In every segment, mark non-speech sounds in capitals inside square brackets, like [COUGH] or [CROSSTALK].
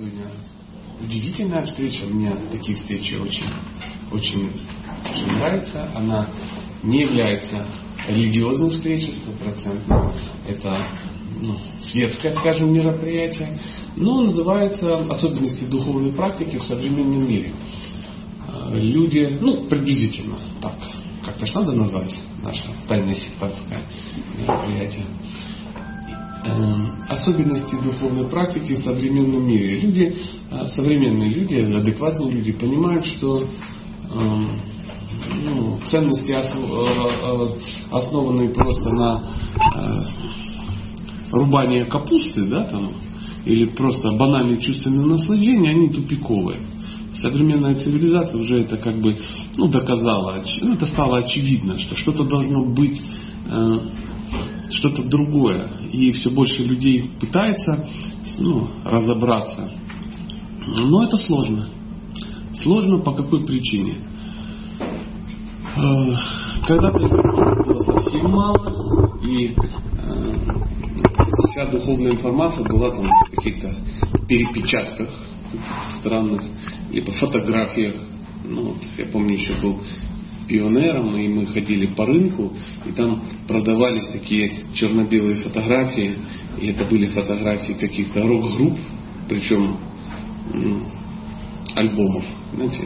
сегодня удивительная встреча. Мне такие встречи очень, очень, очень нравятся. Она не является религиозной встречей стопроцентно. Это ну, светское, скажем, мероприятие, но называется особенности духовной практики в современном мире. А, люди, ну, приблизительно так, как-то ж надо назвать наше тайное сектантское мероприятие. Эм, особенности духовной практики в современном мире. Люди, э, современные люди, адекватные люди понимают, что эм, ну, ценности, э, э, основанные просто на рубании капусты, да, там, или просто банальные чувственные наслаждения, они тупиковые. Современная цивилизация уже это как бы ну, доказала, ну, это стало очевидно, что что-то должно быть что-то другое. И все больше людей пытается ну, разобраться. Но это сложно. Сложно по какой причине? Э, когда-то информации было совсем мало, и э, вся духовная информация была там в каких-то перепечатках странных, либо фотографиях. Ну, вот, я помню, еще был пионером, и мы ходили по рынку, и там продавались такие черно-белые фотографии, и это были фотографии каких-то рок-групп, причем ну, альбомов, знаете,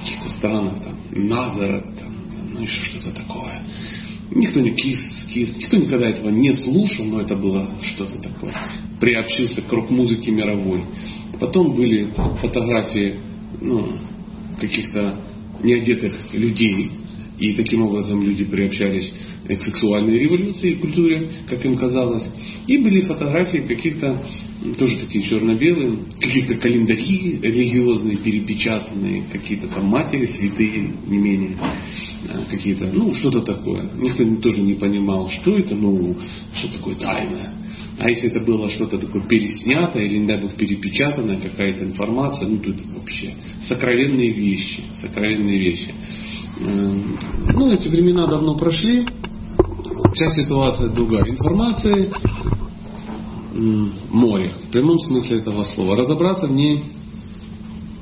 каких-то странах, там, Назарет, там, ну еще что-то такое. Никто не кис, кис, никто никогда этого не слушал, но это было что-то такое. Приобщился к рок-музыке мировой. Потом были фотографии ну, каких-то неодетых людей. И таким образом люди приобщались к сексуальной революции, культуре, как им казалось. И были фотографии каких-то, тоже такие черно-белые, каких-то календари религиозные, перепечатанные, какие-то там матери, святые, не менее, а, какие-то, ну, что-то такое. Никто тоже не понимал, что это, ну, что такое тайное. А если это было что-то такое переснятое или, не дай бог, перепечатанная какая-то информация, ну тут вообще сокровенные вещи, сокровенные вещи. Эм, ну, эти времена давно прошли. Вся ситуация другая. Информация море, в прямом смысле этого слова. Разобраться в ней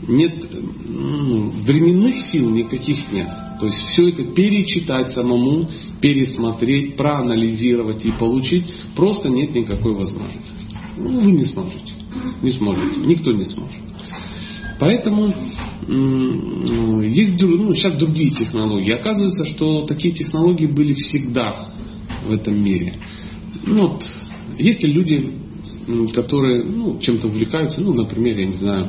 нет ну, временных сил никаких нет. То есть все это перечитать самому, пересмотреть, проанализировать и получить просто нет никакой возможности. Ну, вы не сможете. Не сможете. Никто не сможет. Поэтому есть ну, сейчас другие технологии. Оказывается, что такие технологии были всегда в этом мире. Ну, вот, есть люди, которые ну, чем-то увлекаются, ну, например, я не знаю,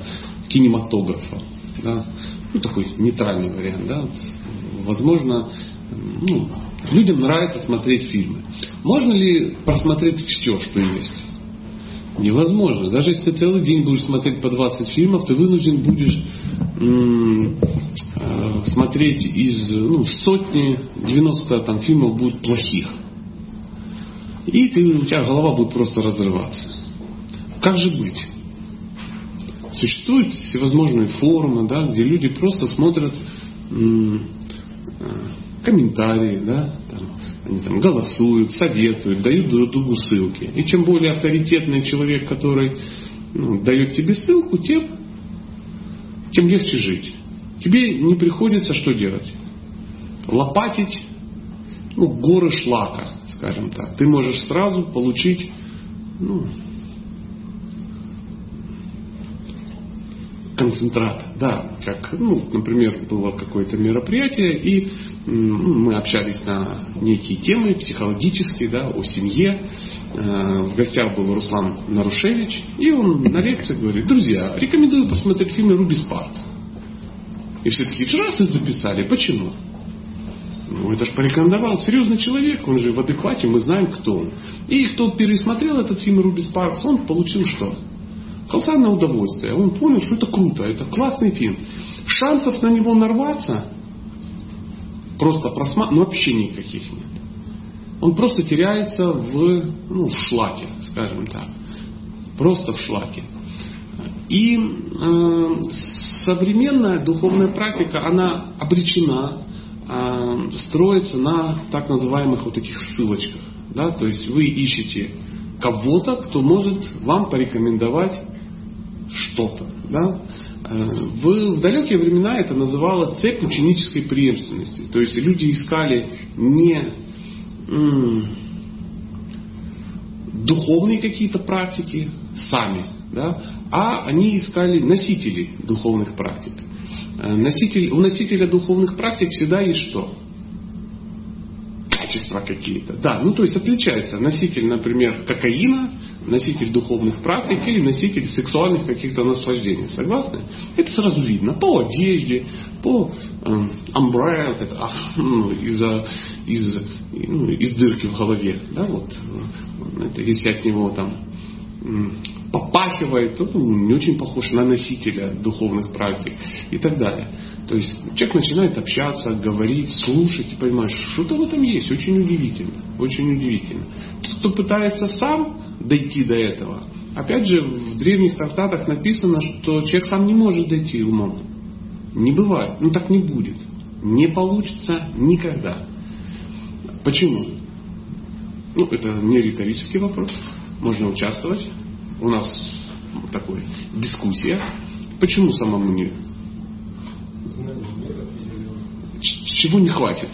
кинематографом. Да? Ну, такой нейтральный вариант. Да? Возможно, ну, людям нравится смотреть фильмы. Можно ли просмотреть все, что есть? Невозможно. Даже если ты целый день будешь смотреть по 20 фильмов, ты вынужден будешь э, смотреть из ну, сотни, 90 там, фильмов будут плохих. И ты, у тебя голова будет просто разрываться. Как же быть? Существуют всевозможные форумы, да, где люди просто смотрят м- комментарии, да, там, они там голосуют, советуют, дают друг другу ссылки. И чем более авторитетный человек, который ну, дает тебе ссылку, тем, тем легче жить. Тебе не приходится что делать? Лопатить ну, горы шлака, скажем так. Ты можешь сразу получить ну, концентрат. Да, как, ну, например, было какое-то мероприятие, и ну, мы общались на некие темы психологические, да, о семье. Э, в гостях был Руслан Нарушевич, и он на лекции говорит, друзья, рекомендую посмотреть фильм «Руби Спаркс». И все такие, и записали. Почему? Ну, это же порекомендовал серьезный человек, он же в адеквате, мы знаем, кто он. И кто пересмотрел этот фильм «Руби Спаркс», он получил что? Колоссальное удовольствие. Он понял, что это круто, это классный фильм. Шансов на него нарваться просто просматривать, ну вообще никаких нет. Он просто теряется в, ну, в шлаке, скажем так. Просто в шлаке. И э, современная духовная практика, она обречена э, строиться на так называемых вот таких ссылочках. Да? То есть вы ищете кого-то, кто может вам порекомендовать что-то. Да? Э, в, в далекие времена это называлось цепь ученической преемственности. То есть люди искали не духовные какие-то практики сами, да, а они искали носителей духовных практик. Э, носитель, у носителя духовных практик всегда есть что? Качества какие-то. Да, ну то есть отличается носитель, например, кокаина, носитель духовных практик или носитель сексуальных каких-то наслаждений. Согласны? Это сразу видно по одежде, по э, umbrella, вот это, а, ну, из, из, ну, из дырки в голове. Да, вот, это, если от него там попахивает, ну, не очень похож на носителя духовных практик и так далее. То есть человек начинает общаться, говорить, слушать и понимаешь, что-то в этом есть, очень удивительно, очень удивительно. Тот, кто пытается сам дойти до этого, опять же, в древних трактатах написано, что человек сам не может дойти умом. Не бывает, ну так не будет. Не получится никогда. Почему? Ну, это не риторический вопрос можно участвовать. У нас такой дискуссия. Почему самому не? Чего не хватит?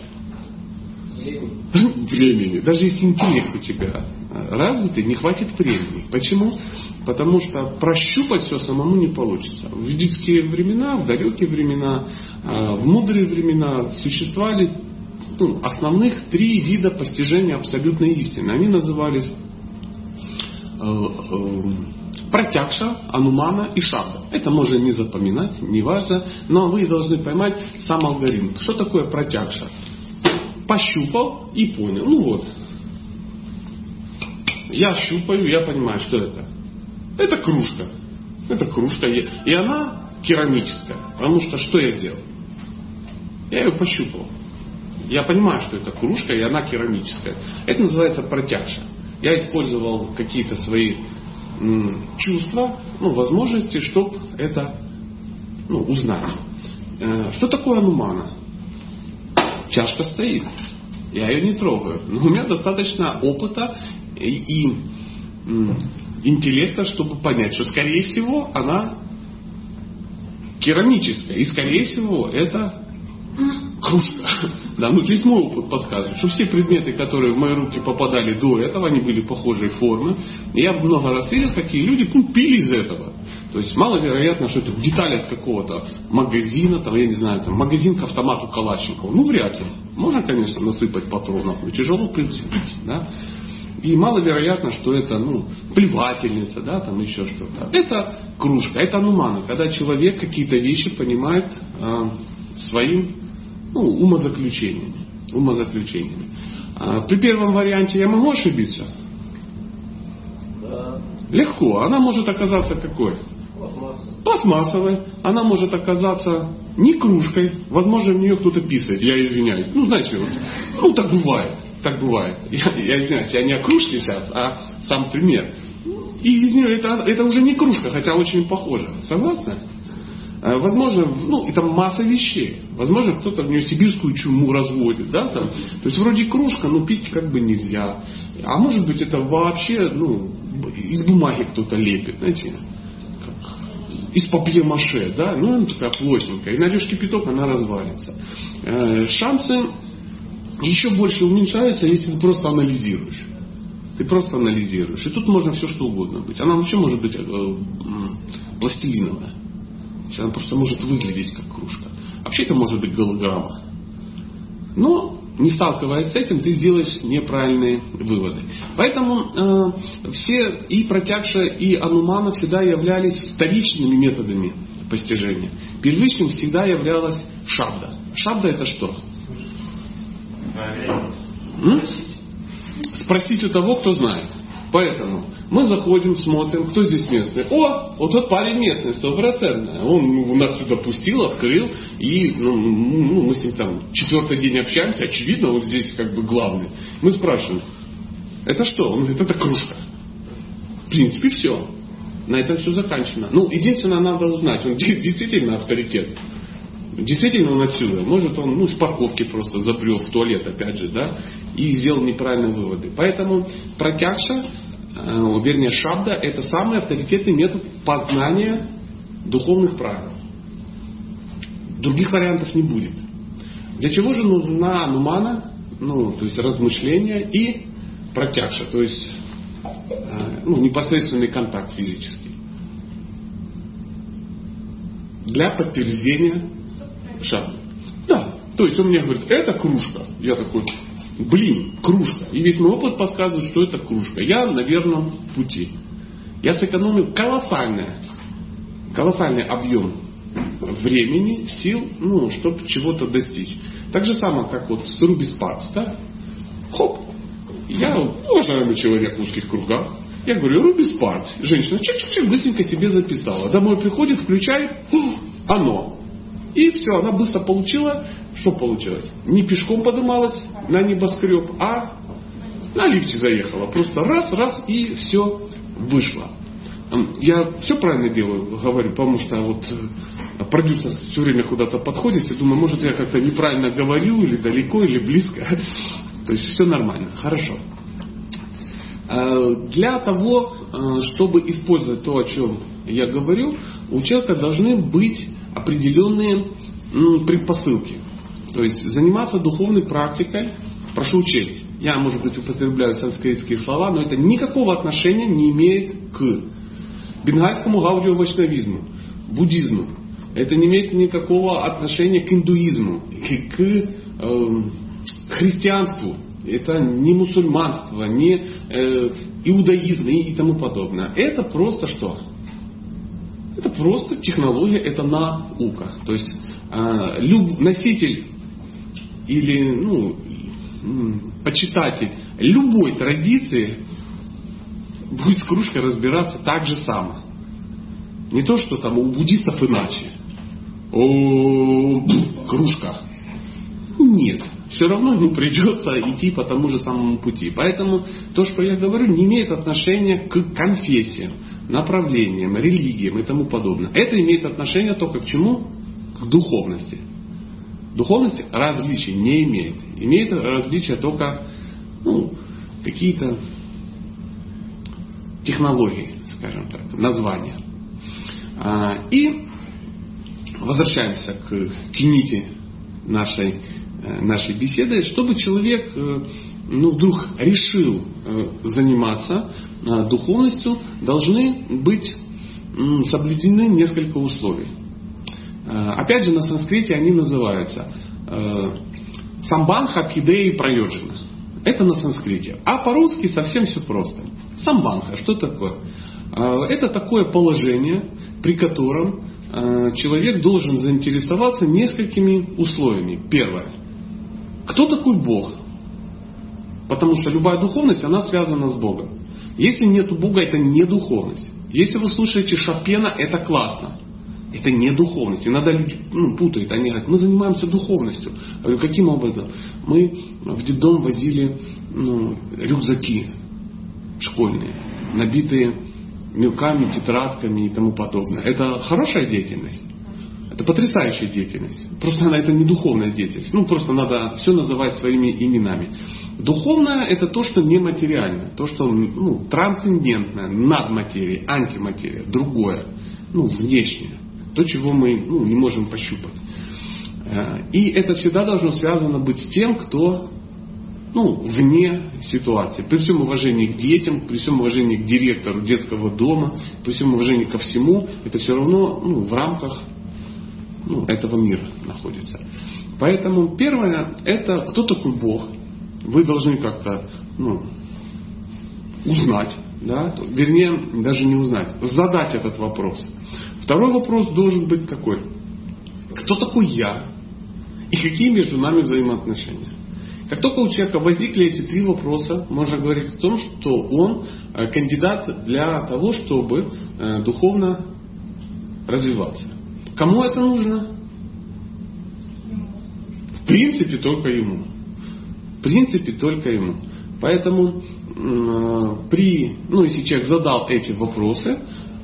Времени. Даже если интеллект у тебя развитый, не хватит времени. Почему? Потому что прощупать все самому не получится. В ведические времена, в далекие времена, а, в мудрые времена существовали ну, основных три вида постижения абсолютной истины. Они назывались Э, э, протягша, анумана и шабда. Это можно не запоминать, не важно, но вы должны поймать сам алгоритм. Что такое протягша? Пощупал и понял. Ну вот. Я щупаю, я понимаю, что это. Это кружка. Это кружка. И она керамическая. Потому что что я сделал? Я ее пощупал. Я понимаю, что это кружка, и она керамическая. Это называется протягша я использовал какие-то свои чувства, ну, возможности, чтобы это ну, узнать. Э, что такое анумана? Чашка стоит. Я ее не трогаю. Но у меня достаточно опыта и, и интеллекта, чтобы понять, что скорее всего она керамическая. И скорее всего это кружка. [LAUGHS] Да, ну здесь мой опыт подсказывает, что все предметы, которые в мои руки попадали до этого, они были похожей формы. Я много раз видел, какие люди ну, пили из этого. То есть маловероятно, что это деталь от какого-то магазина, там, я не знаю, там, магазин к автомату Калашникова. Ну, вряд ли. Можно, конечно, насыпать патронов, но тяжело прицепить. Да? И маловероятно, что это ну, плевательница, да, там еще что-то. Это кружка, это анумана, когда человек какие-то вещи понимает э, своим ну, умозаключениями. умозаключениями. А при первом варианте я могу ошибиться? Да. Легко. Она может оказаться какой? Пластмассовой. Пластмассовой. Она может оказаться не кружкой. Возможно, в нее кто-то писает. Я извиняюсь. Ну, знаете, вот, ну, так бывает. Так бывает. Я, я извиняюсь, я не о кружке сейчас, а сам пример. И из нее это, это уже не кружка, хотя очень похоже. Согласны? А, возможно, ну, и там масса вещей. Возможно, кто-то в нее сибирскую чуму разводит, да, там. То есть вроде кружка, но пить как бы нельзя. А может быть это вообще, ну, из бумаги кто-то лепит, знаете, из папье-маше, да, ну, она такая плотненькая. И нальешь кипяток, она развалится. Э, шансы еще больше уменьшаются, если ты просто анализируешь. Ты просто анализируешь. И тут можно все что угодно быть. Она вообще может быть э, пластилиновая. Она просто может выглядеть как кружка. Вообще это может быть голограмма. Но не сталкиваясь с этим, ты сделаешь неправильные выводы. Поэтому э, все и протягша, и анумана всегда являлись вторичными методами постижения. Первичным всегда являлась шабда. Шабда это что? М? Спросить у того, кто знает. Поэтому мы заходим, смотрим, кто здесь местный. О, вот тот парень местный, стопроцентно. Он нас сюда пустил, открыл, и ну, мы с ним там четвертый день общаемся, очевидно, он здесь как бы главный. Мы спрашиваем, это что? Он говорит, это кружка. В принципе, все. На этом все заканчивано. Ну, единственное, надо узнать, он [LAUGHS] действительно авторитет. Действительно он отсюда. Может он ну, с парковки просто забрел в туалет, опять же, да, и сделал неправильные выводы. Поэтому протягша, э, вернее шабда, это самый авторитетный метод познания духовных правил. Других вариантов не будет. Для чего же нужна анумана, ну, то есть размышления и протягша, то есть э, ну, непосредственный контакт физический. Для подтверждения шага. Да, то есть он мне говорит, это кружка. Я такой, блин, кружка. И весь мой опыт подсказывает, что это кружка. Я на верном пути. Я сэкономил колоссальный, колоссальный объем времени, сил, ну, чтобы чего-то достичь. Так же самое, как вот с Руби Спаркс, да? Хоп, я уважаемый человек в узких кругах. Я говорю, Руби Спаркс. Женщина чик-чик-чик быстренько себе записала. Домой приходит, включает, оно. И все, она быстро получила. Что получилось? Не пешком подымалась на небоскреб, а на лифте заехала. Просто раз, раз и все вышло. Я все правильно делаю, говорю, потому что вот э, продюсер все время куда-то подходит и думаю, может я как-то неправильно говорю, или далеко, или близко. [LAUGHS] То есть все нормально, хорошо. Э, для того, э, чтобы использовать то, о чем я говорю, у человека должны быть определенные предпосылки. То есть заниматься духовной практикой, прошу учесть, я, может быть, употребляю санскритские слова, но это никакого отношения не имеет к бенгальскому гаудио-вайшнавизму, буддизму. Это не имеет никакого отношения к индуизму, к, к э, христианству. Это не мусульманство, не э, иудаизм и, и тому подобное. Это просто что? Это просто технология, это наука. То есть э, люб, носитель или ну, почитатель любой традиции будет с кружкой разбираться так же само. Не то, что там у буддистов иначе. О, кружка. Нет. Все равно ему придется идти по тому же самому пути. Поэтому то, что я говорю, не имеет отношения к конфессиям, направлениям, религиям и тому подобное. Это имеет отношение только к чему? К духовности. Духовность различий не имеет. Имеет различия только ну, какие-то технологии, скажем так, названия. А, и возвращаемся к кините нашей, э, нашей беседы, чтобы человек э, ну, вдруг решил э, заниматься духовностью, должны быть соблюдены несколько условий. Опять же, на санскрите они называются самбанха, пидеи, проеджина. Это на санскрите. А по-русски совсем все просто. Самбанха, что такое? Это такое положение, при котором человек должен заинтересоваться несколькими условиями. Первое. Кто такой Бог? Потому что любая духовность, она связана с Богом. Если нет Бога, это не духовность. Если вы слушаете Шопена, это классно. Это не духовность. Иногда люди ну, путают. Они говорят, мы занимаемся духовностью. Я говорю, каким образом? Мы в детдом возили ну, рюкзаки школьные, набитые мелками, тетрадками и тому подобное. Это хорошая деятельность. Это потрясающая деятельность. Просто она это не духовная деятельность. Ну, просто надо все называть своими именами. Духовное это то, что нематериально, то, что ну, трансцендентное, над материей, антиматерия, другое, ну, внешнее. То, чего мы ну, не можем пощупать. Э, и это всегда должно связано быть с тем, кто ну, вне ситуации. При всем уважении к детям, при всем уважении к директору детского дома, при всем уважении ко всему, это все равно ну, в рамках ну, этого мира находится. Поэтому первое, это кто такой Бог. Вы должны как-то ну, узнать, да? вернее, даже не узнать, задать этот вопрос. Второй вопрос должен быть какой? Кто такой я? И какие между нами взаимоотношения? Как только у человека возникли эти три вопроса, можно говорить о том, что он э, кандидат для того, чтобы э, духовно развиваться. Кому это нужно? В принципе, только ему. В принципе, только ему. Поэтому э, при, ну, если человек задал эти вопросы,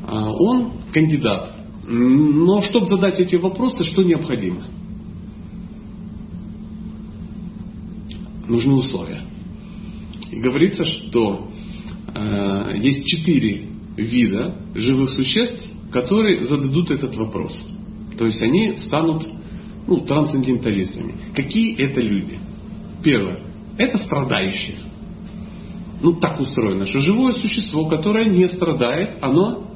он кандидат. Но чтобы задать эти вопросы, что необходимо? нужны условия. И говорится, что э, есть четыре вида живых существ, которые зададут этот вопрос. То есть они станут ну, трансценденталистами. Какие это люди? Первое. Это страдающие. Ну, так устроено, что живое существо, которое не страдает, оно,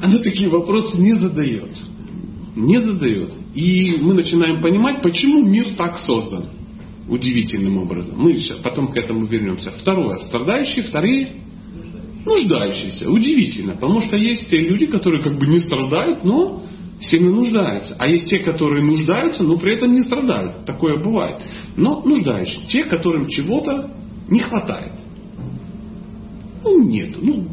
оно такие вопросы не задает. Не задает. И мы начинаем понимать, почему мир так создан. Удивительным образом. Мы сейчас потом к этому вернемся. Второе. Страдающие. Вторые нуждающиеся. Удивительно. Потому что есть те люди, которые как бы не страдают, но сильно нуждаются. А есть те, которые нуждаются, но при этом не страдают. Такое бывает. Но нуждающиеся. Те, которым чего-то не хватает. Ну, нет. Ну,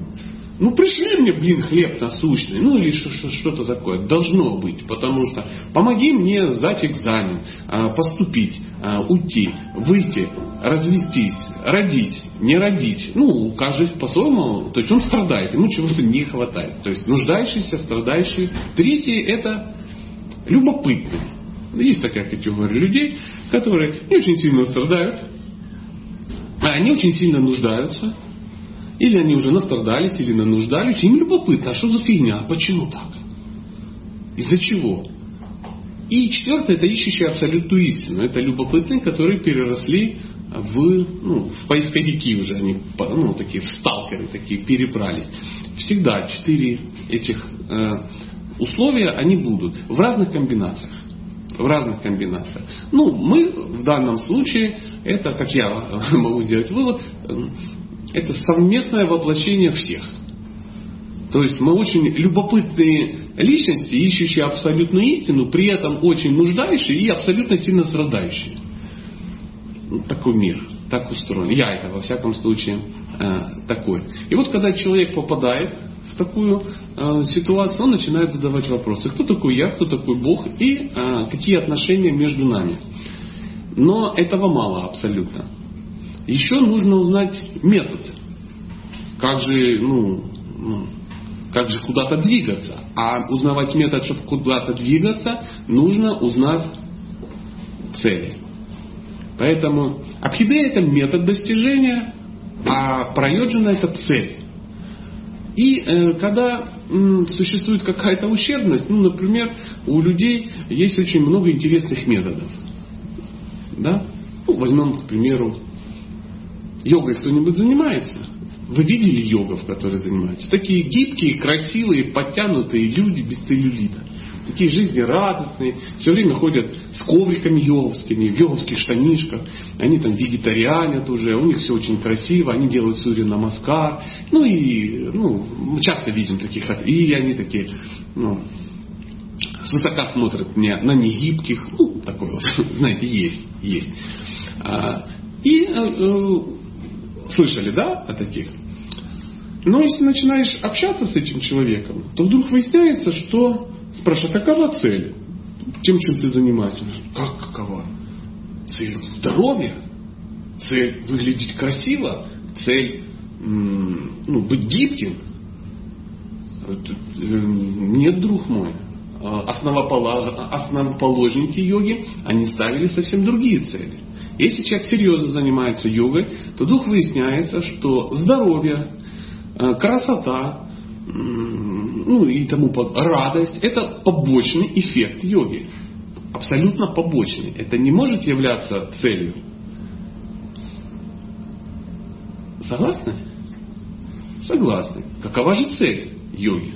ну пришли мне, блин, хлеб насущный, ну или что-то такое. Должно быть, потому что помоги мне сдать экзамен, а, поступить, а, уйти, выйти, развестись, родить, не родить. Ну, каждый по-своему, то есть он страдает, ему чего-то не хватает. То есть нуждающийся, страдающий. Третий это любопытный. Есть такая категория людей, которые не очень сильно страдают, а они очень сильно нуждаются, или они уже настрадались, или нануждались. Им любопытно, а что за фигня, а почему так? Из-за чего? И четвертое, это ищущие абсолютную истину. Это любопытные, которые переросли в, ну, в поисковики уже, они ну, такие в сталкеры, такие перебрались. Всегда четыре этих э, условия, они будут в разных комбинациях. В разных комбинациях. Ну, мы в данном случае, это, как я [LAUGHS] могу сделать вывод, это совместное воплощение всех. То есть мы очень любопытные личности, ищущие абсолютную истину, при этом очень нуждающие и абсолютно сильно страдающие. Такой мир, так устроен. Я это, во всяком случае, э, такой. И вот когда человек попадает в такую э, ситуацию, он начинает задавать вопросы. Кто такой я, кто такой Бог и э, какие отношения между нами. Но этого мало абсолютно. Еще нужно узнать метод. Как же, ну, ну как же куда-то двигаться. А узнавать метод, чтобы куда-то двигаться, нужно узнать цели. Поэтому Абхиде это метод достижения, а Прайоджина это цель. И э, когда м, существует какая-то ущербность, ну, например, у людей есть очень много интересных методов. Да? Ну, возьмем, к примеру, Йогой кто-нибудь занимается? Вы видели йогов, которые занимаются? Такие гибкие, красивые, подтянутые люди без целлюлита. Такие жизнерадостные, все время ходят с ковриками йоговскими, в йоговских штанишках. Они там вегетарианят уже, у них все очень красиво, они делают сурья намаскар. Ну и ну, мы часто видим таких, и они такие, ну, свысока смотрят не, на негибких, ну, такое вот, [LAUGHS] знаете, есть, есть. А, и э, э, Слышали, да, о таких? Но если начинаешь общаться с этим человеком, то вдруг выясняется, что спрашивают, а какова цель? Тем, чем ты занимаешься? Как какова? Цель здоровья? Цель выглядеть красиво? Цель ну, быть гибким? Э, нет, друг мой. А основоположники йоги, они ставили совсем другие цели. Если человек серьезно занимается йогой, то вдруг выясняется, что здоровье, э, красота, ну и тому радость, это побочный эффект йоги. Абсолютно побочный. Это не может являться целью. Согласны? Согласны. Какова же цель йоги?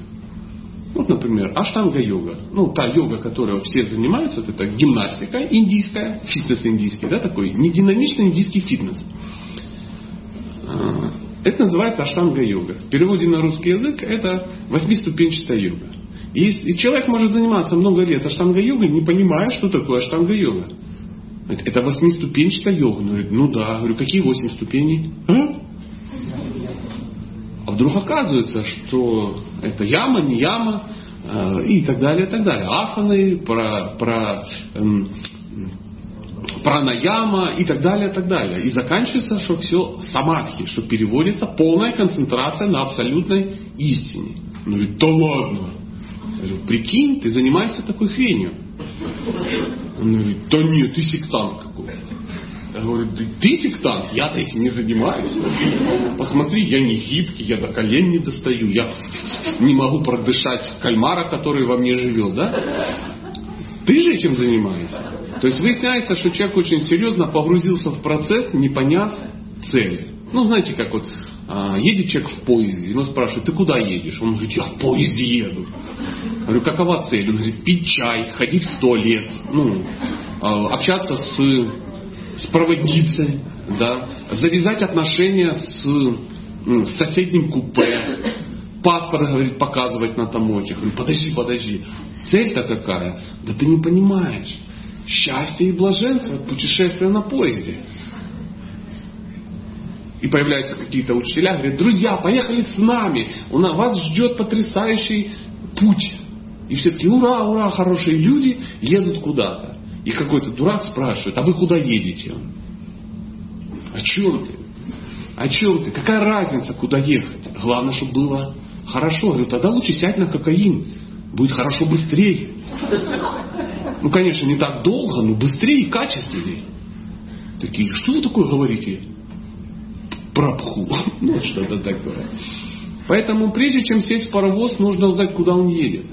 Вот, например, аштанга-йога. Ну, та йога, которой все занимаются, вот это гимнастика индийская, фитнес индийский, да, такой нединамичный индийский фитнес. А, это называется аштанга-йога. В переводе на русский язык это восьмиступенчатая йога. И, человек может заниматься много лет аштанга-йогой, не понимая, что такое аштанга-йога. Это восьмиступенчатая йога. Говорит, ну да. Говорю, какие восемь ступеней? А? Вдруг оказывается, что это яма, не яма э, и так далее, и так далее. Асаны, про, про эм, пранаяма и так далее, и так далее. И заканчивается, что все самадхи, что переводится полная концентрация на абсолютной истине. Ну ведь да ладно. Я говорю, прикинь, ты занимаешься такой хренью. Он говорит, да нет, ты сектант какой-то. Я говорю, ты сектант, я-то этим не занимаюсь. Посмотри, я не гибкий, я до колен не достаю, я не могу продышать кальмара, который во мне живет, да? Ты же этим занимаешься. То есть выясняется, что человек очень серьезно погрузился в процесс, не поняв цели. Ну, знаете, как вот а, едет человек в поезде, его спрашивают, ты куда едешь? Он говорит, я в поезде еду. Говорю, какова цель? Он говорит, пить чай, ходить в туалет, ну, а, общаться с, с проводницей, да, завязать отношения с, ну, с соседним купе, паспорт, говорит, показывать на таможне. Я говорю, подожди, подожди, цель-то какая? Да ты не понимаешь. Счастье и блаженство от путешествия на поезде. И появляются какие-то учителя, говорят, друзья, поехали с нами, у нас, вас ждет потрясающий путь. И все таки ура, ура, хорошие люди едут куда-то. И какой-то дурак спрашивает, а вы куда едете? О чем ты? О чем ты? Какая разница, куда ехать? Главное, чтобы было хорошо. Я говорю, тогда лучше сядь на кокаин. Будет хорошо быстрее. Ну, конечно, не так долго, но быстрее и качественнее. Такие, что вы такое говорите? Прабху. Ну, [LAUGHS] что-то такое. Поэтому прежде чем сесть в паровоз, нужно узнать, куда он едет.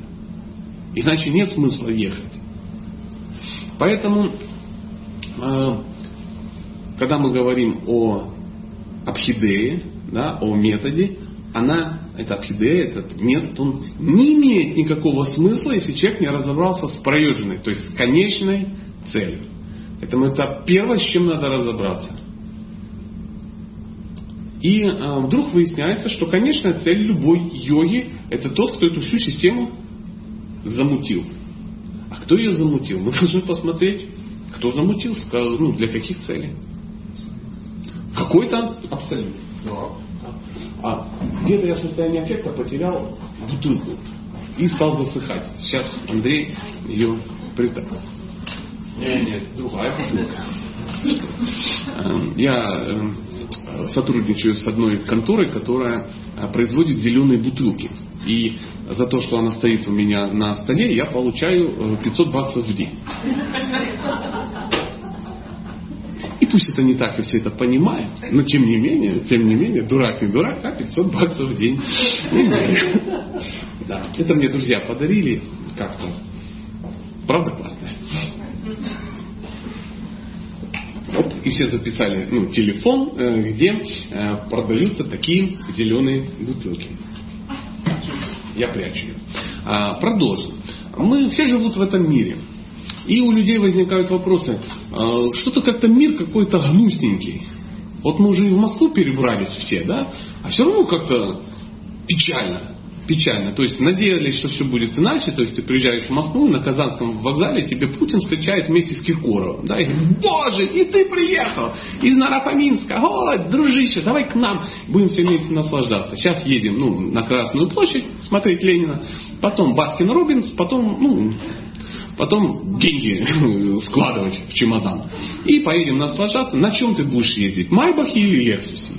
Иначе нет смысла ехать. Поэтому, э, когда мы говорим о абхидее, да, о методе, она, эта абхидея, этот метод, он не имеет никакого смысла, если человек не разобрался с проезженной, то есть с конечной целью. Поэтому это первое, с чем надо разобраться. И э, вдруг выясняется, что конечная цель любой йоги это тот, кто эту всю систему замутил. А кто ее замутил? Мы должны посмотреть, кто замутил, ну, для каких целей. Какой-то абсолют. А где-то я в состоянии аффекта потерял бутылку и стал засыхать. Сейчас Андрей ее притащил. Нет, нет, другая бутылка. Эм, я эм, сотрудничаю с одной конторой, которая э, производит зеленые бутылки. И за то, что она стоит у меня на столе, я получаю 500 э, баксов в день. И пусть это не так, и все это понимают, но тем не менее, тем не менее, дурак не дурак, а 500 баксов в день. Да, это мне друзья подарили как-то. Правда классная? Оп, и все записали ну, телефон, э, где э, продаются такие зеленые бутылки. Я прячу ее. А, продолжим. Мы все живут в этом мире. И у людей возникают вопросы. А, что-то как-то мир какой-то гнусненький. Вот мы уже и в Москву перебрались все, да? А все равно как-то печально печально. То есть надеялись, что все будет иначе. То есть ты приезжаешь в Москву, на Казанском вокзале тебе Путин встречает вместе с Киркоровым. Да, и говорит, боже, и ты приехал из Наропаминска. О, дружище, давай к нам. Будем все вместе наслаждаться. Сейчас едем ну, на Красную площадь смотреть Ленина. Потом Баскин Роббинс. Потом, ну, потом деньги [LAUGHS] складывать в чемодан. И поедем наслаждаться. На чем ты будешь ездить? Майбахе или Лексусе?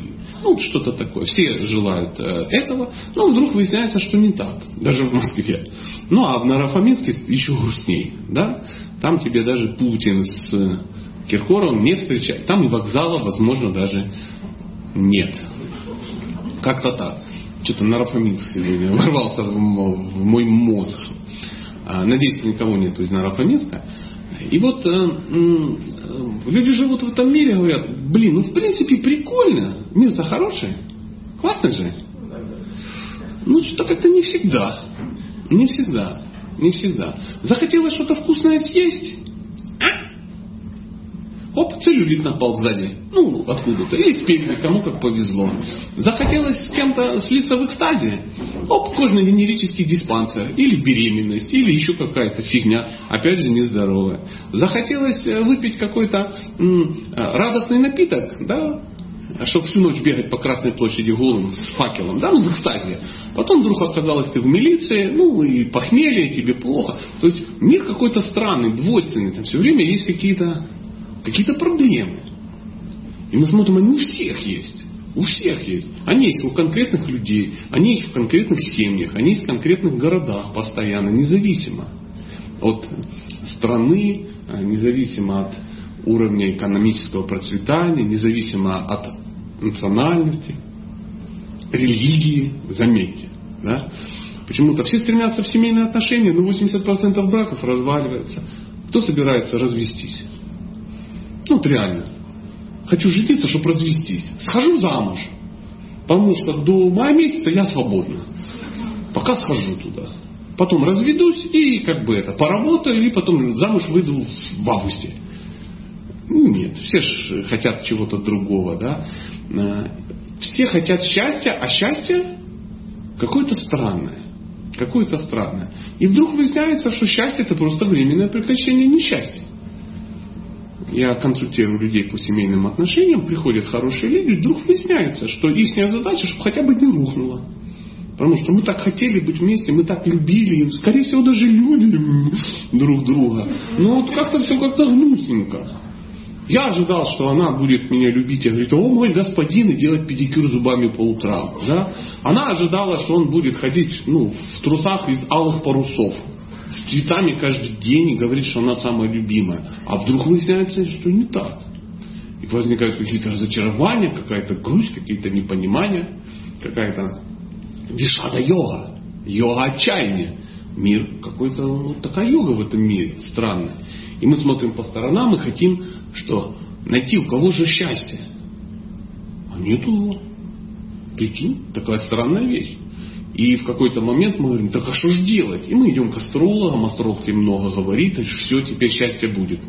Ну, что-то такое. Все желают э, этого, но вдруг выясняется, что не так. Даже в Москве. Ну, а в Наро-Фоминске еще грустней. Да? Там тебе даже Путин с Киркоровым не встречает. Там и вокзала, возможно, даже нет. Как-то так. Что-то Нарафаминск сегодня [LAUGHS] ворвался в мой мозг. А, надеюсь, никого нет из Нарафаминска. И вот э, э, люди живут в этом мире, говорят, блин, ну в принципе прикольно, мир-то хороший, классно же. Ну что как-то не всегда, не всегда, не всегда. Захотелось что-то вкусное съесть, Оп, целлюлит напал сзади. Ну, откуда-то. Или спереди, кому как повезло. Захотелось с кем-то слиться в экстазе. Оп, кожно-венерический диспансер. Или беременность. Или еще какая-то фигня. Опять же, нездоровая. Захотелось э, выпить какой-то э, радостный напиток. Да, чтобы всю ночь бегать по Красной площади голым с факелом, да, ну в экстазе. Потом вдруг оказалось ты в милиции, ну и похмелье, тебе плохо. То есть мир какой-то странный, двойственный, там все время есть какие-то какие-то проблемы. И мы смотрим, они у всех есть. У всех есть. Они есть у конкретных людей, они есть в конкретных семьях, они есть в конкретных городах постоянно, независимо от страны, независимо от уровня экономического процветания, независимо от национальности, религии, заметьте. Да? Почему-то все стремятся в семейные отношения, но 80% браков разваливаются. Кто собирается развестись? Ну, вот реально. Хочу жениться, чтобы развестись. Схожу замуж. Потому что до мая месяца я свободна. Пока схожу туда. Потом разведусь и как бы это, поработаю, и потом замуж выйду в августе. Нет, все же хотят чего-то другого, да. Э, все хотят счастья, а счастье какое-то странное. Какое-то странное. И вдруг выясняется, что счастье это просто временное прекращение несчастья. Я консультирую людей по семейным отношениям, приходят хорошие люди, вдруг выясняется, что их задача, чтобы хотя бы не рухнуло. Потому что мы так хотели быть вместе, мы так любили, скорее всего, даже любим друг друга. Но вот как-то все как-то гнусненько. Я ожидал, что она будет меня любить и говорит, о мой господин, и делать педикюр зубами по утрам. Да? Она ожидала, что он будет ходить ну, в трусах из алых парусов, с цветами каждый день и говорит, что она самая любимая. А вдруг выясняется, что не так. И возникают какие-то разочарования, какая-то грусть, какие-то непонимания, какая-то вишада йога, йога отчаяния. Мир какой-то, вот такая йога в этом мире, странная. И мы смотрим по сторонам и хотим, что найти у кого же счастье. А нету его. Прикинь, такая странная вещь. И в какой-то момент мы говорим, так а что же делать? И мы идем к астрологам, астролог тебе много говорит, и все, теперь счастье будет.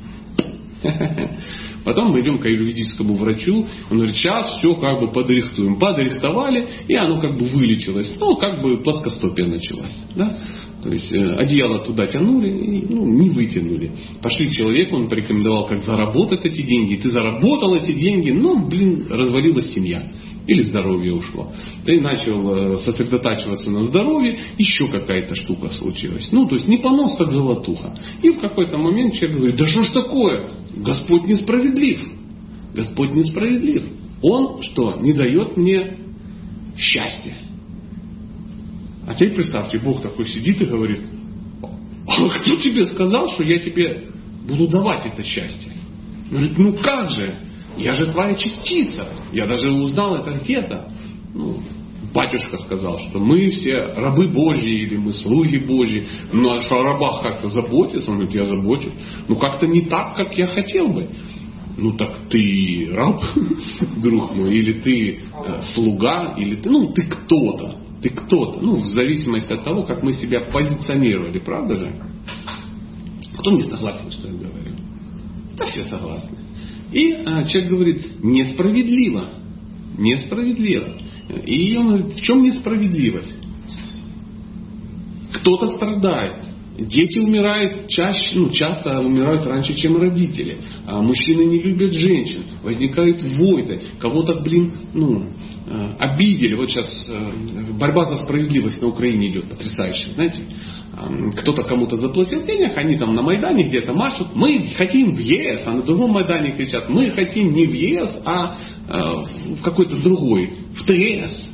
[LAUGHS] Потом мы идем к аюрведическому врачу, он говорит, сейчас все как бы подрихтуем. Подрихтовали, и оно как бы вылечилось. Ну, как бы плоскостопие началось. Да? То есть э, одеяло туда тянули, и, ну, не вытянули. Пошли к человеку, он порекомендовал, как заработать эти деньги. Ты заработал эти деньги, но, блин, развалилась семья. Или здоровье ушло. Ты начал э, сосредотачиваться на здоровье, еще какая-то штука случилась. Ну, то есть не понос, так золотуха. И в какой-то момент человек говорит, да что ж такое? Господь несправедлив. Господь несправедлив. Он что, не дает мне счастья? А теперь представьте, Бог такой сидит и говорит, а кто тебе сказал, что я тебе буду давать это счастье? Он говорит, ну как же, я же твоя частица. Я даже узнал это где-то. Ну, батюшка сказал, что мы все рабы Божьи или мы слуги Божьи. Ну а что о рабах как-то заботиться? Он говорит, я забочусь. Ну как-то не так, как я хотел бы. Ну так ты раб, [LAUGHS] друг мой, или ты э, слуга, или ты, ну ты кто-то. Ты кто-то. Ну, в зависимости от того, как мы себя позиционировали, правда же? Кто не согласен, что я говорю? Да все согласны. И а, человек говорит, несправедливо. Несправедливо. И он говорит, в чем несправедливость? Кто-то страдает. Дети умирают чаще, ну, часто умирают раньше, чем родители. А мужчины не любят женщин. Возникают войны. Кого-то, блин, ну, Э, обидели. Вот сейчас э, борьба за справедливость на Украине идет потрясающе, знаете. Кто-то кому-то заплатил денег, они там на Майдане где-то машут. Мы хотим в ЕС, а на другом Майдане кричат, мы хотим не в ЕС, а в какой-то другой, в ТС.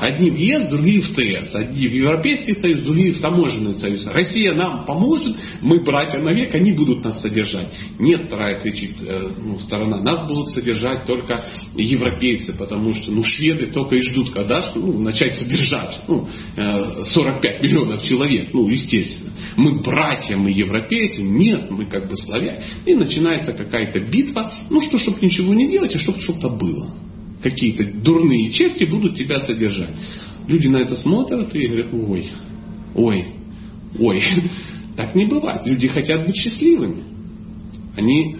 Одни в ЕС, другие в ТС. Одни в Европейский Союз, другие в Таможенный Союз. Россия нам поможет, мы братья навек, они будут нас содержать. Нет, вторая кричит э, ну, сторона, нас будут содержать только европейцы, потому что ну, шведы только и ждут, когда ну, начать содержать. Ну, 45 э, миллионов человек, ну, естественно. Мы братья, мы европейцы, нет, мы как бы славяне. И начинается какая-то битва, ну что, чтобы ничего не делать, а чтобы что-то было какие-то дурные черти будут тебя содержать. Люди на это смотрят и говорят, ой, ой, ой. [LAUGHS] Так не бывает. Люди хотят быть счастливыми. Они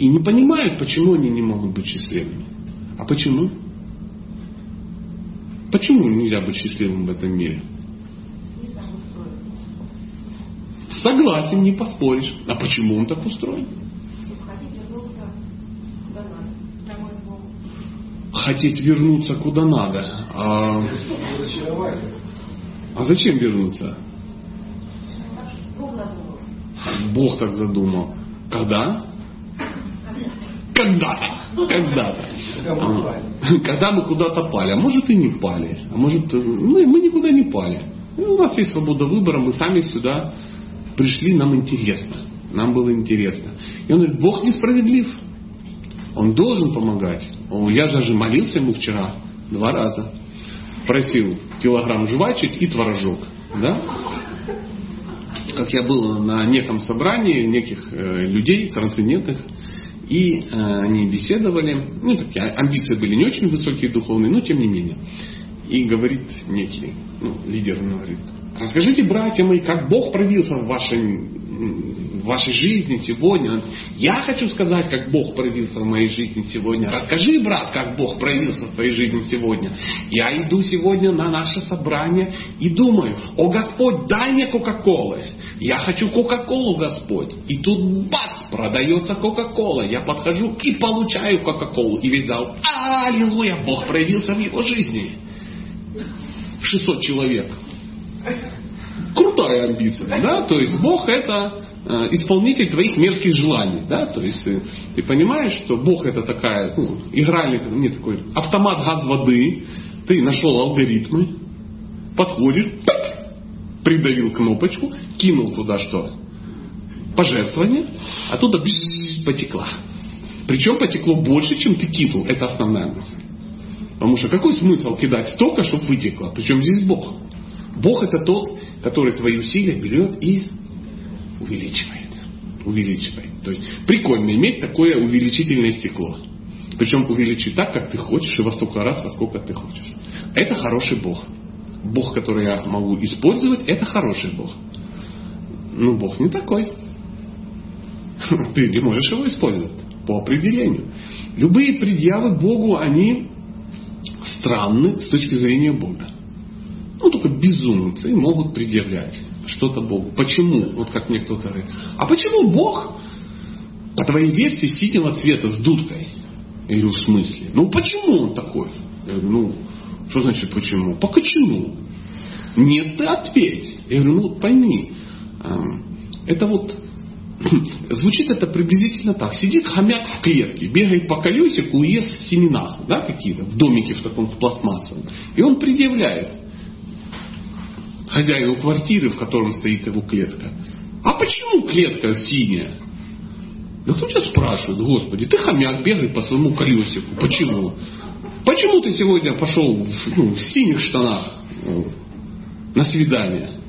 и не понимают, почему они не могут быть счастливыми. А почему? Почему нельзя быть счастливым в этом мире? Согласен, не поспоришь. А почему он так устроен? Хотеть вернуться куда надо. А, а зачем вернуться? Бог так задумал. Когда? Когда-то. Когда-то. Когда мы куда-то пали. А может и не пали. А может ну, мы никуда не пали. У нас есть свобода выбора, мы сами сюда пришли, нам интересно. нам было интересно. И он говорит, Бог несправедлив. Он должен помогать. Я даже молился ему вчера два раза. Просил килограмм жвачек и творожок. Да? Как я был на неком собрании неких э, людей, трансцендентных, и э, они беседовали, ну такие амбиции были не очень высокие духовные, но тем не менее. И говорит некий ну, лидер, говорит, расскажите, братья мои, как Бог проявился в вашей в вашей жизни сегодня. Я хочу сказать, как Бог проявился в моей жизни сегодня. Расскажи, брат, как Бог проявился в твоей жизни сегодня. Я иду сегодня на наше собрание и думаю, о Господь, дай мне Кока-Колы. Я хочу Кока-Колу, Господь. И тут бац, продается Кока-Кола. Я подхожу и получаю Кока-Колу. И весь зал, аллилуйя, Бог проявился в его жизни. 600 человек крутая амбиция, да, то есть Бог это исполнитель твоих мерзких желаний, да, то есть э, ты понимаешь, что Бог это такая, ну, игральный, не такой, автомат газ воды, ты нашел алгоритмы, подходишь, придавил кнопочку, кинул туда что? Пожертвование, оттуда бзз, потекла. Причем потекло больше, чем ты кинул. Это основная мысль. Потому что какой смысл кидать столько, чтобы вытекло? Причем здесь Бог. Бог это тот, который твои усилия берет и увеличивает. Увеличивает. То есть прикольно иметь такое увеличительное стекло. Причем увеличить так, как ты хочешь, и во столько раз, во сколько ты хочешь. Это хороший Бог. Бог, который я могу использовать, это хороший Бог. Ну, Бог не такой. [LAUGHS] Ты не можешь его использовать по определению. Любые предъявы Богу, они странны с точки зрения Бога. Ну, только безумцы могут предъявлять что-то Богу. Почему? Вот как мне кто-то говорит. А почему Бог, по твоей версии, синего цвета с дудкой? Я говорю, в смысле? Ну, почему он такой? Я говорю, ну, что значит почему? По почему? Нет, ты ответь. Я говорю, ну, пойми, это вот [CLEARS THROAT] звучит это приблизительно так. Сидит хомяк в клетке, бегает по колесику и ест семена, да, какие-то, в домике в таком в пластмассовом. И он предъявляет хозяину квартиры, в котором стоит его клетка. А почему клетка синяя? Да кто тебя спрашивает, Господи, ты хомяк, бегай по своему колесику. Почему? Почему ты сегодня пошел в, ну, в синих штанах на свидание?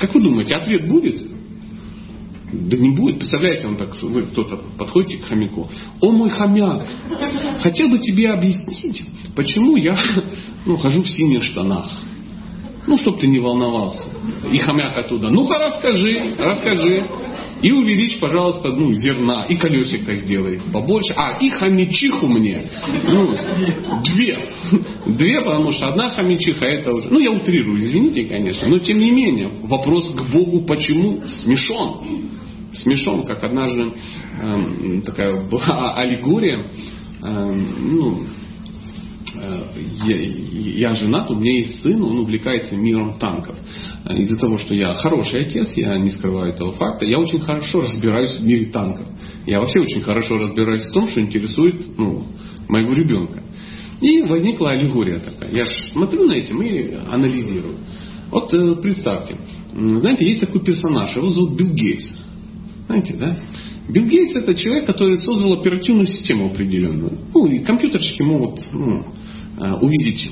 Как вы думаете, ответ будет? Да не будет. Представляете, он так, вы кто-то подходите к хомяку. О мой хомяк, хотел бы тебе объяснить, почему я ну, хожу в синих штанах. Ну, чтобы ты не волновался. И хомяк оттуда. Ну-ка расскажи, расскажи. И увеличь, пожалуйста, ну, зерна. И колесико сделай побольше. А, и хомячиху мне. Ну, две. Две, потому что одна хомячиха это уже... Ну, я утрирую, извините, конечно. Но, тем не менее, вопрос к Богу почему смешон. Смешон, как однажды э, такая была аллегория. Э, ну, я, я женат, у меня есть сын, он увлекается миром танков. Э, из-за того, что я хороший отец, я не скрываю этого факта, я очень хорошо разбираюсь в мире танков. Я вообще очень хорошо разбираюсь в том, что интересует ну, моего ребенка. И возникла аллегория такая. Я же смотрю на этим и анализирую. Вот э, представьте, знаете, есть такой персонаж, его зовут Билл Гейтс. Знаете, да? Билл Гейтс это человек, который создал оперативную систему определенную. Ну, и компьютерщики могут ну, э, увидеть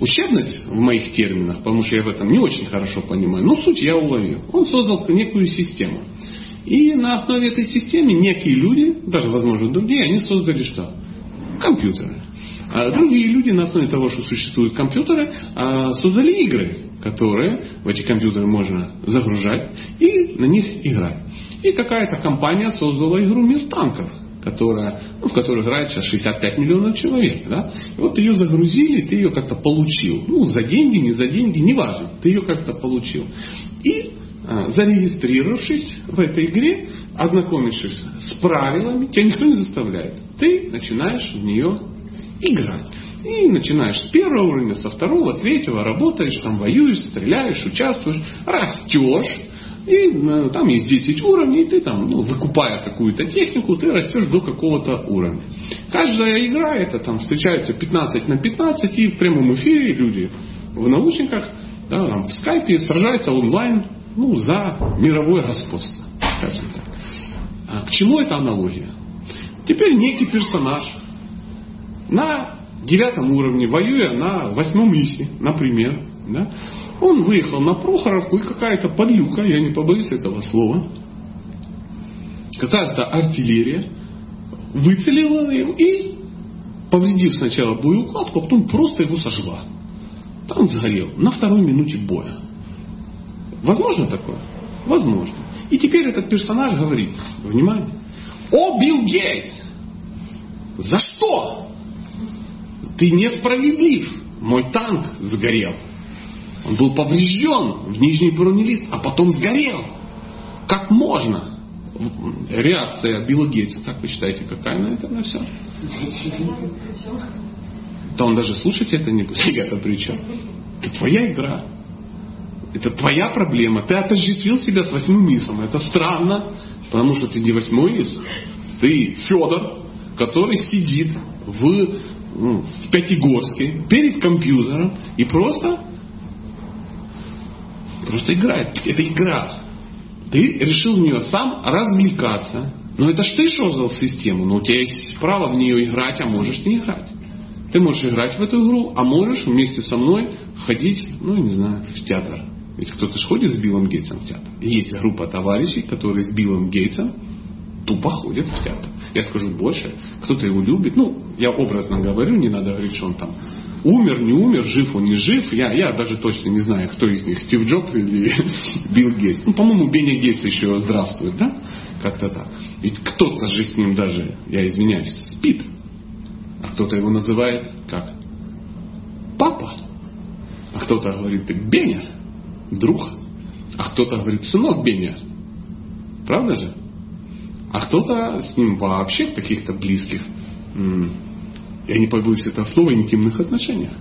ущербность в моих терминах, потому что я в этом не очень хорошо понимаю. Но суть я уловил. Он создал некую систему. И на основе этой системы некие люди, даже, возможно, другие, они создали что? Компьютеры. А другие люди на основе того, что существуют компьютеры, а, создали игры, которые в эти компьютеры можно загружать и на них играть. И какая-то компания создала игру «Мир танков», которая, ну, в которой играет сейчас 65 миллионов человек. Да? Вот ее загрузили, ты ее как-то получил. Ну, за деньги, не за деньги, неважно. Ты ее как-то получил. И а, зарегистрировавшись в этой игре, ознакомившись с правилами, тебя никто не заставляет. Ты начинаешь в нее играть. И начинаешь с первого уровня, со второго, третьего, работаешь, там воюешь, стреляешь, участвуешь, растешь, и э, там есть 10 уровней, и ты там, ну, выкупая какую-то технику, ты растешь до какого-то уровня. Каждая игра, это там встречается 15 на 15, и в прямом эфире люди в наушниках, да, там, в скайпе сражаются онлайн ну, за мировое господство. скажем так. А к чему эта аналогия? Теперь некий персонаж на девятом уровне, воюя на восьмом исе, например, да, он выехал на Прохоровку, и какая-то подлюка, я не побоюсь этого слова, какая-то артиллерия выцелила его и, повредив сначала боеукладку, а потом просто его сожгла. Там сгорел на второй минуте боя. Возможно такое? Возможно. И теперь этот персонаж говорит, внимание, о, Билл Гейтс, за что? Ты несправедлив. Мой танк сгорел. Он был поврежден в нижний бронелист, а потом сгорел. Как можно? Реакция Билла Гейтса, как вы считаете, какая на это на все? Да он даже слушать это не будет. [LAUGHS] Ребята, при чем? Это твоя игра. Это твоя проблема. Ты отождествил себя с восьмым мисом. Это странно, потому что ты не восьмой мис. Ты Федор, который сидит в, ну, в Пятигорске перед компьютером и просто, просто играет. Это игра. Ты решил в нее сам развлекаться. Но это ж ты создал систему, но у тебя есть право в нее играть, а можешь не играть. Ты можешь играть в эту игру, а можешь вместе со мной ходить, ну, не знаю, в театр. Ведь кто-то же ходит с Биллом Гейтсом в театр. Есть группа товарищей, которые с Биллом Гейтсом тупо ходят в театр. Я скажу больше, кто-то его любит. Ну, я образно говорю, не надо говорить, что он там умер, не умер, жив он, не жив. Я, я даже точно не знаю, кто из них, Стив Джобс или [LAUGHS] Билл Гейтс. Ну, по-моему, Бенни Гейтс еще здравствует, да? Как-то так. Ведь кто-то же с ним даже, я извиняюсь, спит. А кто-то его называет как? Папа. А кто-то говорит, Беня, друг. А кто-то говорит, сынок Беня. Правда же? А кто-то с ним вообще каких-то близких, я не побоюсь этого слова, интимных отношениях.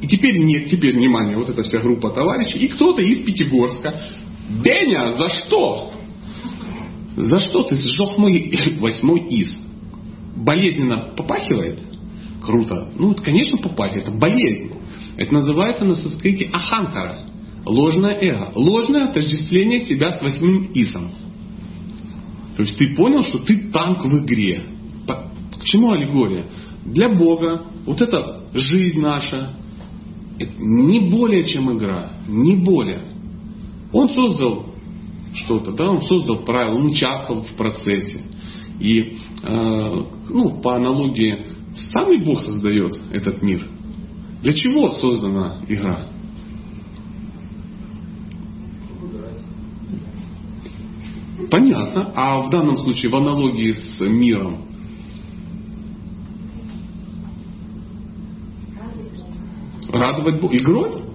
И теперь нет, теперь, внимание, вот эта вся группа товарищей, и кто-то из Пятигорска. Беня, за что? За что ты сжег мой [LAUGHS] восьмой из? Болезненно попахивает? Круто. Ну, это, конечно, попахивает. Это болезнь. Это называется на санскрите аханкара. Ложное эго. Ложное отождествление себя с восьмым исом. То есть ты понял, что ты танк в игре. К чему аллегория? Для Бога вот эта жизнь наша не более чем игра. Не более. Он создал что-то, да, он создал правила, он участвовал в процессе. И э, ну, по аналогии, самый Бог создает этот мир. Для чего создана игра? Понятно. А в данном случае в аналогии с миром? Радовать Бога. Игрой?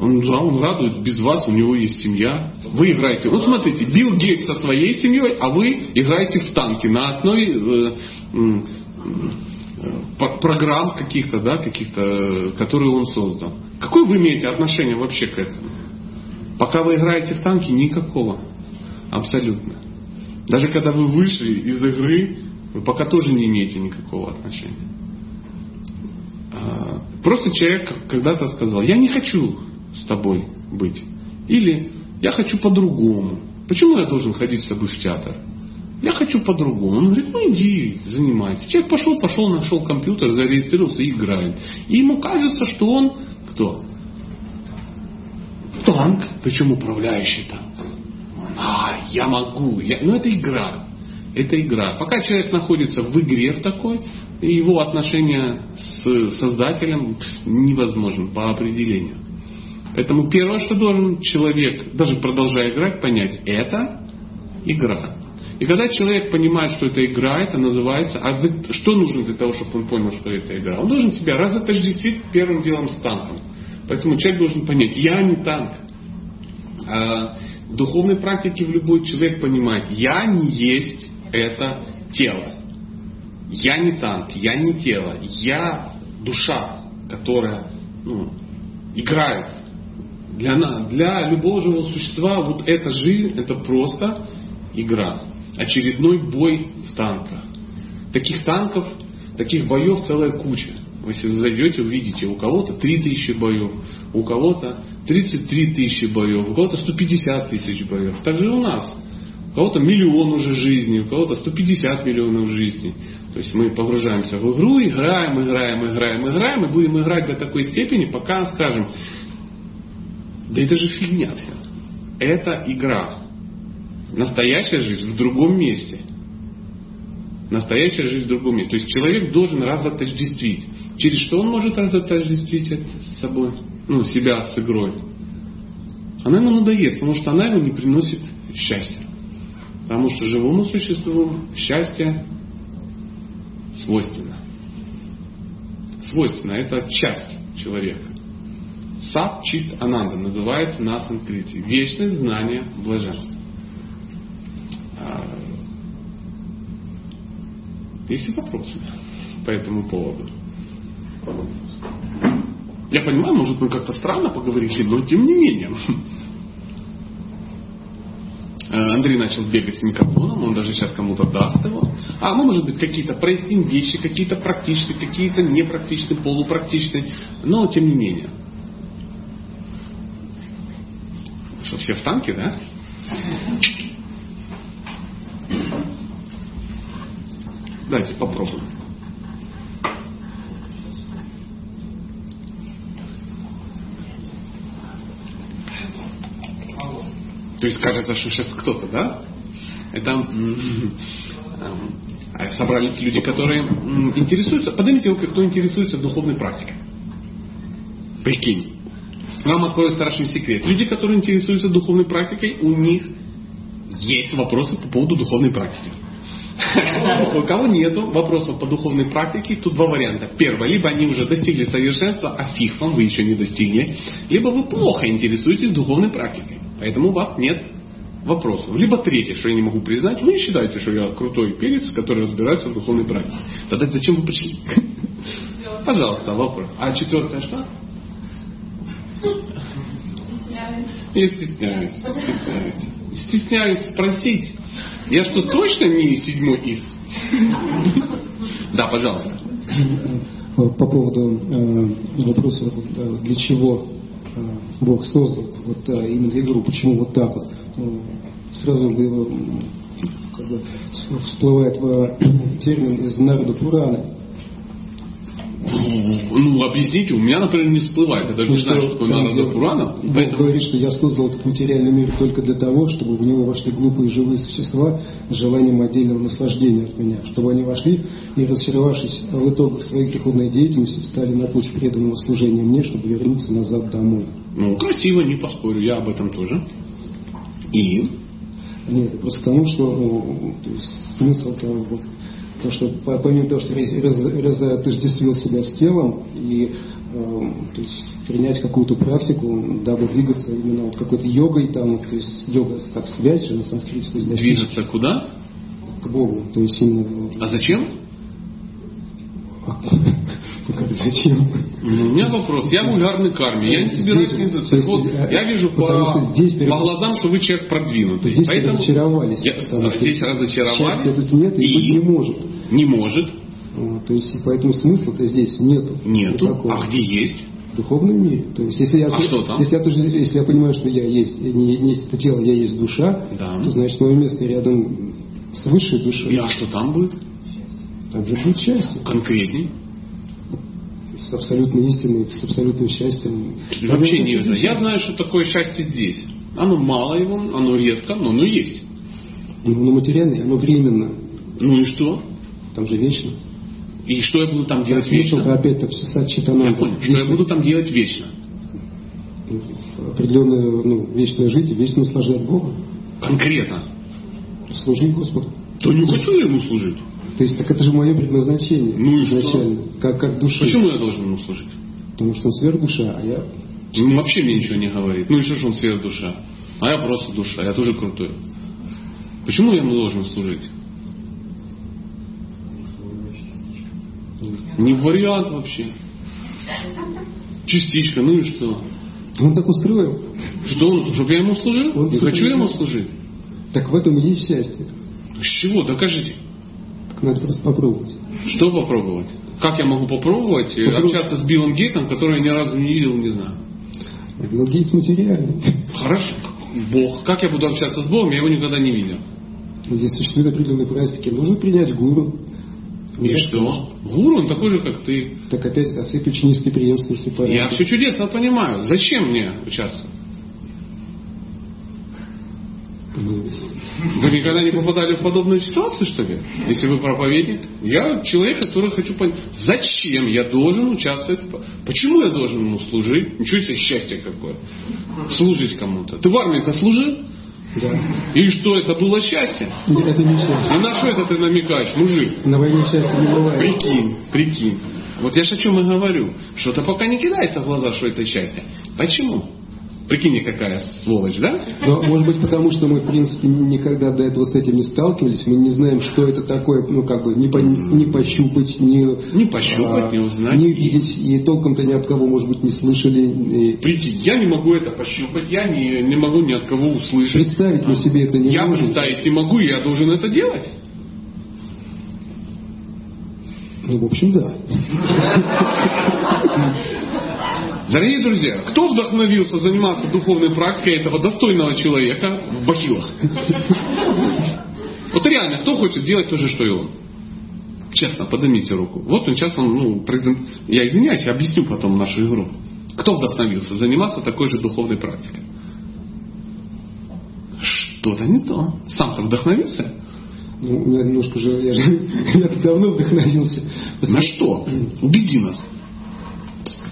Он, да, он радует без вас, у него есть семья. Вы играете. Вот смотрите, Билл Гейтс со своей семьей, а вы играете в танки на основе э, э, программ каких-то, да, каких-то, которые он создал. Какое вы имеете отношение вообще к этому? Пока вы играете в танки, никакого. Абсолютно. Даже когда вы вышли из игры, вы пока тоже не имеете никакого отношения. Просто человек когда-то сказал, я не хочу с тобой быть. Или я хочу по-другому. Почему я должен ходить с тобой в театр? Я хочу по-другому. Он говорит, ну иди, занимайся. Человек пошел, пошел, нашел компьютер, зарегистрировался и играет. И ему кажется, что он кто? танк, причем управляющий танк. А, я могу. Я... Ну, это игра. Это игра. Пока человек находится в игре в такой, его отношение с создателем невозможно по определению. Поэтому первое, что должен человек, даже продолжая играть, понять, это игра. И когда человек понимает, что это игра, это называется, а что нужно для того, чтобы он понял, что это игра? Он должен себя разотождествить первым делом с танком. Поэтому человек должен понять, я не танк. А в духовной практике в любой человек понимает, я не есть это тело. Я не танк, я не тело, я душа, которая ну, играет. Для, для любого живого существа вот эта жизнь это просто игра. Очередной бой в танках. Таких танков, таких боев целая куча. Вы если зайдете, увидите, у кого-то 3 тысячи боев, у кого-то 33 тысячи боев, у кого-то 150 тысяч боев. Так же и у нас. У кого-то миллион уже жизней, у кого-то 150 миллионов жизней. То есть мы погружаемся в игру, играем, играем, играем, играем, и будем играть до такой степени, пока скажем, да это же фигня вся. Это игра. Настоящая жизнь в другом месте. Настоящая жизнь в другом месте. То есть человек должен разотождествить. Через что он может разотождествить с собой? Ну, себя с игрой. Она ему надоест, потому что она ему не приносит счастья. Потому что живому существу счастье свойственно. Свойственно, это часть человека. Сад Чит Ананда называется на санскрите. Вечное знание блаженства. А, есть вопросы по этому поводу? Я понимаю, может мы как-то странно поговорили, но тем не менее. [LAUGHS] Э, Андрей начал бегать с микрофоном, он даже сейчас кому-то даст его. А мы, может быть, какие-то проясним вещи, какие-то практичные, какие-то непрактичные, полупрактичные, но тем не менее. Что, все в танке, да? Давайте попробуем. То есть кажется, что сейчас кто-то, да? Это а собрались люди, которые интересуются. Поднимите руки, кто интересуется духовной практикой. Прикинь. Вам открою страшный секрет. Люди, которые интересуются духовной практикой, у них есть вопросы по поводу духовной практики. [LAUGHS] У кого нету вопросов по духовной практике, тут два варианта. Первое, либо они уже достигли совершенства, а фиг вам, вы еще не достигли, либо вы плохо интересуетесь духовной практикой. Поэтому у вас нет вопросов. Либо третье, что я не могу признать, вы не считаете, что я крутой перец, который разбирается в духовной практике. Тогда зачем вы пришли? Пожалуйста, вопрос. А четвертое что? Я стесняюсь. Стесняюсь. Стесняюсь спросить. Я что, точно не седьмой из? Да, пожалуйста. По поводу э, вопроса, э, для чего Бог создал вот э, именно игру, почему вот так вот. Ну, сразу как бы, всплывает э, [CLEARS THROAT] термин из Нарда Пурана ну, объясните, у меня, например, не всплывает. Я даже не знаю, что такое Нарада Пурана. Бог поэтому... говорит, что я создал этот материальный мир только для того, чтобы в него вошли глупые живые существа с желанием отдельного наслаждения от меня. Чтобы они вошли и, разочаровавшись в итогах своей греховной деятельности, стали на путь преданного служения мне, чтобы вернуться назад домой. Ну, красиво, не поспорю, я об этом тоже. И? Нет, просто к тому, что ну, то есть, смысл того, Потому что помимо того, что разотождествил себя с телом и э, то есть, принять какую-то практику, дабы двигаться именно вот какой-то йогой, там, то есть йога как связь же на санскрите. То есть, двигаться куда? К Богу. То есть именно... А зачем? [LAUGHS] Ну как зачем? У меня вопрос. Я вульгарный карме. Я не собираюсь двигаться. Есть, вот, э, я вижу по, здесь, по глазам, что вы человек продвинутый. Здесь Поэтому разочаровались. Я, здесь разочаровались. тут нет и, и не может. Не может. Вот, то есть, поэтому смысла-то здесь нету. Нету. Никакого. А где есть? В духовном мире. То есть, если я, а что там? Если я, тоже, если я понимаю, что я есть, не, не есть это тело, я есть душа, да. то значит мое место рядом с высшей душой. И а что там будет? Там же будет счастье. Конкретней? С абсолютной истиной, с абсолютным счастьем. Вообще не знаю. Я знаю, что такое счастье здесь. Оно мало его, оно редко, но оно есть. Оно материальное, оно временно. Ну и что? Там же вечно. И что я буду там делать так, вечно? Это опять все читанам. Я понял. Что я буду там делать вечно? Определенное, ну, вечно жить и вечно наслаждать Бога. Конкретно? Служить Господу. То не хочу я ему служить. То есть, так это же мое предназначение. Ну и изначально, что? Как, как душа. Почему я должен ему служить? Потому что он сверхдуша, а я... Ну, вообще мне ничего не говорит. Ну и что же он сверхдуша? А я просто душа, я тоже крутой. Почему я ему должен служить? Не вариант вообще. Частичка, ну и что? Он так устроил. Что он, чтобы я ему служил? Он не хочу я ему служить. Так в этом и есть счастье. С чего? Докажите. Надо просто попробовать. Что попробовать? Как я могу попробовать э, Попробуй. общаться с Биллом Гейтсом, которого я ни разу не видел, не знаю. Билл Гейтс материальный. Хорошо. Бог. Как я буду общаться с Богом, я его никогда не видел. Здесь существуют определенные практики. Нужно принять гуру. И Нет, что? Гуру, он такой же, как ты. Так опять отсыпь ученической преемственности Я порядка. все чудесно понимаю. Зачем мне участвовать? Ну, Вы никогда не попадали в подобную ситуацию, что ли? Если вы проповедник? Я человек, который хочу понять, зачем я должен участвовать? Почему я должен ему служить? Ничего себе счастье какое. Служить кому-то. Ты в армии-то служил? Да. И что, это было счастье? Нет, Это не счастье. И на что это ты намекаешь, мужик? На войне счастья не бывает. Прикинь, прикинь. Вот я ж о чем и говорю. Что-то пока не кидается в глаза, что это счастье. Почему? Прикинь, какая сволочь, да? Но, может быть, потому что мы, в принципе, никогда до этого с этим не сталкивались, мы не знаем, что это такое, ну, как бы, не, по- не пощупать, не, Не пощупать, не узнать. не видеть, и толком-то ни от кого, может быть, не слышали. И Прикинь, я не могу это пощупать, я не, не могу ни от кого услышать. представить мы себе это не я можем. представить не могу, я должен это делать. Ну, в общем, да. [LAUGHS] Дорогие друзья, кто вдохновился заниматься духовной практикой этого достойного человека в бахилах? Вот реально, кто хочет делать то же, что и он? Честно, поднимите руку. Вот он сейчас, он, ну, презен- я извиняюсь, я объясню потом нашу игру. Кто вдохновился заниматься такой же духовной практикой? Что-то не то. Сам-то вдохновился? Ну, меня немножко же, я же [LAUGHS] я давно вдохновился. На что? Убеди нас.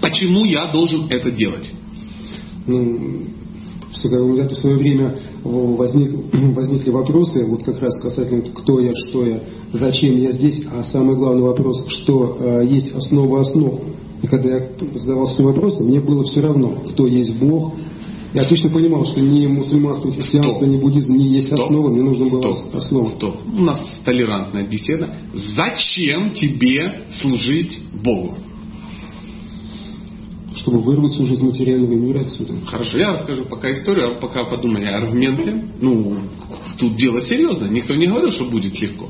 Почему я должен это делать? Ну, у меня в свое время возник, [CLEARS THROAT] возникли вопросы, вот как раз касательно кто я, что я, зачем я здесь, а самый главный вопрос, что э, есть основа основ. И когда я задавался этим вопросом, мне было все равно, кто есть Бог. Я точно понимал, что ни мусульманство, ни христианство, ни буддизм не есть Стоп. основа, мне нужно было Стоп. основа. Стоп. У нас толерантная беседа. Зачем тебе служить Богу? Чтобы вырваться уже из материального мира отсюда. Хорошо, я расскажу пока историю, а пока подумай аргументы. Ну, тут дело серьезно. Никто не говорил, что будет легко.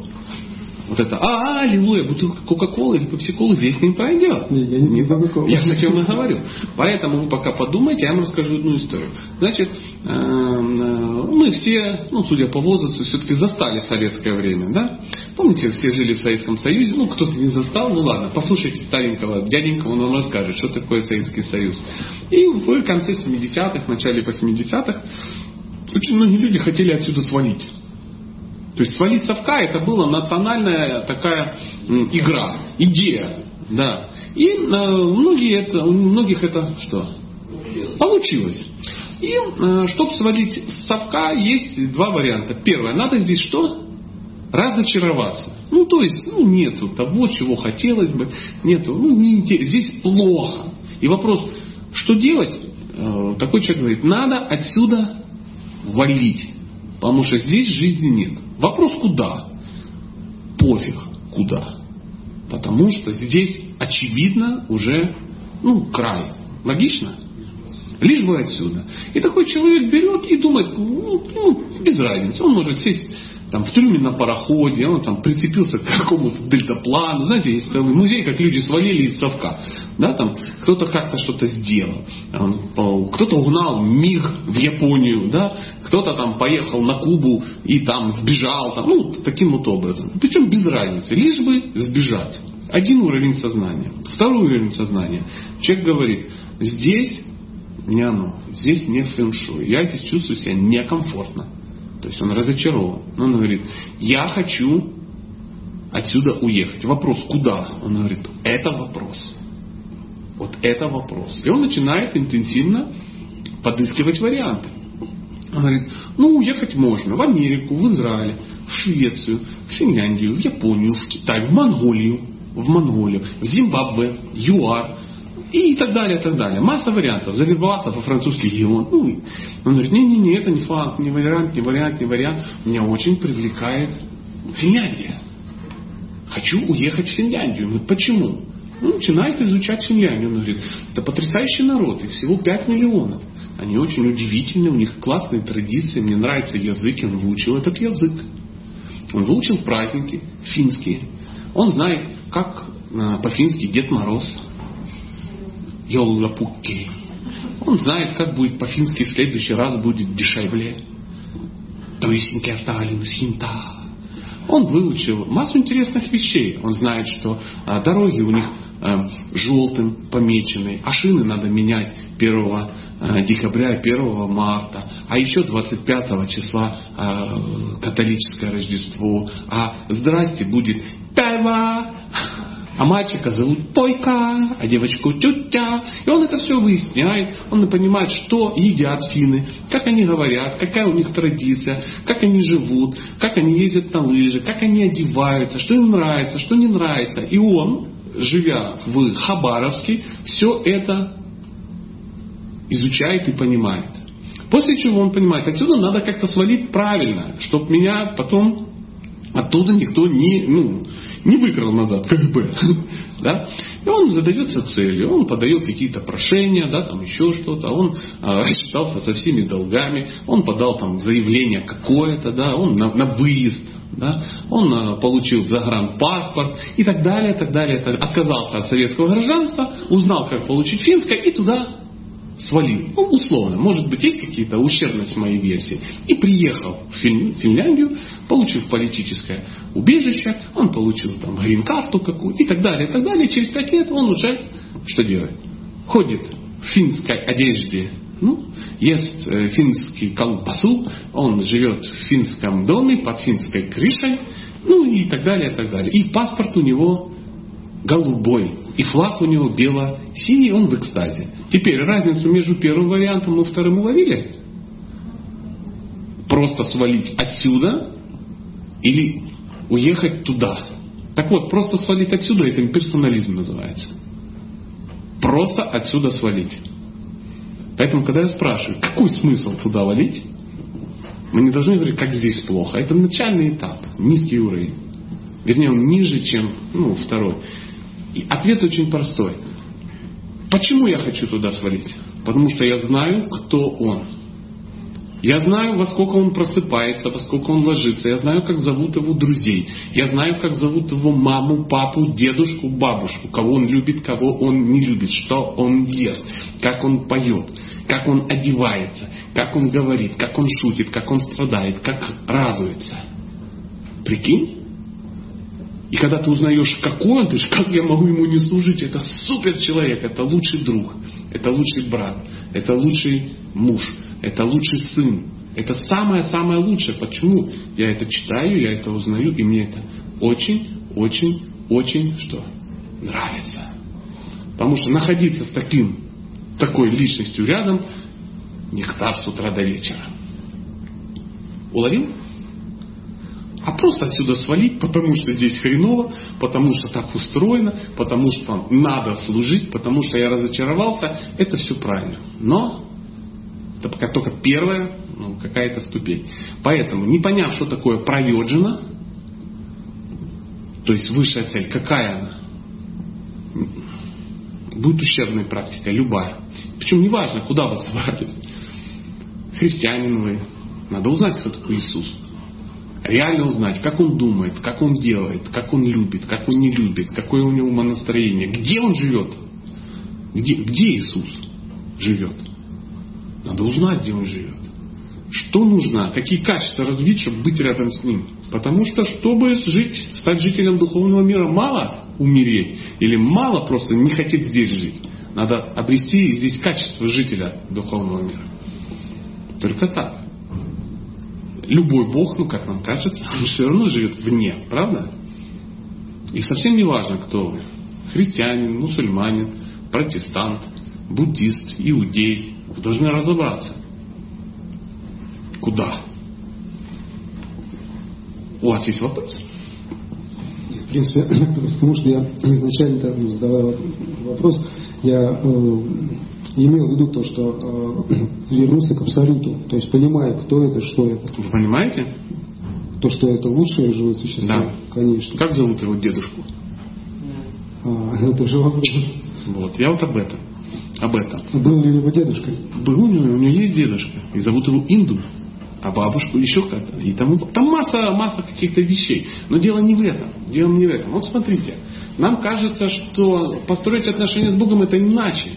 Вот это, а, аллилуйя, бутылка Кока-Колы или Пепси-Колы здесь не пройдет. Не, я не пью Кока-Колу. Я о чем и говорю. Поэтому вы пока подумайте, я вам расскажу одну историю. Значит, э, э, мы все, ну, судя по возрасту, все-таки застали советское время, да? Помните, все жили в Советском Союзе, ну, кто-то не застал, ну ладно, послушайте старенького дяденького, он вам расскажет, что такое Советский Союз. И в конце 70-х, начале 80-х очень многие люди хотели отсюда свалить. То есть свалить совка это была национальная такая игра, идея. Да. И э, многие это, у многих это что? Получилось. И чтобы свалить с совка, есть два варианта. Первое, надо здесь что? Разочароваться. Ну, то есть, ну, нету того, чего хотелось бы, нету, ну, не интерес- здесь плохо. И вопрос, что делать? Э, Такой человек говорит, надо отсюда валить, потому что здесь жизни нет. Вопрос куда? Пофиг куда. Потому что здесь очевидно уже ну, край. Логично? Лишь бы отсюда. И такой человек берет и думает, ну, ну, без разницы. Он может сесть там, в трюме на пароходе, он там прицепился к какому-то дельтаплану. Знаете, есть целый музей, как люди свалили из совка. Да, там, кто-то как-то что-то сделал. Кто-то угнал миг в Японию, да, кто-то там поехал на Кубу и там сбежал. Там, ну, таким вот образом. Причем без разницы, лишь бы сбежать. Один уровень сознания. Второй уровень сознания. Человек говорит, здесь не оно, здесь не фэншуй. Я здесь чувствую себя некомфортно. То есть он разочарован. Он говорит, я хочу отсюда уехать. Вопрос, куда? Он говорит, это вопрос. Вот это вопрос. И он начинает интенсивно подыскивать варианты. Он говорит, ну уехать можно в Америку, в Израиль, в Швецию, в Финляндию, в Японию, в Китай, в Монголию, в Монголию, в Зимбабве, ЮАР и так далее, и так далее. Масса вариантов. Завербоваться во французский регион. Ну, и он говорит, не-не-не, это не факт, не вариант, не вариант, не вариант. Меня очень привлекает Финляндия. Хочу уехать в Финляндию. Говорит, почему? Ну, начинает изучать Финляндию. Он говорит, это потрясающий народ, их всего 5 миллионов. Они очень удивительны, у них классные традиции, мне нравится язык, и он выучил этот язык. Он выучил праздники финские. Он знает, как а, по-фински Дед Мороз. Йоллапукки. Он знает, как будет по-фински в следующий раз будет дешевле. Он выучил массу интересных вещей. Он знает, что а, дороги у них а, желтым помечены, а шины надо менять 1 а, декабря, 1 марта, а еще 25 числа католическое Рождество, а здрасте будет пева, а мальчика зовут Пойка, а девочку Тютя. И он это все выясняет, он понимает, что едят финны, как они говорят, какая у них традиция, как они живут, как они ездят на лыжи, как они одеваются, что им нравится, что не нравится. И он, живя в Хабаровске, все это изучает и понимает. После чего он понимает, отсюда надо как-то свалить правильно, чтобы меня потом оттуда никто не, ну, не выкрал назад КГБ. [LAUGHS] Да? И он задается целью, он подает какие-то прошения, да, там еще что-то, он а, [LAUGHS] рассчитался со всеми долгами, он подал там заявление какое-то, да, он на, на выезд, да, он а, получил загранпаспорт и так далее, так далее, так, отказался от советского гражданства, узнал, как получить финское и туда свалил. Ну, условно. Может быть, есть какие-то ущербность моей версии. И приехал в Финляндию, получив политическое убежище, он получил там грин-карту какую и так далее, и так далее. Через пять лет он уже что делает? Ходит в финской одежде, ну, ест э, финский колбасу, он живет в финском доме под финской крышей, ну и так далее, и так далее. И паспорт у него голубой, и флаг у него бело-синий, он в экстазе. Теперь разницу между первым вариантом и вторым уловили? Просто свалить отсюда или уехать туда. Так вот, просто свалить отсюда, это персонализм называется. Просто отсюда свалить. Поэтому, когда я спрашиваю, какой смысл туда валить, мы не должны говорить, как здесь плохо. Это начальный этап, низкий уровень. Вернее, он ниже, чем ну, второй. И ответ очень простой. Почему я хочу туда свалить? Потому что я знаю, кто он. Я знаю, во сколько он просыпается, во сколько он ложится. Я знаю, как зовут его друзей. Я знаю, как зовут его маму, папу, дедушку, бабушку. Кого он любит, кого он не любит. Что он ест. Как он поет. Как он одевается. Как он говорит. Как он шутит. Как он страдает. Как радуется. Прикинь? И когда ты узнаешь, какой он, ты же, как я могу ему не служить, это супер человек, это лучший друг, это лучший брат, это лучший муж, это лучший сын. Это самое-самое лучшее. Почему? Я это читаю, я это узнаю, и мне это очень, очень, очень что? Нравится. Потому что находиться с таким, такой личностью рядом, нектар с утра до вечера. Уловил? А просто отсюда свалить, потому что здесь хреново, потому что так устроено, потому что надо служить, потому что я разочаровался, это все правильно. Но это пока только первая ну, какая-то ступень. Поэтому, не поняв, что такое проведжина, то есть высшая цель, какая она? Будет ущербная практика, любая. Причем неважно, куда вы собрались. Христианин вы. Надо узнать, кто такой Иисус реально узнать, как он думает, как он делает, как он любит, как он не любит, какое у него умонастроение, где он живет, где, где Иисус живет. Надо узнать, где он живет. Что нужно, какие качества развить, чтобы быть рядом с ним. Потому что, чтобы жить, стать жителем духовного мира, мало умереть или мало просто не хотеть здесь жить. Надо обрести здесь качество жителя духовного мира. Только так любой Бог, ну как нам кажется, он все равно живет вне, правда? И совсем не важно, кто вы. Христианин, мусульманин, протестант, буддист, иудей. Вы должны разобраться. Куда? У вас есть вопрос? В принципе, [CLEARS THROAT] потому что я изначально задавая вопрос, я э, имел в виду то, что э, [CLEARS THROAT] вернулся к абсолюту, то есть понимая, кто это, что это. Вы понимаете? То, что это лучшее живое существо, да. конечно. Как зовут его дедушку? А, [LAUGHS] это же вопрос. Вот, я вот об этом. Об этом. Был ли у него дедушка? Был у него, у него есть дедушка. И зовут его Инду. а бабушку еще как-то. И там, там масса, масса каких-то вещей. Но дело не в этом. Дело не в этом. Вот смотрите, нам кажется, что построить отношения с Богом это иначе.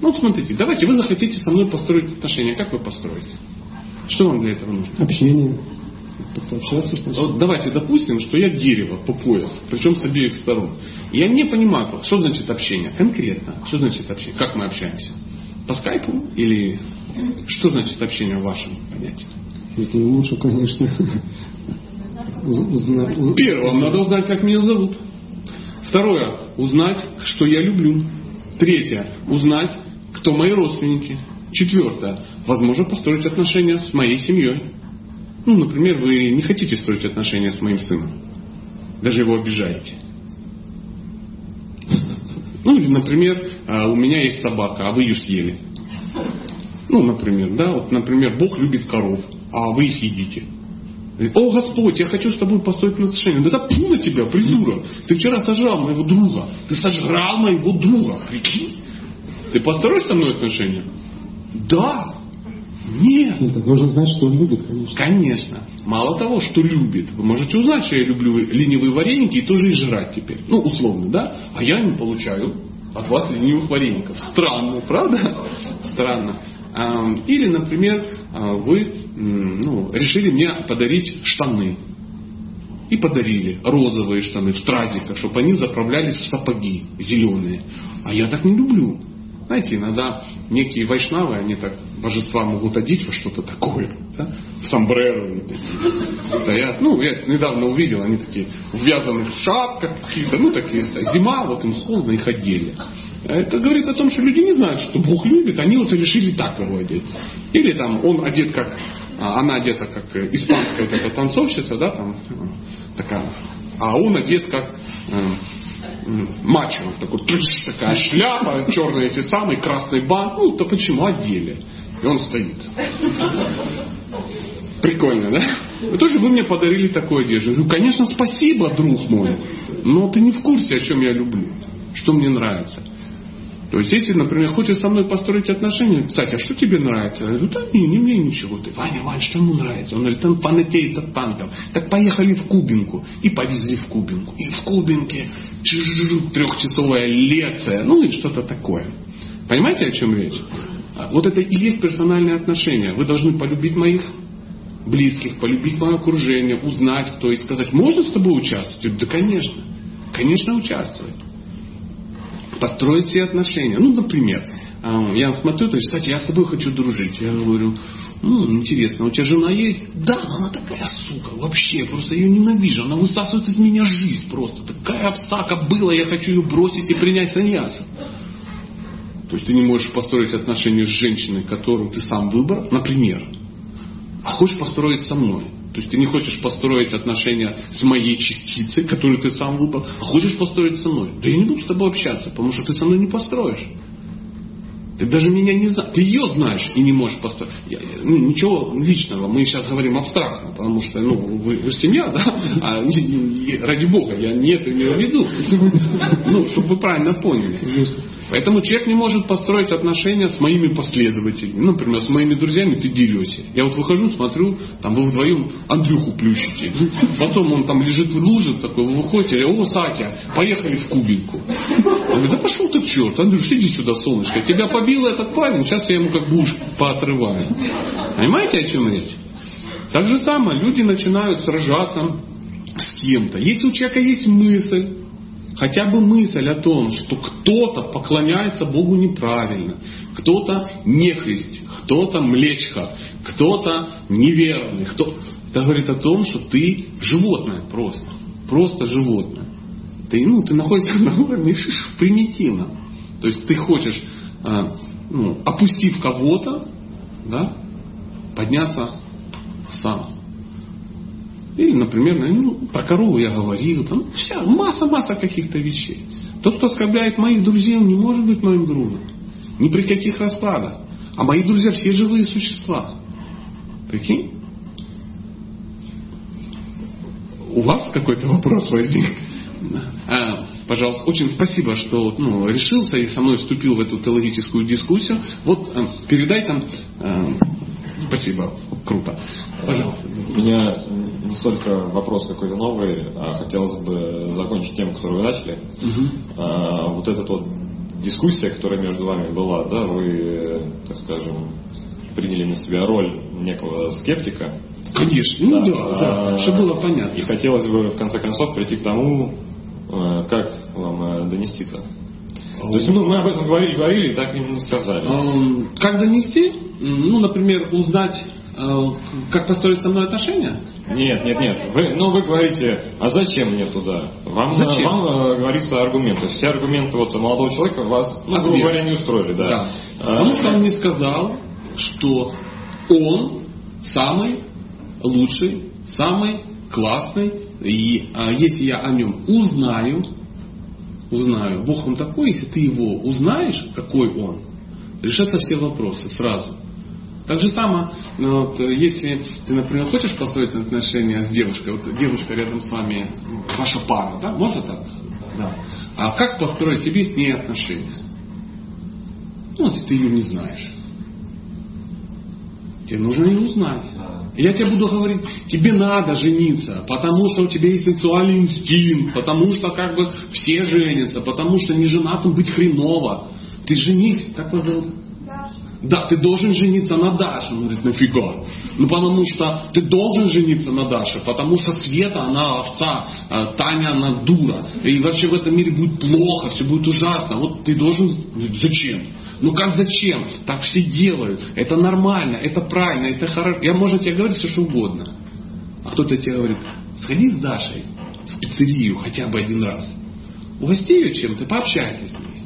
Ну вот смотрите, давайте вы захотите со мной построить отношения. Как вы построите? Что вам для этого нужно? Общение. Общаться вот давайте допустим, что я дерево по пояс, причем с обеих сторон. Я не понимаю, что значит общение. Конкретно. Что значит общение? Как мы общаемся? По скайпу или что значит общение в вашем понятии? Это лучше, конечно. Первое, надо узнать, как меня зовут. Второе, узнать, что я люблю. Третье, узнать, кто мои родственники. Четвертое, возможно, построить отношения с моей семьей. Ну, например, вы не хотите строить отношения с моим сыном. Даже его обижаете. Ну, или, например, а, у меня есть собака, а вы ее съели. Ну, например, да, вот, например, Бог любит коров, а вы их едите. О, Господь, я хочу с тобой построить отношения. Да да пу на тебя, придурок. Ты вчера сожрал моего друга. Ты сожрал моего друга. Прикинь. Ты построишь со мной отношения? Да. Нет. Нет, нужно знать, что он любит, конечно. Конечно. Мало того, что любит. Вы можете узнать, что я люблю ленивые вареники и тоже и жрать теперь. Ну, условно, да? А я не получаю от вас ленивых вареников. Странно, правда? Странно. Или, например, а, вы ну, решили мне подарить штаны. И подарили розовые штаны в стразиках, чтобы они заправлялись в сапоги зеленые. А я так не люблю. Знаете, иногда некие вайшнавы, они так божества могут одеть во что-то такое, да? в сомбреро они такие стоят. Ну, я недавно увидел, они такие в вязаных шапках какие-то, ну, такие. Зима, вот им холодно, их одели. Это говорит о том, что люди не знают, что Бог любит, они вот решили так его одеть. Или там он одет как, а, она одета как испанская вот эта танцовщица, да, там такая, а он одет как э, мачо, такой, такая шляпа, черные эти самые, красный банк, ну, то почему одели? И он стоит. Прикольно, да? Вы тоже вы мне подарили такую одежду. Говорю, конечно, спасибо, друг мой. Но ты не в курсе, о чем я люблю, что мне нравится. То есть, если, например, хочешь со мной построить отношения, кстати, а что тебе нравится? Я говорю, да не, не мне ничего. Ты, Ваня, Ваня, что ему нравится? Он говорит, он фанатеет от танков. Так поехали в Кубинку. И повезли в Кубинку. И в Кубинке трехчасовая лекция. Ну и что-то такое. Понимаете, о чем речь? А, вот это и есть персональные отношения. Вы должны полюбить моих близких, полюбить мое окружение, узнать кто и сказать, можно с тобой участвовать? Да, конечно. Конечно, участвовать построить все отношения. Ну, например, я смотрю, то есть, кстати, я с тобой хочу дружить. Я говорю, ну, интересно, у тебя жена есть? Да, она такая сука, вообще, просто ее ненавижу. Она высасывает из меня жизнь просто. Такая овца была, я хочу ее бросить и принять саньяса. То есть ты не можешь построить отношения с женщиной, которую ты сам выбрал, например, а хочешь построить со мной. То есть ты не хочешь построить отношения с моей частицей, которую ты сам выбрал, а хочешь построить со мной. Да я не буду с тобой общаться, потому что ты со мной не построишь. Ты даже меня не знаешь. Ты ее знаешь и не можешь построить. Я, ну, ничего личного. Мы сейчас говорим абстрактно, потому что ну, вы, вы семья, да? А не, не, ради Бога, я не это имею в виду. Ну, чтобы вы правильно поняли. Поэтому человек не может построить отношения с моими последователями. Например, с моими друзьями ты дерешься. Я вот выхожу, смотрю, там вы вдвоем Андрюху плющите. Потом он там лежит в луже такой, вы выходите, о, Сатя, поехали в Кубинку. Я говорю, да пошел ты к черту, Андрюш, иди сюда, солнышко. Тебя побил этот парень, сейчас я ему как бы уж поотрываю. Понимаете, о чем речь? Так же самое, люди начинают сражаться с кем-то. Если у человека есть мысль, хотя бы мысль о том, что кто-то поклоняется Богу неправильно, кто-то нехрист, кто-то млечха, кто-то неверный, кто... это говорит о том, что ты животное просто, просто животное. Ты, ну, ты находишься на уровне примитивно. То есть ты хочешь, а, ну, опустив кого-то, да, подняться сам. Или, например, ну, про корову я говорил, там вся масса-масса каких-то вещей. Тот, кто оскорбляет моих друзей, он не может быть моим другом. Ни при каких раскладах. А мои друзья все живые существа. Прикинь? У вас какой-то вопрос возник? А, пожалуйста, очень спасибо, что ну, решился и со мной вступил в эту теологическую дискуссию. Вот э, передай там э, Спасибо. Круто. Пожалуйста. У меня не столько вопрос какой-то новый, а хотелось бы закончить тему, которую вы начали. Угу. А, вот эта вот дискуссия, которая между вами была, да, вы, так скажем, приняли на себя роль некого скептика. Конечно, ну да, да, да, чтобы было понятно. И хотелось бы в конце концов прийти к тому, э, как вам э, донести это. То есть ну, мы об этом говорили, говорили и так и не сказали. Как донести? Ну, например, узнать, э, как построить со мной отношения? Нет, нет, нет. Вы, ну, вы говорите, а зачем мне туда? Вам, зачем? вам э, говорится аргумент. То есть все аргументы вот молодого человека вас, ну, грубо говоря, не устроили. Да. да. А, Потому что он не сказал, что он самый лучший, самый классный. И а, если я о нем узнаю, узнаю, Бог он такой, если ты его узнаешь, какой он, решатся все вопросы сразу. Так же само, ну, вот, если ты, например, хочешь построить отношения с девушкой, вот девушка рядом с вами, ваша пара, да, можно так? Да. А как построить тебе с ней отношения? Ну, если ты ее не знаешь. Тебе нужно ее узнать. Я тебе буду говорить, тебе надо жениться, потому что у тебя есть сексуальный инстинкт, потому что как бы все женятся, потому что не женатым быть хреново. Ты женись, как вас зовут? Да, ты должен жениться на Даше. Он говорит, нафига? Ну, потому что ты должен жениться на Даше, потому что Света, она овца, а Таня, она дура. И вообще в этом мире будет плохо, все будет ужасно. Вот ты должен... Зачем? Ну как зачем? Так все делают. Это нормально, это правильно, это хорошо. Я можно тебе говорить все, что угодно. А кто-то тебе говорит, сходи с Дашей в пиццерию хотя бы один раз. Угости ее чем-то, пообщайся с ней.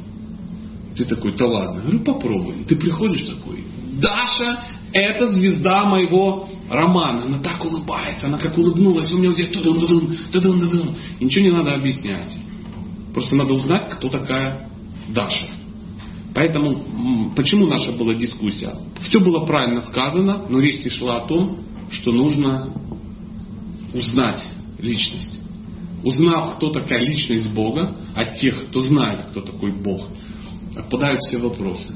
Ты такой, да ладно. Я говорю, попробуй. И ты приходишь такой, Даша, это звезда моего романа. Она так улыбается, она как улыбнулась, у меня вот здесь тудун, тудун, тудун, тудун. И ничего не надо объяснять. Просто надо узнать, кто такая Даша. Поэтому, почему наша была дискуссия? Все было правильно сказано, но речь шла о том, что нужно узнать личность. Узнав, кто такая личность Бога, от тех, кто знает, кто такой Бог, отпадают все вопросы.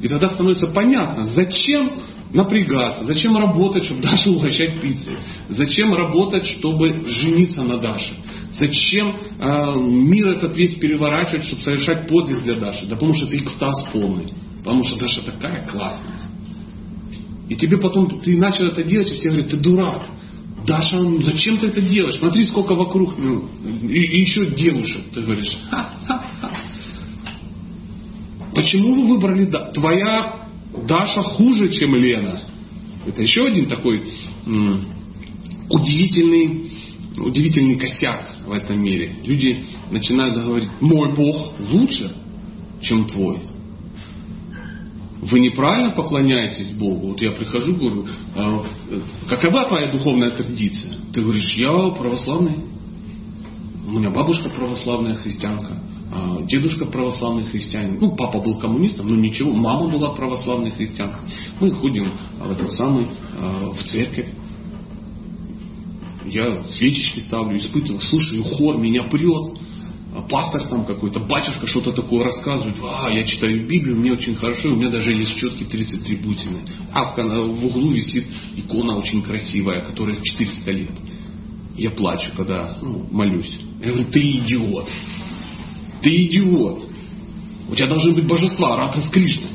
И тогда становится понятно, зачем напрягаться, зачем работать, чтобы Дашу угощать пиццей, зачем работать, чтобы жениться на Даше, зачем э, мир этот весь переворачивать, чтобы совершать подвиг для Даши, да потому что это экстаз полный, потому что Даша такая классная. И тебе потом, ты начал это делать, и все говорят, ты дурак. Даша, ну зачем ты это делаешь? Смотри, сколько вокруг, ну, и, и еще девушек, ты говоришь. Ха-ха-ха. Почему вы выбрали да? Твоя Даша хуже, чем Лена. Это еще один такой м, удивительный, удивительный косяк в этом мире. Люди начинают говорить, мой Бог лучше, чем твой. Вы неправильно поклоняетесь Богу. Вот я прихожу, говорю, а, какова твоя духовная традиция? Ты говоришь, я православный. У меня бабушка православная христианка. А, дедушка православный христианин, ну, папа был коммунистом, но ничего, мама была православной христианкой. Мы ходим в этот самый, а, в церковь. Я свечечки ставлю, испытываю, слушаю, хор меня прет, а пастор там какой-то, батюшка что-то такое рассказывает, а, я читаю Библию, мне очень хорошо, у меня даже есть четки 33 бусины. А в углу висит икона очень красивая, которая 400 лет. Я плачу, когда ну, молюсь. Я говорю, ты идиот. Ты идиот. У тебя должны быть божества, Радха с Кришной.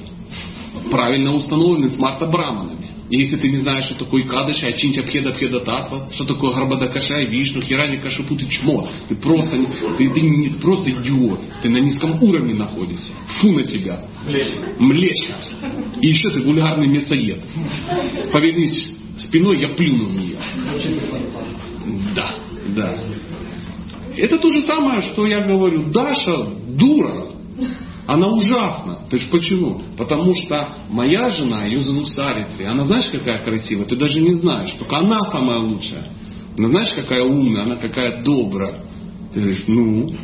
Правильно установлены смарта браманами. И если ты не знаешь, что такое Кадыша, Ачинча Пхеда Пхеда Татва, что такое Гарбадакаша, Вишну, Хирани Кашипу, ты чмо. Ты просто, ты, ты, не, просто идиот. Ты на низком уровне находишься. Фу на тебя. Млечь. И еще ты вульгарный мясоед. Повернись спиной, я плюну в нее. Да, да. Это то же самое, что я говорю, Даша дура, она ужасна. Ты ж почему? Потому что моя жена, ее зовут Саритри, она знаешь, какая красивая? Ты даже не знаешь, только она самая лучшая. Она знаешь, какая умная, она какая добрая. Ты говоришь, ну,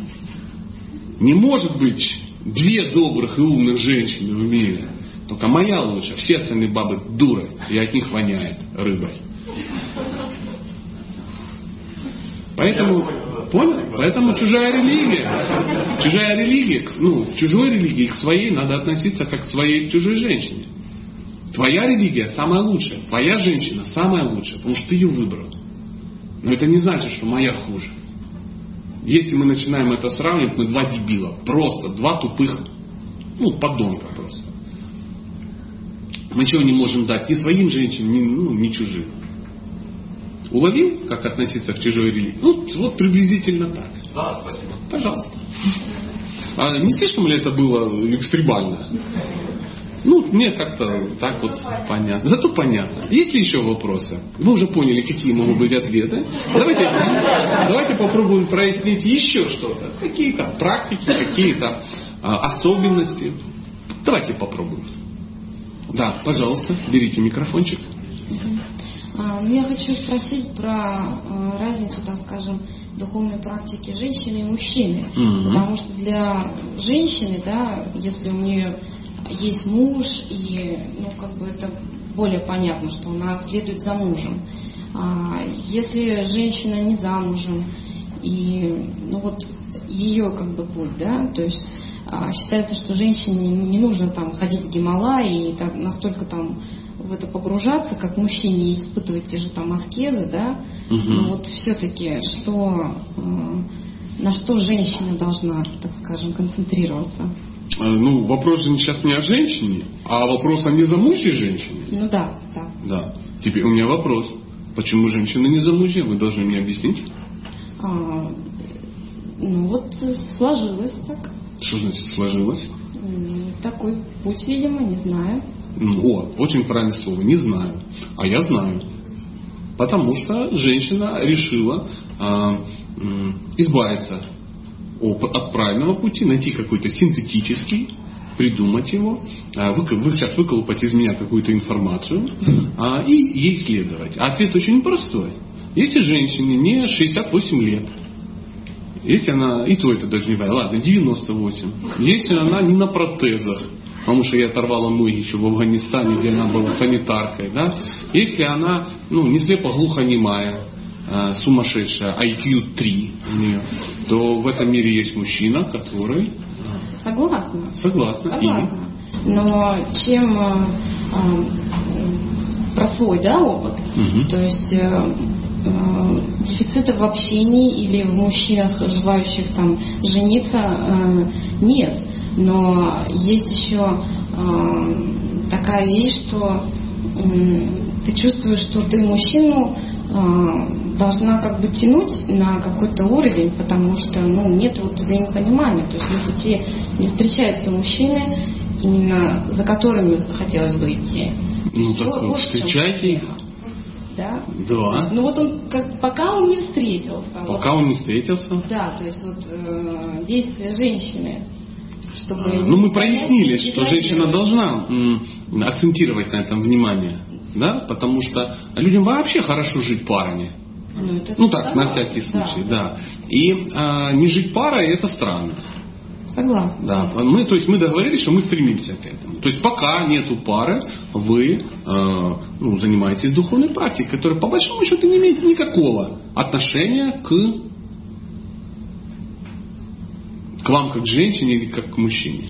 не может быть две добрых и умных женщины в мире. Только моя лучшая. Все остальные бабы дуры, и от них воняет рыбой. Поэтому Понял? Поэтому чужая религия, чужая религия, ну, к чужой религии, к своей надо относиться как к своей к чужой женщине. Твоя религия самая лучшая, твоя женщина самая лучшая, потому что ты ее выбрал. Но это не значит, что моя хуже. Если мы начинаем это сравнивать, мы два дебила. Просто два тупых, ну, подонка просто. Мы чего не можем дать ни своим женщинам, ни, ну, ни чужим. Уловил, как относиться к чужой религии? Ну, вот приблизительно так. Да, спасибо. Пожалуйста. А не слишком ли это было экстремально? Ну, мне как-то так вот понятно. Зато понятно. Есть ли еще вопросы? Вы уже поняли, какие могут быть ответы. Давайте, давайте попробуем прояснить еще что-то. Какие-то практики, какие-то а, особенности. Давайте попробуем. Да, пожалуйста, берите микрофончик. А, ну, я хочу спросить про а, разницу, так скажем, духовной практики женщины и мужчины. Мгм. Потому что для женщины, да, если у нее есть муж, и, ну, как бы это более понятно, что она следует за мужем. А если женщина не замужем, и, ну, вот ее как бы путь, да, то есть а, считается, что женщине не нужно там ходить в Гималай и так, настолько там в это погружаться, как мужчине, испытывать те же там аскезы, да, Мгм. но вот все-таки, что, э, на что женщина должна, так скажем, концентрироваться? А, Ну, вопрос же сейчас не о женщине, а вопрос о незамужней женщине. Ну да, да. Да. Теперь у меня вопрос. Почему женщина незамужняя? Вы должны мне объяснить. А, ну вот э, сложилось так. Что значит сложилось? Такой путь, видимо, не знаю. О, очень правильное слово. Не знаю. А я знаю. Потому что женщина решила м, избавиться от правильного пути, найти какой-то синтетический, придумать его, а, вы сейчас выколупать из меня какую-то информацию а, и ей следовать. А ответ очень простой. Если женщине не 68 лет, если она, и то это даже не важно, ладно, 98. Если она не на протезах, потому что я оторвала ноги еще в Афганистане, где она была санитаркой, да, если она, ну, не слепо-глухонемая, а, сумасшедшая, IQ 3 у нее, то в этом мире есть мужчина, который Согласна. согласна. Согласна. Но чем э, э, про свой да, опыт, Мгм. то есть э, э, дефицита в общении или в мужчинах, желающих там жениться, э, нет. Но есть еще э, такая вещь, что м, ты чувствуешь, что ты мужчину э, должна как бы тянуть на какой-то уровень, потому что ну, нет вот взаимопонимания. То есть на пути не встречаются мужчины, именно за которыми хотелось бы идти. Ну так Вот- вот встречайте их. Да? Да. Ну вот он, как, пока он не встретился. вот. Пока он не встретился. Да, то есть вот э, действия женщины, чтобы... Ну, мы прояснили, что женщина должна акцентировать на этом внимание. Да? Потому что людям вообще хорошо жить парами. Ну, это Ну так, на всякий да. случай, да. И а, не жить парой это странно. Согласна. Да. Мы, то есть мы договорились, что мы стремимся к этому. То есть пока нету пары, вы э, ну, занимаетесь духовной практикой, которая по большому счету не имеет никакого отношения к, к вам как к женщине или как к мужчине.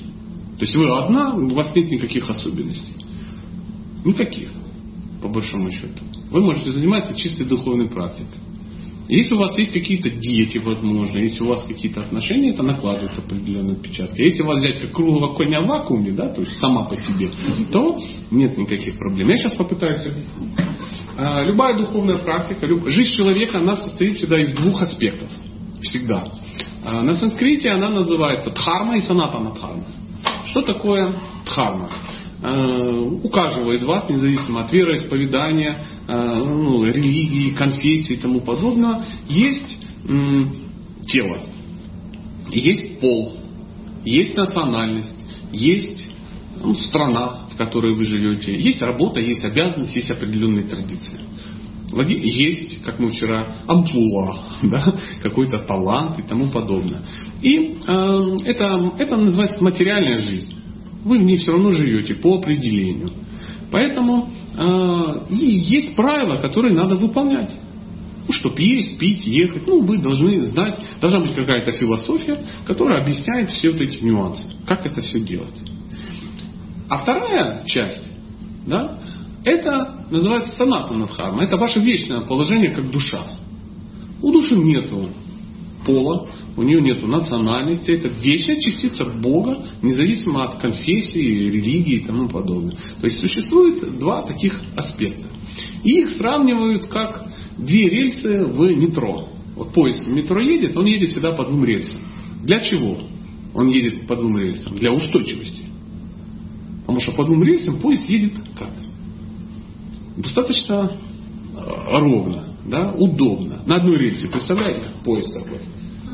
То есть вы одна, у вас нет никаких особенностей. Никаких, по большому счету. Вы можете заниматься чистой духовной практикой. Если у вас есть какие-то дети, возможно, если у вас какие-то отношения, это накладывает определенный отпечаток. А Если вас взять как круглого коня в вакууме, да, то есть сама по себе, то нет никаких проблем. Я сейчас попытаюсь объяснить. А, Любая духовная практика, жизнь человека, она состоит всегда из двух аспектов. Всегда. А, На санскрите она называется дхарма и санатана дхарма. Что такое дхарма? Э, У каждого из вас, независимо от вероисповедания, э, ну, религии, конфессии и тому подобное, есть тело, есть пол, есть национальность, есть ну, страна, в которой вы живете, есть работа, есть обязанность, есть определенные традиции. Есть, как мы вчера, амплуа, [LAUGHS] да, какой-то талант и тому подобное. И э, это, это называется материальная жизнь. Вы в ней все равно живете по определению. Поэтому э, и есть правила, которые надо выполнять. Ну, чтобы есть, пить, ехать, ну, вы должны знать, должна быть какая-то философия, которая объясняет все вот эти нюансы, как это все делать. А вторая часть, да, это называется санатанадхарма. Это ваше вечное положение как душа. У души нету пола, у нее нет национальности, это вечная частица Бога, независимо от конфессии, религии и тому подобное. То есть существует два таких аспекта. И их сравнивают как две рельсы в метро. Вот поезд в метро едет, он едет всегда по двум рельсам. Для чего он едет по двум рельсам? Для устойчивости. Потому что по двум рельсам поезд едет как? Достаточно э, ровно, да, удобно. На одной рельсе, представляете, поезд такой.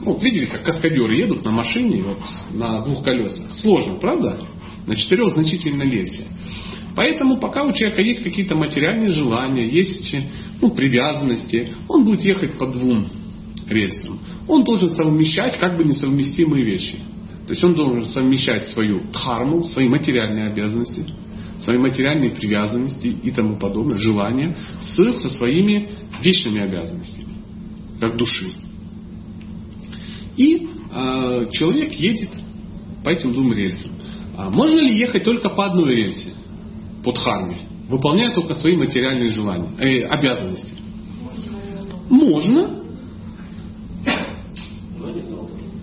Ну, видели, как каскадеры едут на машине вот, на двух колесах. Сложно, правда? На четырех значительно легче. Поэтому пока у человека есть какие-то материальные желания, есть ну, привязанности, он будет ехать по двум рельсам. Он должен совмещать как бы несовместимые вещи. То есть он должен совмещать свою дхарму, свои материальные обязанности, свои материальные привязанности и тому подобное, желания, с, со своими вечными обязанностями, как души. И э, человек едет по этим двум рельсам. А можно ли ехать только по одной рельсе, по дхарме, выполняя только свои материальные желания, э, обязанности? Можно,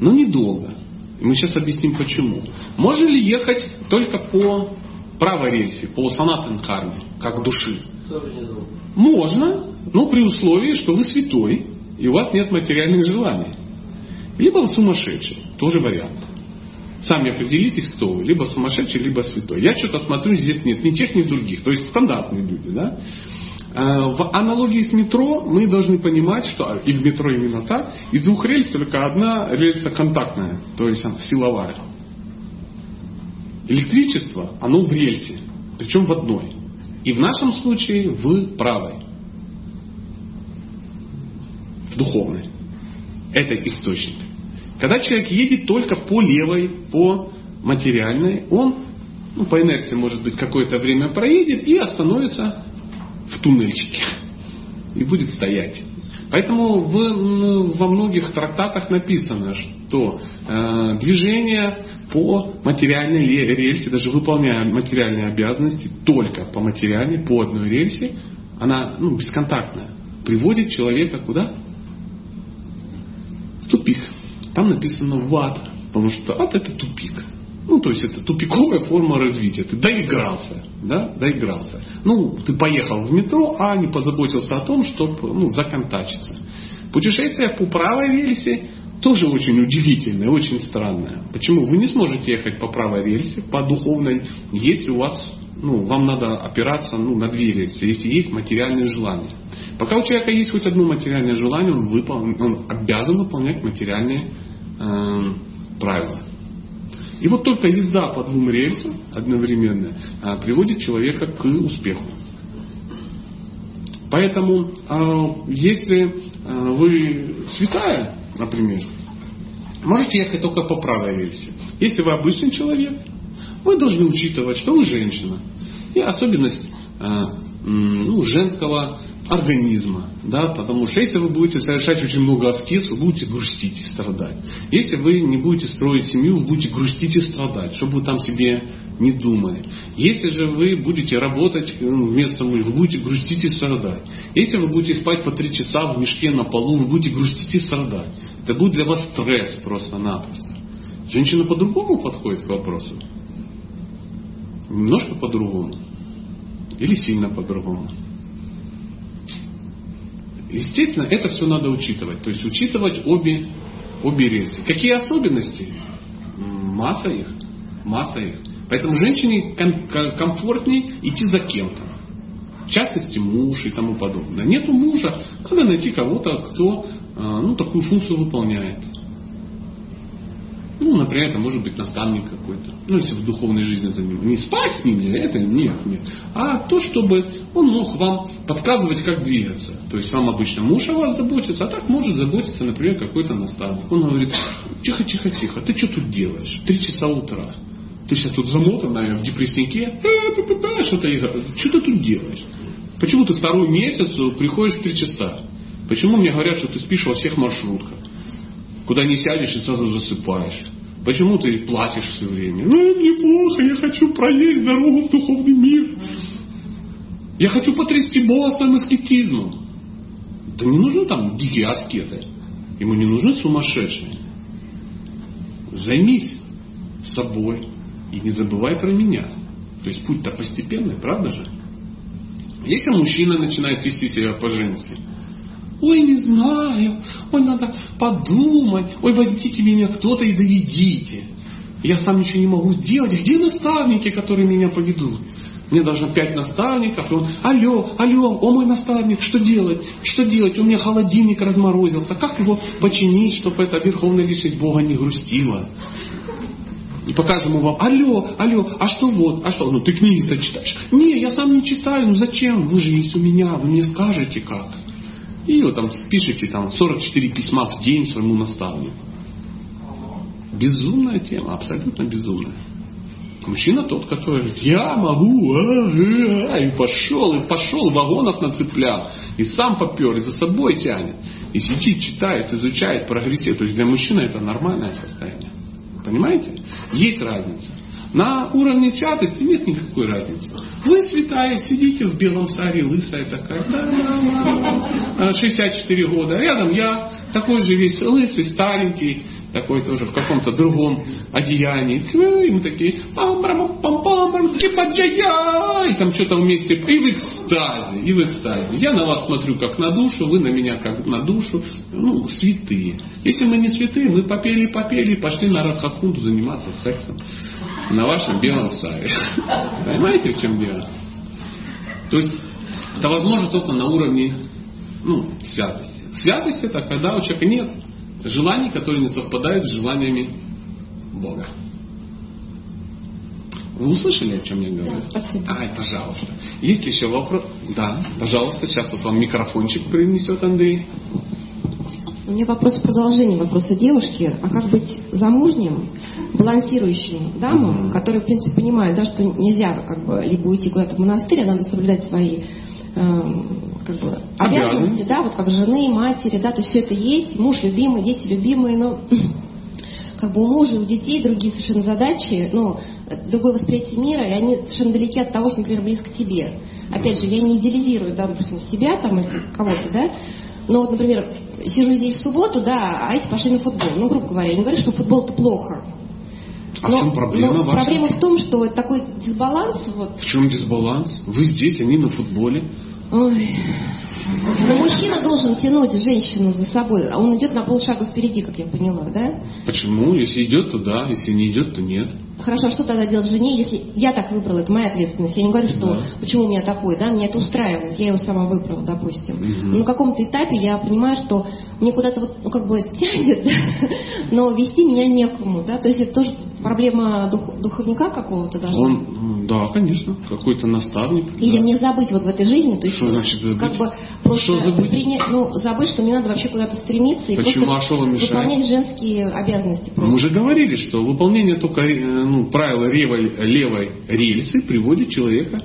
но недолго. Мы сейчас объясним почему. Можно ли ехать только по правой рельсе, по санатан карме, как души? Можно, но при условии, что вы святой, и у вас нет материальных желаний. Либо вы сумасшедший, тоже вариант. Сами определитесь, кто вы. Либо сумасшедший, либо святой. Я что-то смотрю, здесь нет ни тех, ни других. То есть стандартные люди. Да? А, в аналогии с метро мы должны понимать, что и в метро именно так, из двух рельс только одна рельса контактная, то есть силовая. Электричество, оно в рельсе, причем в одной. И в нашем случае в правой, в духовной. Это источник. Когда человек едет только по левой, по материальной, он ну, по инерции, может быть, какое-то время проедет и остановится в туннельчике. И будет стоять. Поэтому в, во многих трактатах написано, что э, движение по материальной рельсе, даже выполняя материальные обязанности только по материальной, по одной рельсе, она ну, бесконтактная, приводит человека куда? В тупик. Там написано в ад, потому что ад это тупик. Ну, то есть это тупиковая форма развития. Ты доигрался, да, доигрался. Ну, ты поехал в метро, а не позаботился о том, чтобы ну, законтачиться. Путешествие по правой рельсе тоже очень удивительное, очень странное. Почему? Вы не сможете ехать по правой рельсе, по духовной, если у вас, ну, вам надо опираться ну, на две рельсы, если есть материальные желания. Пока у человека есть хоть одно материальное желание, он, выпол... он обязан выполнять материальные э, правила. И вот только езда по двум рельсам одновременно э, приводит человека к успеху. Поэтому, э, если э, вы святая, например, можете ехать только по правой рельсе. Если вы обычный человек, вы должны учитывать, что вы женщина. И особенность э, ну, женского организма. Да? Потому что если вы будете совершать очень много аскез, вы будете грустить и страдать. Если вы не будете строить семью, вы будете грустить и страдать, чтобы вы там себе не думали. Если же вы будете работать ну, вместо мужа, вы будете грустить и страдать. Если вы будете спать по три часа в мешке на полу, вы будете грустить и страдать. Это будет для вас стресс просто-напросто. Женщина по-другому подходит к вопросу. Немножко по-другому. Или сильно по-другому. Естественно, это все надо учитывать. То есть учитывать обе, обе рельсы. Какие особенности? Масса их. Масса их. Поэтому женщине комфортнее идти за кем-то. В частности, муж и тому подобное. Нету мужа, надо найти кого-то, кто ну, такую функцию выполняет. Ну, например, это может быть наставник какой-то. Ну, если в духовной жизни за ним. Не спать с ним, это нет, нет. А то, чтобы он мог вам подсказывать, как двигаться. То есть вам обычно муж о вас заботится, а так может заботиться, например, какой-то наставник. Он говорит, тихо, тихо, тихо, ты что тут делаешь? Три часа утра. Ты сейчас тут замотан, наверное, в депресснике. Э, что-то, что ты тут делаешь? Почему ты второй месяц приходишь в три часа? Почему мне говорят, что ты спишь во всех маршрутках? Куда не сядешь и сразу засыпаешь. Почему ты платишь все время? Ну, мне плохо, я хочу проесть дорогу в духовный мир. Я хочу потрясти Бога своим аскетизмом. Да не нужны там дикие аскеты. Ему не нужны сумасшедшие. Займись собой и не забывай про меня. То есть путь-то постепенный, правда же? Если мужчина начинает вести себя по-женски, ой, не знаю, ой, надо подумать, ой, возьмите меня кто-то и доведите. Я сам ничего не могу сделать. Где наставники, которые меня поведут? Мне должно пять наставников. И он, алло, алло, о мой наставник, что делать? Что делать? У меня холодильник разморозился. Как его починить, чтобы эта верховная личность Бога не грустила? И покажем вам, алло, алло, а что вот, а что, ну ты книги-то читаешь. Не, я сам не читаю, ну зачем, вы же есть у меня, вы мне скажете как. И вот там пишите там 44 письма в день своему наставнику. Безумная тема, абсолютно безумная. Мужчина тот, который я могу, а, а, а, и пошел, и пошел, вагонов нацеплял, и сам попер, и за собой тянет, и сидит, читает, изучает, прогрессирует. То есть для мужчины это нормальное состояние. Понимаете? Есть разница. На уровне святости нет никакой разницы. Вы святая, сидите в белом саре, лысая такая, да, 64 года. Рядом я, такой же весь лысый, старенький, такой тоже в каком-то другом одеянии. И мы такие, пам пам пам пам и там что-то вместе, и в экстазе, и в экстазе. Я на вас смотрю как на душу, вы на меня как на душу, ну, святые. Если мы не святые, мы попели, попели, пошли на Радхакунду заниматься сексом на вашем белом саре. Понимаете, в чем дело? То есть, это возможно только на уровне ну, святости. Святость это когда у человека нет желаний, которые не совпадают с желаниями Бога. Вы услышали, о чем я говорю? Да, спасибо. Ай, пожалуйста. Есть еще вопрос? Да, пожалуйста. Сейчас вот вам микрофончик принесет Андрей. У меня вопрос в продолжении вопроса девушки. А как быть замужним, балансирующим дамам, которые, в принципе, понимают, да, что нельзя как бы либо уйти куда-то в монастырь, а надо соблюдать свои эм, как бы обязанности, да, вот как жены, матери, да, то есть все это есть, муж любимый, дети любимые, но [CLEARS THROAT] как бы у мужа, у детей другие совершенно задачи, ну, другое восприятие мира, и они совершенно далеки от того, что, например, близко тебе. Опять же, я не идеализирую, да, допустим, себя там или кого-то, да, но вот, например, сижу здесь в субботу, да, а эти пошли на футбол. Ну, грубо говоря, я не говорю, что футбол это плохо. А но, в чем проблема но ваша? Проблема в том, что такой дисбаланс. Вот... В чем дисбаланс? Вы здесь, они на футболе. Ой. Но мужчина должен тянуть женщину за собой, а он идет на полшага впереди, как я поняла, да? Почему? Если идет, то да, если не идет, то нет. Хорошо, а что тогда делать жене, если я так выбрала, это моя ответственность. Я не говорю, что да. почему у меня такой, да, меня это устраивает, я его сама выбрала, допустим. Угу. Но на каком-то этапе я понимаю, что мне куда-то вот, ну, как бы [LAUGHS] тянет, но вести меня некому, да, то есть это тоже проблема дух, духовника какого-то даже. Он, да, конечно, какой-то наставник. Или да. мне забыть вот в этой жизни, то есть что значит забыть? как бы просто что забыть? Принять, ну, забыть, что мне надо вообще куда-то стремиться и Почему? просто а что вам мешает? выполнять женские обязанности. Просто. Мы уже говорили, что выполнение только э, ну, правила левой, левой рельсы приводит человека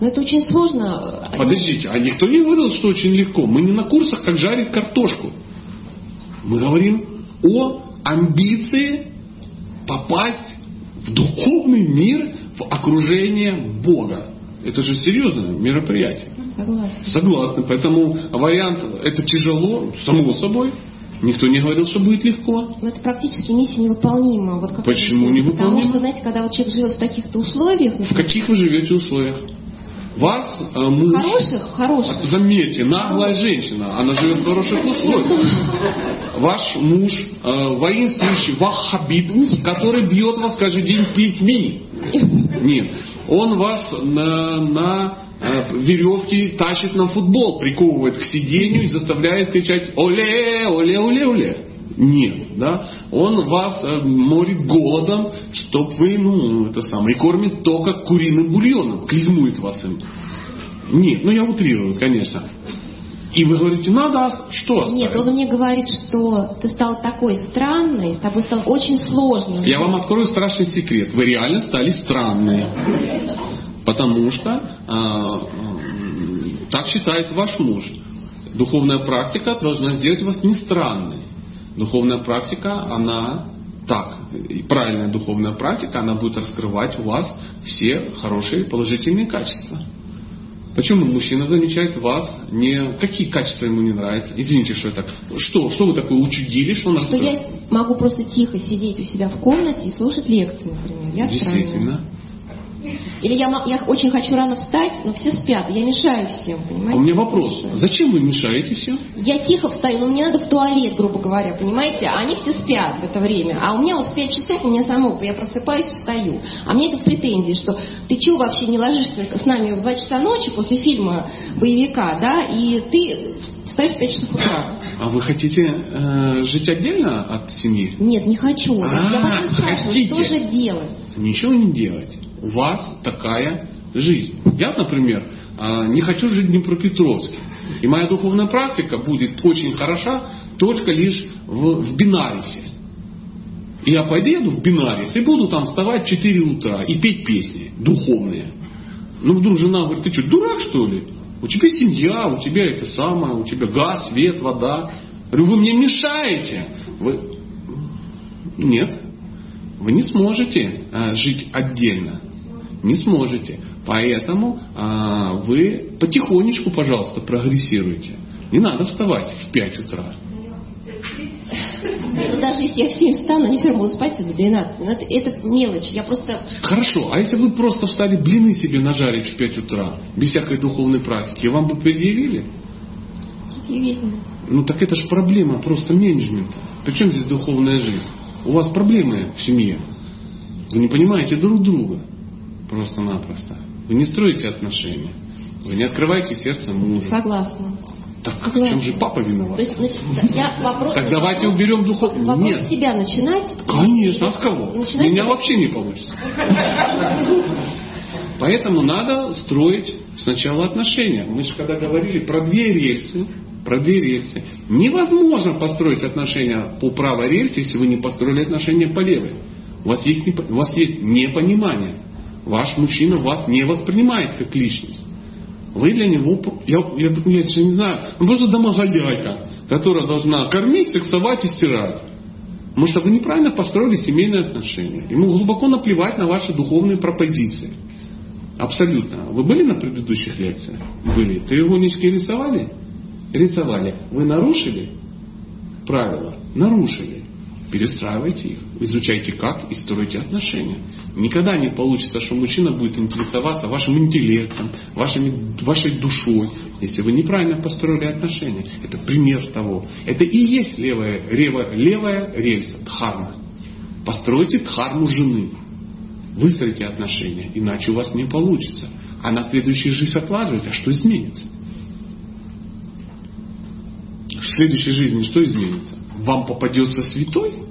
но это очень сложно. Подождите, а никто не говорил, что очень легко. Мы не на курсах, как жарить картошку. Мы говорим о амбиции попасть в духовный мир, в окружение Бога. Это же серьезное мероприятие. Согласна. Согласна. Поэтому вариант это тяжело, само собой. Никто не говорил, что будет легко. Но это практически миссия невыполнима. Вот как Почему невыполнима? Потому что, знаете, когда вот человек живет в таких-то условиях... Например, в каких вы живете условиях? Вас э, муж... Хороших, хороших. Заметьте, наглая женщина, она живет в хороших условиях. Ваш муж э, воинствующий ваххабит, который бьет вас каждый день плетьми. Нет. Он вас на, на э, веревке тащит на футбол, приковывает к сиденью и заставляет кричать «Оле, оле, оле, оле». Нет, да. Он вас э, морит голодом, чтоб вы, ну, это самое, и кормит только куриным бульоном, клизмует вас им. Нет, ну я утрирую, конечно. И вы говорите, надо что оставить? Нет, он мне говорит, что ты стал такой странный, с тобой стал очень сложно. Я вам открою страшный секрет. Вы реально стали странные. Потому что а, так считает ваш муж. Духовная практика должна сделать вас не странной. Духовная практика, она так, правильная духовная практика, она будет раскрывать у вас все хорошие положительные качества. Почему мужчина замечает вас, не какие качества ему не нравятся? Извините, что это. Что, что вы такое учудили, что нас Что я могу просто тихо сидеть у себя в комнате и слушать лекции, например. Я Действительно. странная. Или я, я очень хочу рано встать, но все спят, я мешаю всем, А понимаете? у меня вопрос. Зачем вы мешаете все? Я тихо встаю, но мне надо в туалет, грубо говоря, понимаете? А они все спят в это время. А у меня вот в 5 часов у меня само, я просыпаюсь, встаю. А мне это в претензии, что ты чего вообще не ложишься с нами в 2 часа ночи после фильма боевика, да, и ты встаешь в 5 часов утра. А вы хотите э, жить отдельно от семьи? Нет, не хочу. я А, просто спрашиваю, хотите. что же делать? Ничего не делать. У вас такая жизнь. Я, например, а, не хочу жить в Днепропетровске. И моя духовная практика будет очень хороша только лишь в, в Бинарисе. И я поеду в Бинарис и буду там вставать в 4 утра и петь песни духовные. Ну, вдруг жена говорит, ты что, дурак что ли? У тебя семья, у тебя это самое, у тебя газ, свет, вода. Говорю, вы мне мешаете. Вы... Нет, вы не сможете а, жить отдельно. Не сможете. Поэтому а, вы потихонечку, пожалуйста, прогрессируйте. Не надо вставать в 5 утра. Ну, даже если я в 7 встану, они все равно будут спать до 12. Но это, это мелочь. Я просто... Хорошо, а если вы просто встали блины себе нажарить в 5 утра, без всякой духовной практики, вам бы предъявили? Удивительно. Ну так это же проблема просто менеджмента. Причем здесь духовная жизнь? У вас проблемы в семье. Вы не понимаете друг друга. Просто-напросто. Вы не строите отношения. Вы не открываете сердце мужа. Согласна. Так в чем же папа виноват? То есть, значит, я вопрос... Так давайте уберем духовность. Вопрос Нет. с себя начинать. Конечно, а с кого? Начинать меня себя- вообще не получится. Поэтому надо строить сначала отношения. Мы же когда говорили про две рельсы, про две рельсы. Невозможно построить отношения по правой рельсе, если вы не построили отношения по левой. У вас есть, у вас есть непонимание. Ваш мужчина вас не воспринимает как личность. Вы для него, я, я, я даже не знаю, ну, просто домохозяйка, которая должна кормить, сексовать и стирать. Потому что вы неправильно построили семейные отношения. Ему глубоко наплевать на ваши духовные пропозиции. Абсолютно. Вы были на предыдущих лекциях? Были. Треугольнички рисовали? Рисовали. Вы нарушили правила? Нарушили. Перестраивайте их. Изучайте как и стройте отношения. Никогда не получится, что мужчина будет интересоваться вашим интеллектом, вашими, вашей душой, если вы неправильно построили отношения. Это пример того. Это и есть левая, левая, левая рельса, дхарма. Постройте дхарму жены. Выстроите отношения, иначе у вас не получится. А на следующую жизнь откладываете, а что изменится? В следующей жизни что изменится? Вам попадется святой?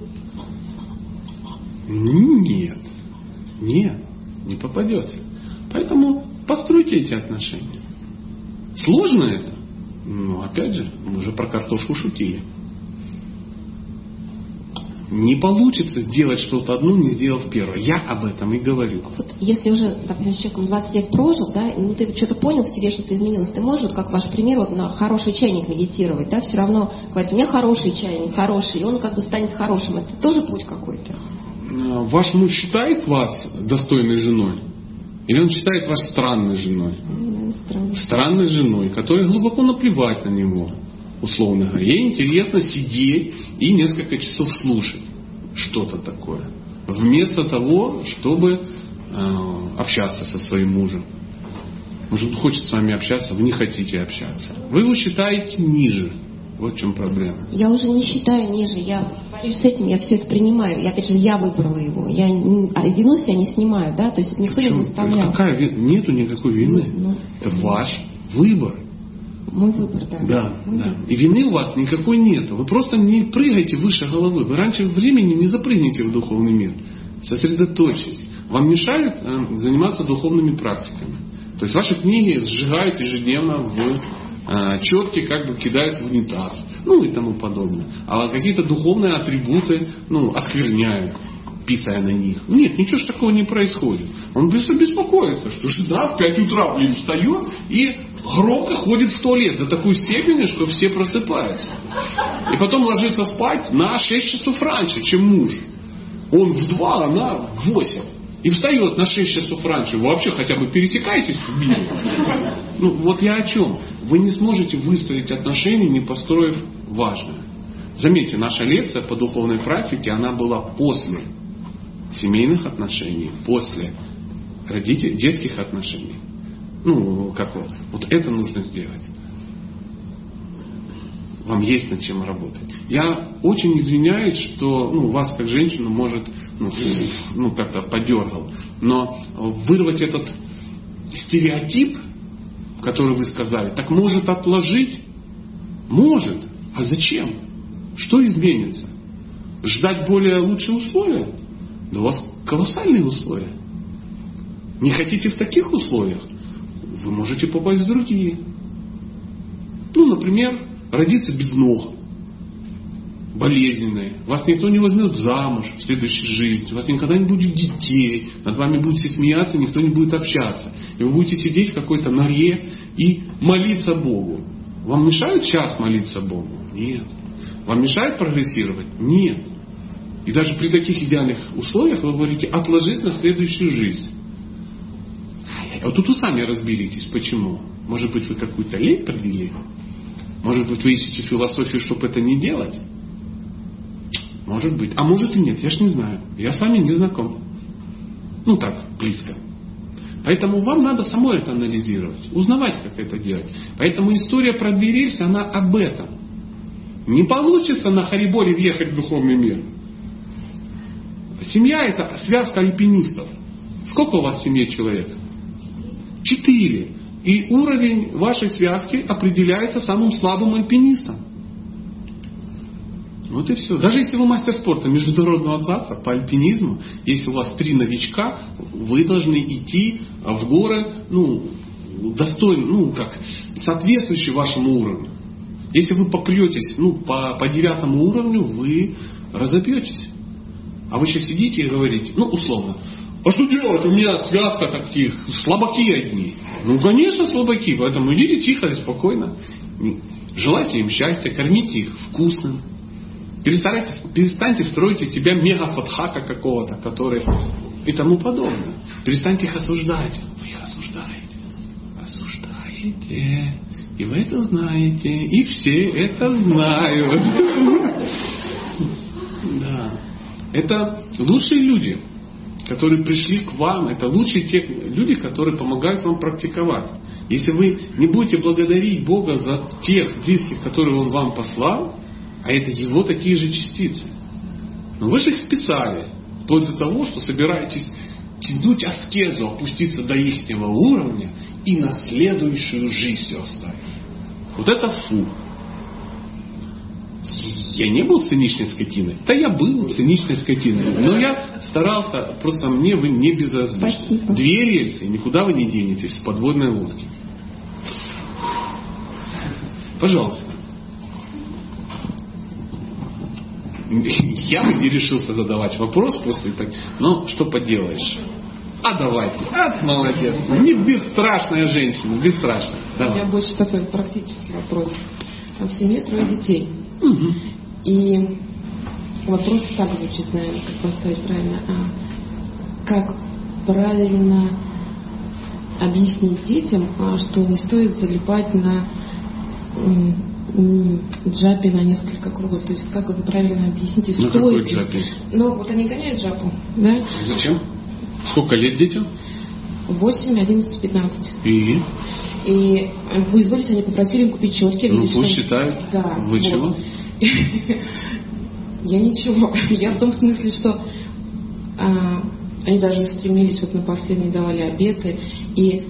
Нет. Нет, не попадется. Поэтому постройте эти отношения. Сложно это? Ну, опять же, мы уже про картошку шутили. Не получится делать что-то одно, не сделав первое. Я об этом и говорю. Вот если уже, допустим, с человеком 20 лет прожил, да, ну ты что-то понял в себе, что-то изменилось, ты можешь, вот как ваш пример, вот на хороший чайник медитировать, да, все равно говорить, у меня хороший чайник, хороший, и он как бы станет хорошим. Это тоже путь какой-то. А, Ваш муж считает вас достойной женой? Или он считает вас странной женой? Ну, наверное, странно. странной женой, которой глубоко наплевать на него, условно говоря. Ей интересно сидеть и несколько часов слушать что-то такое. Вместо того, чтобы э, общаться со своим мужем. Может, он хочет с вами общаться, вы не хотите общаться. Вы его считаете ниже. Вот в чем проблема. Я уже не считаю ниже, я борюсь с этим, я все это принимаю. Я, опять же, я выбрала его. Я не- а вину себя не снимаю, да, то есть это никто не Причем, заставлял. какая ви- Нету никакой вины. Ну, Это ваш выбор. Мой выбор, да. Да, Мой да. выбор. И вины у вас никакой нету. Вы просто не прыгаете выше головы. Вы раньше времени не запрыгнете в духовный мир. Сосредоточьтесь. Вам мешают э, заниматься духовными практиками. То есть ваши книги сжигают ежедневно в э, четки, как бы кидают в унитаз. Ну и тому подобное. А какие-то духовные атрибуты ну, оскверняют писая на них. Нет, ничего ж такого не происходит. Он беспокоится, что жена в 5 утра, блин, встает и громко ходит в туалет до такой степени, что все просыпаются. И потом ложится спать на 6 часов раньше, чем муж. Он в два, она в восемь. И встает на 6 часов раньше. Вы вообще хотя бы пересекаетесь в мире? Ну, вот я о чем. Вы не сможете выстроить отношения, не построив важное. Заметьте, наша лекция по духовной практике, она была после семейных отношений, после родителей, детских отношений. Ну, как вот. Вот это нужно сделать. Вам есть над чем работать. Я очень извиняюсь, что ну, вас как женщину может ну, ну как-то подергал. Но вырвать этот стереотип, который вы сказали, так может отложить? Может. А зачем? Что изменится? Ждать более лучшие условия? Да у вас колоссальные условия. Не хотите в таких условиях? Вы можете попасть в другие. Ну, например, родиться без ног болезненные, вас никто не возьмет замуж в следующей жизни, у вас никогда не будет детей, над вами будут все смеяться, никто не будет общаться. И вы будете сидеть в какой-то норе и молиться Богу. Вам мешает час молиться Богу? Нет. Вам мешает прогрессировать? Нет. И даже при таких идеальных условиях вы говорите отложить на следующую жизнь. А вот тут вы сами разберитесь, почему. Может быть, вы какую-то лень провели? Может быть, вы ищете философию, чтобы это не делать? Может быть. А может и нет, я ж не знаю. Я с вами не знаком. Ну так, близко. Поэтому вам надо самой это анализировать, узнавать, как это делать. Поэтому история про две рельсы, она об этом. Не получится на Хариборе въехать в духовный мир. Семья это связка альпинистов. Сколько у вас в семье человек? Четыре. И уровень вашей связки определяется самым слабым альпинистом. Вот и все. Даже если вы мастер спорта международного класса по альпинизму, если у вас три новичка, вы должны идти в горы, ну, достойно, ну, как, соответствующие вашему уровню. Если вы попретесь, ну, по, по девятому уровню, вы разобьетесь. А вы сейчас сидите и говорите, ну, условно, а что делать? У меня связка таких, слабаки одни. Ну, конечно, слабаки, поэтому идите тихо и спокойно. Желайте им счастья, кормите их вкусным, Перестаньте, перестаньте строить из себя мега-садхака какого-то, который и тому подобное. Перестаньте их осуждать. Вы их осуждаете. Осуждаете. И вы это знаете. И все это знают. [LAUGHS] Да. Это лучшие люди, которые пришли к вам. Это лучшие те люди, которые помогают вам практиковать. Если вы не будете благодарить Бога за тех близких, которые Он вам послал, а это его такие же частицы. Но вы же их списали, до того, что собираетесь тянуть аскезу, опуститься до ихнего уровня и на следующую жизнь все оставить. Вот это фу. Я не был циничной скотиной. Да я был циничной скотиной. Но я старался, просто мне вы не безразличны. Две рельсы, никуда вы не денетесь с подводной лодки. Пожалуйста. я бы не решился задавать вопрос после так. Но что поделаешь? А давайте. А, молодец. Не бесстрашная женщина, бесстрашная. Давай. У меня больше такой практический вопрос. В семье трое детей. Угу. И вопрос так звучит, наверное, как поставить правильно. А как правильно объяснить детям, а, что не стоит залипать на джапе на несколько кругов. То есть как вы правильно объясните, ну, стоит... какой джапе? Ну, вот они гоняют джапу, да? Зачем? Сколько лет детям? 8, 11, 15. И? И вызвались, они попросили купить четки. Ну, пусть считают. Да. Вы вот. чего? [LAUGHS] Я ничего. Я в том смысле, что а, они даже стремились, вот на последний давали обеты, и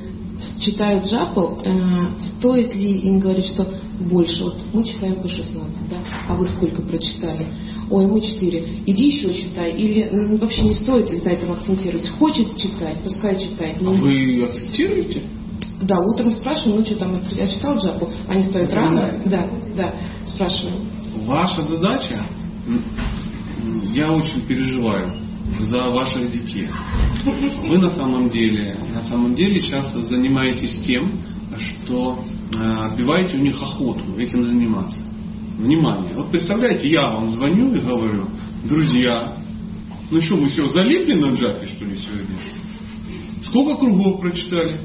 читают джапу, э, стоит ли им говорить, что больше. Вот мы читаем по 16, да? А вы сколько прочитали? Ой, мы 4. Иди еще читай. Или ну, вообще не стоит на этом акцентировать. Хочет читать, пускай читает. А вы акцентируете? Да, утром спрашиваем, ну что там, я читал джапу, они стоят рано. Да, да, спрашиваем. Ваша задача, я очень переживаю за ваших детей. Вы на самом деле, на самом деле сейчас занимаетесь тем, что Э, отбиваете у них охоту этим заниматься. Внимание. Вот представляете, я вам звоню и говорю, друзья, Ну что, мы все залипли на джапе, что ли, сегодня? Сколько кругов прочитали?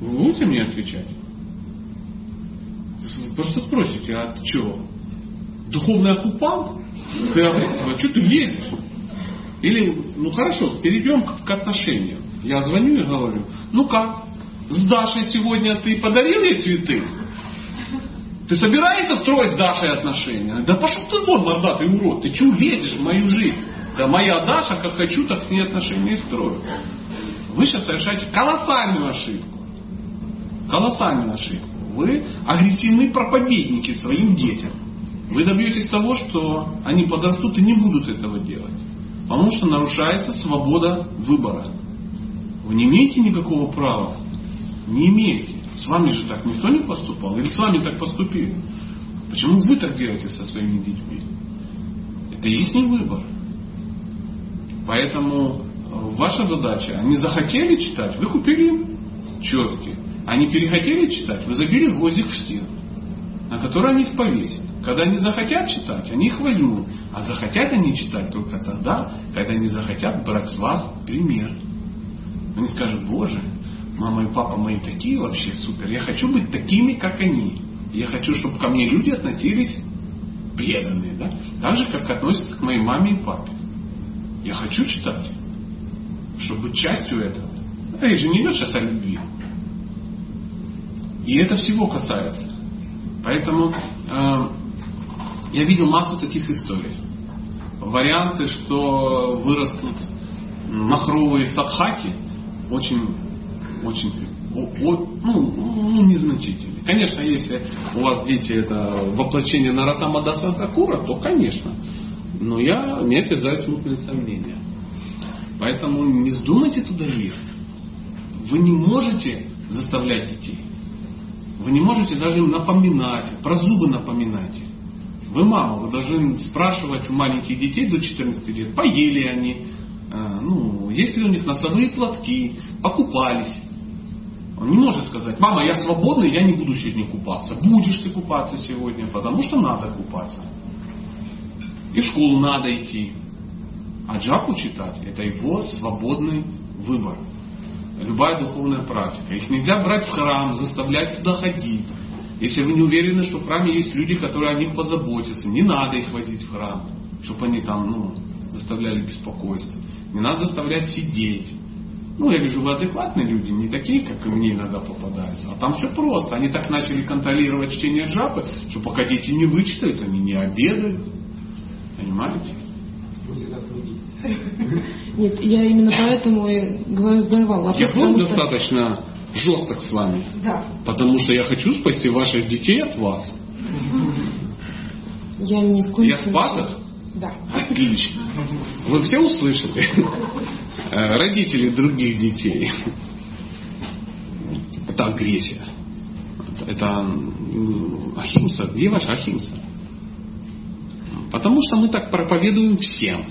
Вы будете мне отвечать? Просто спросите, а ты что? Духовный оккупант? Ты, а что ты лезешь? Или, ну хорошо, перейдем к, отношениям. Я звоню и говорю, ну как, с Дашей сегодня ты подарил ей цветы? Ты собираешься строить с Дашей отношения? Да пошел ты вон, мордатый урод, ты чего лезешь в мою жизнь? Да моя Даша, как хочу, так с ней отношения и строю. Вы сейчас совершаете колоссальную ошибку. Колоссальную ошибку. Вы агрессивные проповедники своим детям. Вы добьетесь того, что они подрастут и не будут этого делать. Потому что нарушается свобода выбора. Вы не имеете никакого права. Не имеете. С вами же так никто не поступал. Или с вами так поступили. Почему вы так делаете со своими детьми? Это их выбор. Поэтому э, ваша задача, они захотели читать, вы купили им четки. Они перехотели читать, вы забили гвоздик в стену, на который они их повесят. Когда они захотят читать, они их возьмут. А захотят они читать только тогда, когда они захотят брать с вас пример. Они скажут, Боже, мама и папа мои такие вообще супер. Я хочу быть такими, как они. Я хочу, чтобы ко мне люди относились преданные. Да? Так же, как относятся к моей маме и папе. Я хочу читать, чтобы быть частью этого. Речь же не идет сейчас о любви. И это всего касается. Поэтому э, я видел массу таких историй. Варианты, что вырастут махровые садхаки, очень, очень о, о, ну, ну, незначительные. Конечно, если у вас дети это воплощение Наратама Дасадакура, то конечно. Но я, мне терзают смутные сомнения. Поэтому не вздумайте туда лезть. Вы не можете заставлять детей. Вы не можете даже им напоминать, про зубы напоминать. Вы мама, вы должны спрашивать у маленьких детей до 14 лет, поели они, э, ну, есть ли у них носовые платки, покупались. Он не может сказать, мама, я свободный, я не буду сегодня купаться. Будешь ты купаться сегодня, потому что надо купаться. И в школу надо идти. А джапу читать – это его свободный выбор любая духовная практика. Их нельзя брать в храм, заставлять туда ходить. Если вы не уверены, что в храме есть люди, которые о них позаботятся, не надо их возить в храм, чтобы они там ну, заставляли беспокойство. Не надо заставлять сидеть. Ну, я вижу, вы адекватные люди, не такие, как и мне иногда попадаются. А там все просто. Они так начали контролировать чтение джапы, что пока дети не вычитают, они не обедают. Понимаете? Нет, я именно поэтому и говорю, задавал вопрос. Я был достаточно жесток с вами. Да. Потому что я хочу спасти ваших детей от вас. Я не в Я спас их? Да. Отлично. Вы все услышали? Э, родители других детей. Это агрессия. Это ахимса. Где ваша ахимса? Потому что мы так проповедуем всем.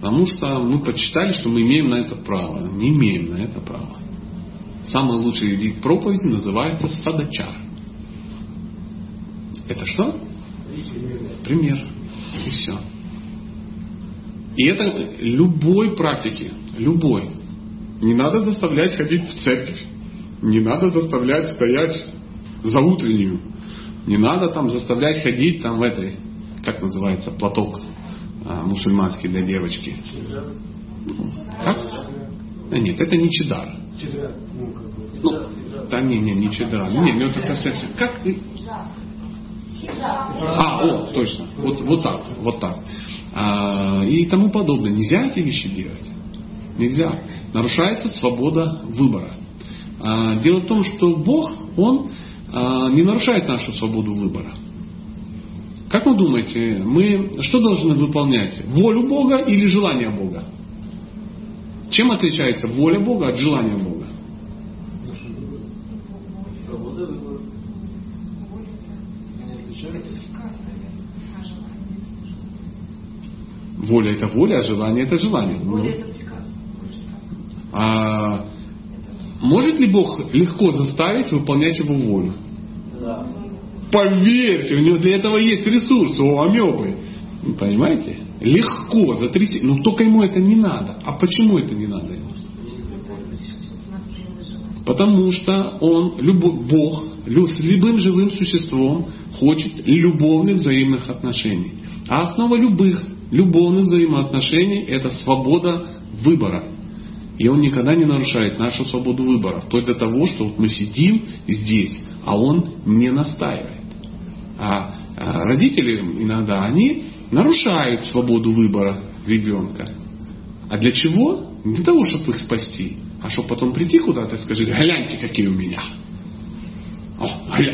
Потому что мы почитали, что мы имеем на это право. Не имеем на это право. Самый лучший вид проповеди называется садачар. Это что? Пример. И все. И это любой практики. Любой. Не надо заставлять ходить в церковь. Не надо заставлять стоять за утреннюю. Не надо там заставлять ходить там в этой, как называется, платок а, мусульманский для девочки. Как? Да нет, это не чедар. Ну, да не, не, не чедра. Не, ну это совсем... Как? А, о, точно. Вот, вот так, вот так. А, и тому подобное. Нельзя эти вещи делать. Нельзя. Нарушается свобода выбора. А, дело в том, что Бог, Он а, не нарушает нашу свободу выбора. Как вы думаете, мы что должны выполнять? Волю Бога или желание Бога? Чем отличается воля Бога от желания Бога? Воля это воля, а желание это желание. Воля это приказ. А может ли Бог легко заставить выполнять его волю? Да. Поверьте, у него для этого есть ресурсы, у амебы. Понимаете? Легко, за три секунды. Но только ему это не надо. А почему это не надо ему? Потому что он, любой, Бог, с любым живым существом хочет любовных взаимных отношений. А основа любых любовных взаимоотношений – это свобода выбора. И он никогда не нарушает нашу свободу выбора. Вплоть до того, что вот мы сидим здесь, а он не настаивает. А, а родители иногда, они нарушают свободу выбора ребенка. А для чего? Не для того, чтобы их спасти, а чтобы потом прийти куда-то и сказать, гляньте, какие у меня.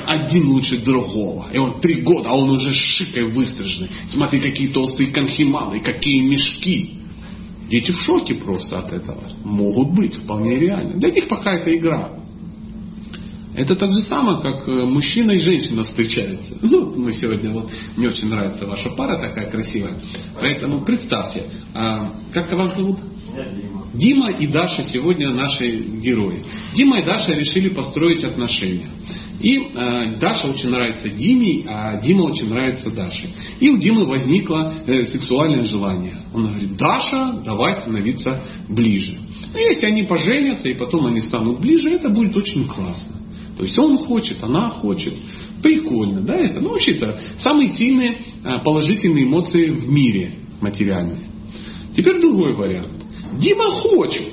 Один лучше другого. И он три года, а он уже шикой выстриженный. Смотри, какие толстые конхималы, какие мешки. Дети в шоке просто от этого. Могут быть, вполне реально. Для них пока это игра. Это так же самое, как э, мужчина и женщина встречаются. [LAUGHS] Ну, мы сегодня вот, мне очень нравится ваша пара такая красивая. Поэтому представьте, а, как вас зовут? Дима. Дима и Даша сегодня наши герои. Дима и Даша решили построить отношения. И э, Даша очень нравится Диме, а Дима очень нравится Даше. И у Димы возникло э, сексуальное желание. Он говорит, Даша, давай становиться ближе. Ну, если они поженятся и потом они станут ближе, это будет очень классно. То есть он хочет, она хочет. Прикольно, да, это, ну, вообще-то, самые сильные э, положительные эмоции в мире материальные. Теперь другой вариант. Дима хочет,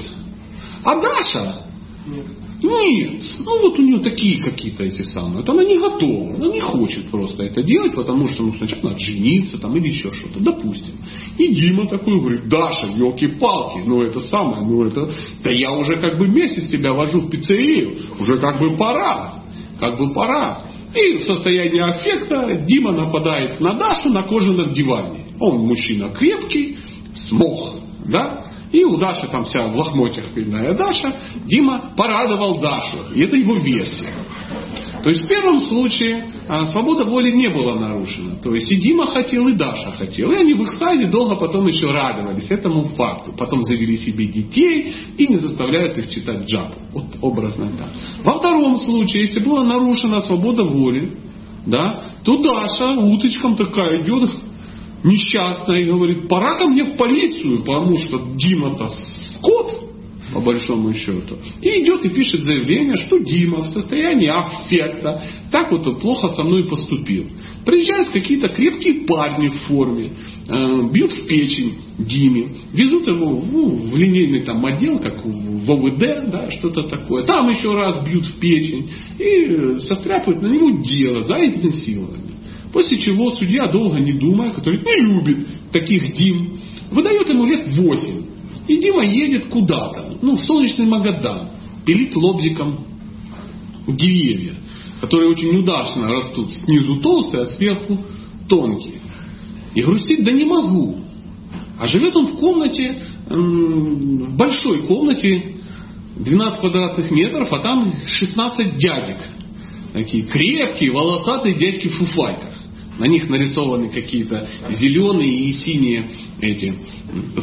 а Даша нет. Ну вот у нее такие какие-то эти самые. Вот она не готова. Она не хочет просто это делать, потому что ну, сначала надо жениться там, или еще что-то. Допустим. И Дима такой говорит, Даша, елки-палки, ну это самое, ну это, да я уже как бы месяц себя вожу в пиццерию, уже как бы пора, как бы пора. И в состоянии аффекта Дима нападает на Дашу на кожаном диване. Он мужчина крепкий, смог, да, и у Даши там вся в лохмотьях видная Даша. Дима порадовал Дашу. И это его версия. То есть в первом случае а, свобода воли не была нарушена. То есть и Дима хотел, и Даша хотел. И они в их саде долго потом еще радовались этому факту. Потом завели себе детей и не заставляют их читать джапу. Вот образно так. Во втором случае, если была нарушена свобода воли, да, то Даша уточком такая идет, несчастная и говорит, пора ко мне в полицию, потому что Дима-то скот, по большому счету. И идет и пишет заявление, что Дима в состоянии аффекта так вот плохо со мной поступил. Приезжают какие-то крепкие парни в форме, э, бьют в печень Диме, везут его ну, в линейный там отдел, как в ОВД, да, что-то такое. Там еще раз бьют в печень и состряпывают на него дело за изнасилование. После чего судья, долго не думая, который не любит таких Дим, выдает ему лет 8. И Дима едет куда-то, ну, в солнечный Магадан, пилит лобзиком деревья, которые очень удачно растут, снизу толстые, а сверху тонкие. И грустит, да не могу. А живет он в комнате, в большой комнате, 12 квадратных метров, а там 16 дядек. Такие крепкие, волосатые дядьки в фуфайках. На них нарисованы какие-то зеленые и синие эти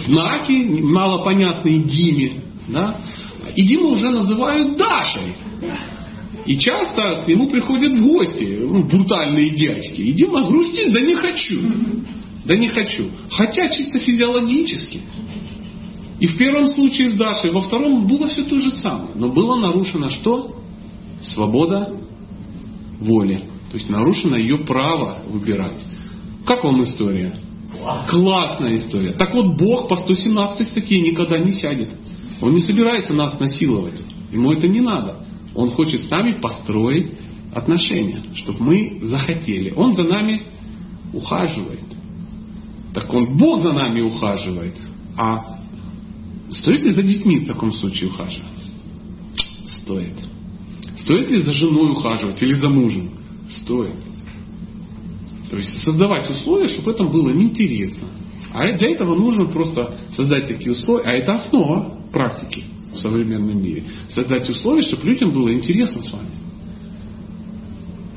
знаки, малопонятные Диме. Да? И Диму уже называют Дашей. И часто к нему приходят в гости ну, брутальные дядьки. И Дима грустит, да не хочу. Да не хочу. Хотя чисто физиологически. И в первом случае с Дашей, во втором было все то же самое. Но было нарушено что? Свобода воли. То есть нарушено ее право выбирать. Как вам история? Классная история. Так вот, Бог по 117 статье никогда не сядет. Он не собирается нас насиловать. Ему это не надо. Он хочет с нами построить отношения, чтобы мы захотели. Он за нами ухаживает. Так он, Бог за нами ухаживает. А стоит ли за детьми в таком случае ухаживать? Стоит. Стоит ли за женой ухаживать или за мужем? Стоит. То есть создавать условия, чтобы это было интересно. А для этого нужно просто создать такие условия, а это основа практики в современном мире. Создать условия, чтобы людям было интересно с вами.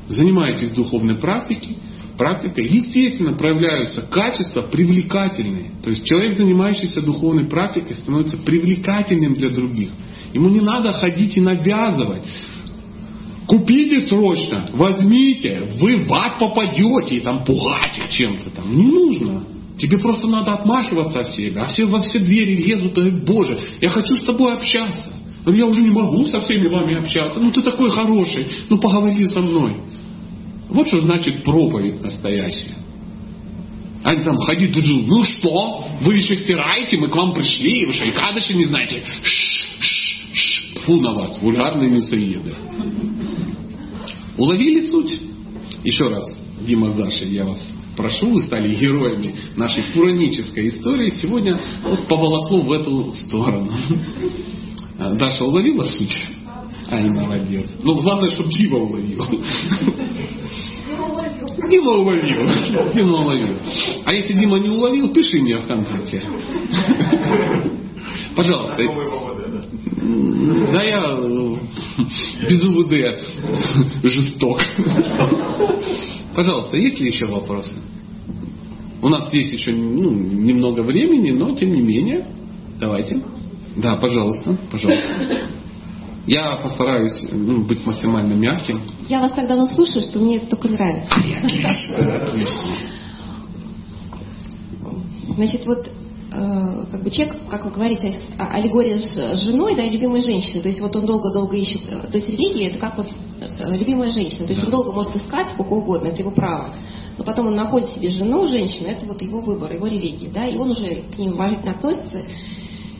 Занимаетесь духовной практикой, практикой, естественно, проявляются качества привлекательные. То есть человек, занимающийся духовной практикой, становится привлекательным для других. Ему не надо ходить и навязывать. Купите срочно, возьмите, вы в ад попадете и там пугать их чем-то там. Не нужно. Тебе просто надо отмахиваться от себя. А все во все двери лезут, и, Боже, я хочу с тобой общаться. Но я уже не могу со всеми вами общаться. Ну ты такой хороший, ну поговори со мной. Вот что значит проповедь настоящая. Они там ходить ну что, вы еще стираете, мы к вам пришли, вы и кадыши не знаете? Фу на вас, вульгарные мясоеды. Уловили суть? Еще раз, Дима с Дашей, я вас прошу, вы стали героями нашей пуранической истории. Сегодня вот поволокло в эту сторону. [LAUGHS] Даша уловила суть? Ай, молодец. Ну, главное, чтобы Дима уловил. Дима уловил. Дима уловил. А если Дима не уловил, пиши мне ВКонтакте. [LAUGHS] Пожалуйста. Да я э, [LAUGHS] без УВД жесток. Пожалуйста, есть ли еще вопросы? У нас есть еще ну, немного времени, но тем не менее, давайте. Да, пожалуйста, пожалуйста. Я постараюсь ну, быть максимально мягким. Я вас так давно слушаю, что мне это только нравится. Значит, вот как бы человек, как вы говорите, аллегория с женой, да, и любимой женщиной. То есть вот он долго-долго ищет. Э, то есть религия это как вот э, любимая женщина. То есть он долго может искать сколько угодно, это его право. Но потом он находит себе жену, женщину, это вот его выбор, его религия, да, и он уже к ним уважительно относится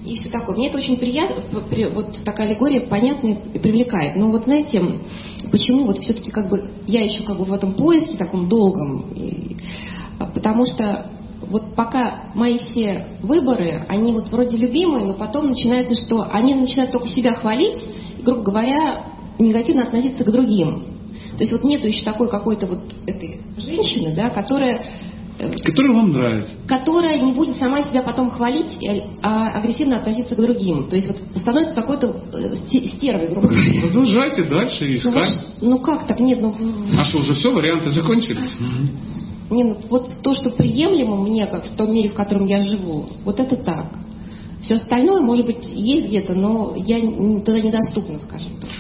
и все такое. Мне это очень приятно, вот такая аллегория понятная и привлекает. Но вот знаете, почему вот все-таки как бы я еще как бы в этом поиске таком долгом, и, а, потому что вот пока мои все выборы, они вот вроде любимые, но потом начинается, что они начинают только себя хвалить, и, грубо говоря, негативно относиться к другим. То есть вот нету еще такой какой-то вот этой женщины, да, которая Которая вам нравится. Которая не будет сама себя потом хвалить, а агрессивно относиться к другим. То есть вот становится какой-то э, стервой, грубо говоря. Продолжайте дальше ну, искать. Ну, ну как так? Нет, ну... А что, уже все, варианты закончились? Не, ну, вот то, что приемлемо мне, как в том мире, в котором я живу, вот это так. Все остальное, может быть, есть где-то, но я туда недоступна, скажем так.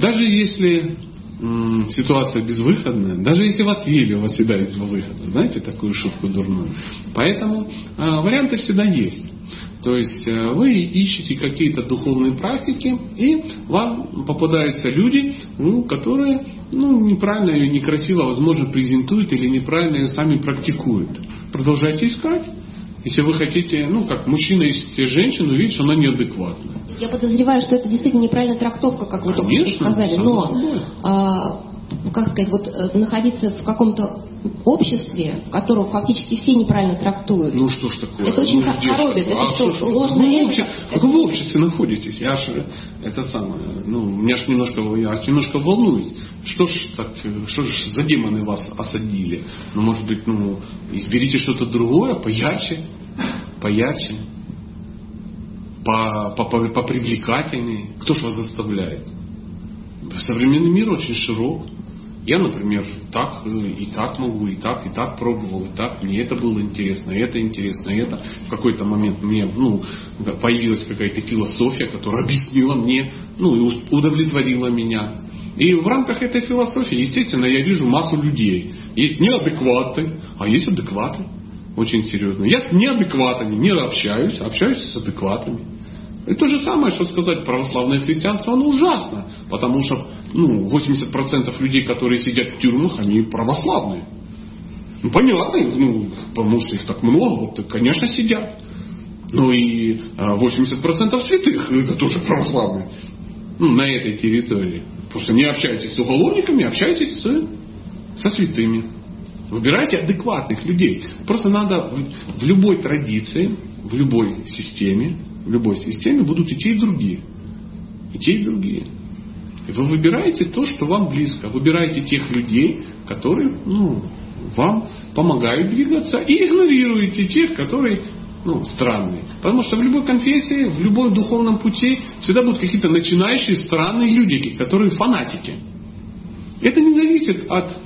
Даже если ситуация безвыходная, даже если вас еле, у вас всегда есть два выхода. Знаете такую шутку дурную? Поэтому э, варианты всегда есть. То есть э, вы ищете какие-то духовные практики, и вам попадаются люди, ну, которые ну, неправильно или некрасиво, возможно, презентуют или неправильно сами практикуют. Продолжайте искать. Если вы хотите, ну, как мужчина ищет себе женщину, видит, что она неадекватна. Я подозреваю, что это действительно неправильная трактовка, как вы только что сказали. Но, а, ну, как сказать, вот э, находиться в каком-то обществе, в котором фактически все неправильно трактуют. Ну что ж такое? Это очень ну, коробит. Это а что, что ложное вы, это... вы в обществе находитесь. Я же это самое, ну, меня ж немножко, я немножко волнуюсь. Что ж так, что ж за демоны вас осадили? Ну, может быть, ну, изберите что-то другое, поярче, поярче по, по, по, попривлекательнее. Кто же вас заставляет? Современный мир очень широк. Я, например, так и так могу, и так, и так пробовал, и так. Мне это было интересно, и это интересно, и это. В какой-то момент мне ну, появилась какая-то философия, которая [LAUGHS] объяснила мне, ну, и удовлетворила меня. И в рамках этой философии, естественно, я вижу массу людей. Есть неадекваты, а есть адекваты. Очень серьезно. Я с неадекватами не общаюсь, общаюсь с адекватами. И то же самое, что сказать православное христианство, оно ужасно. Потому что ну, 80% людей, которые сидят в тюрьмах, они православные. Ну, понятно, ну, потому что их так много, вот, конечно, сидят. Ну и 80% а, святых, это тоже православные. Ну, на этой территории. Просто не общайтесь с уголовниками, общайтесь с, со святыми. Выбирайте адекватных людей. Просто надо в, любой традиции, в любой системе в любой системе будут и те, и другие. И те, и другие. Вы выбираете то, что вам близко. Выбираете тех людей, которые ну, вам помогают двигаться, и игнорируете тех, которые ну, странные. Потому что в любой конфессии, в любом духовном пути всегда будут какие-то начинающие странные люди, которые фанатики. Это не зависит от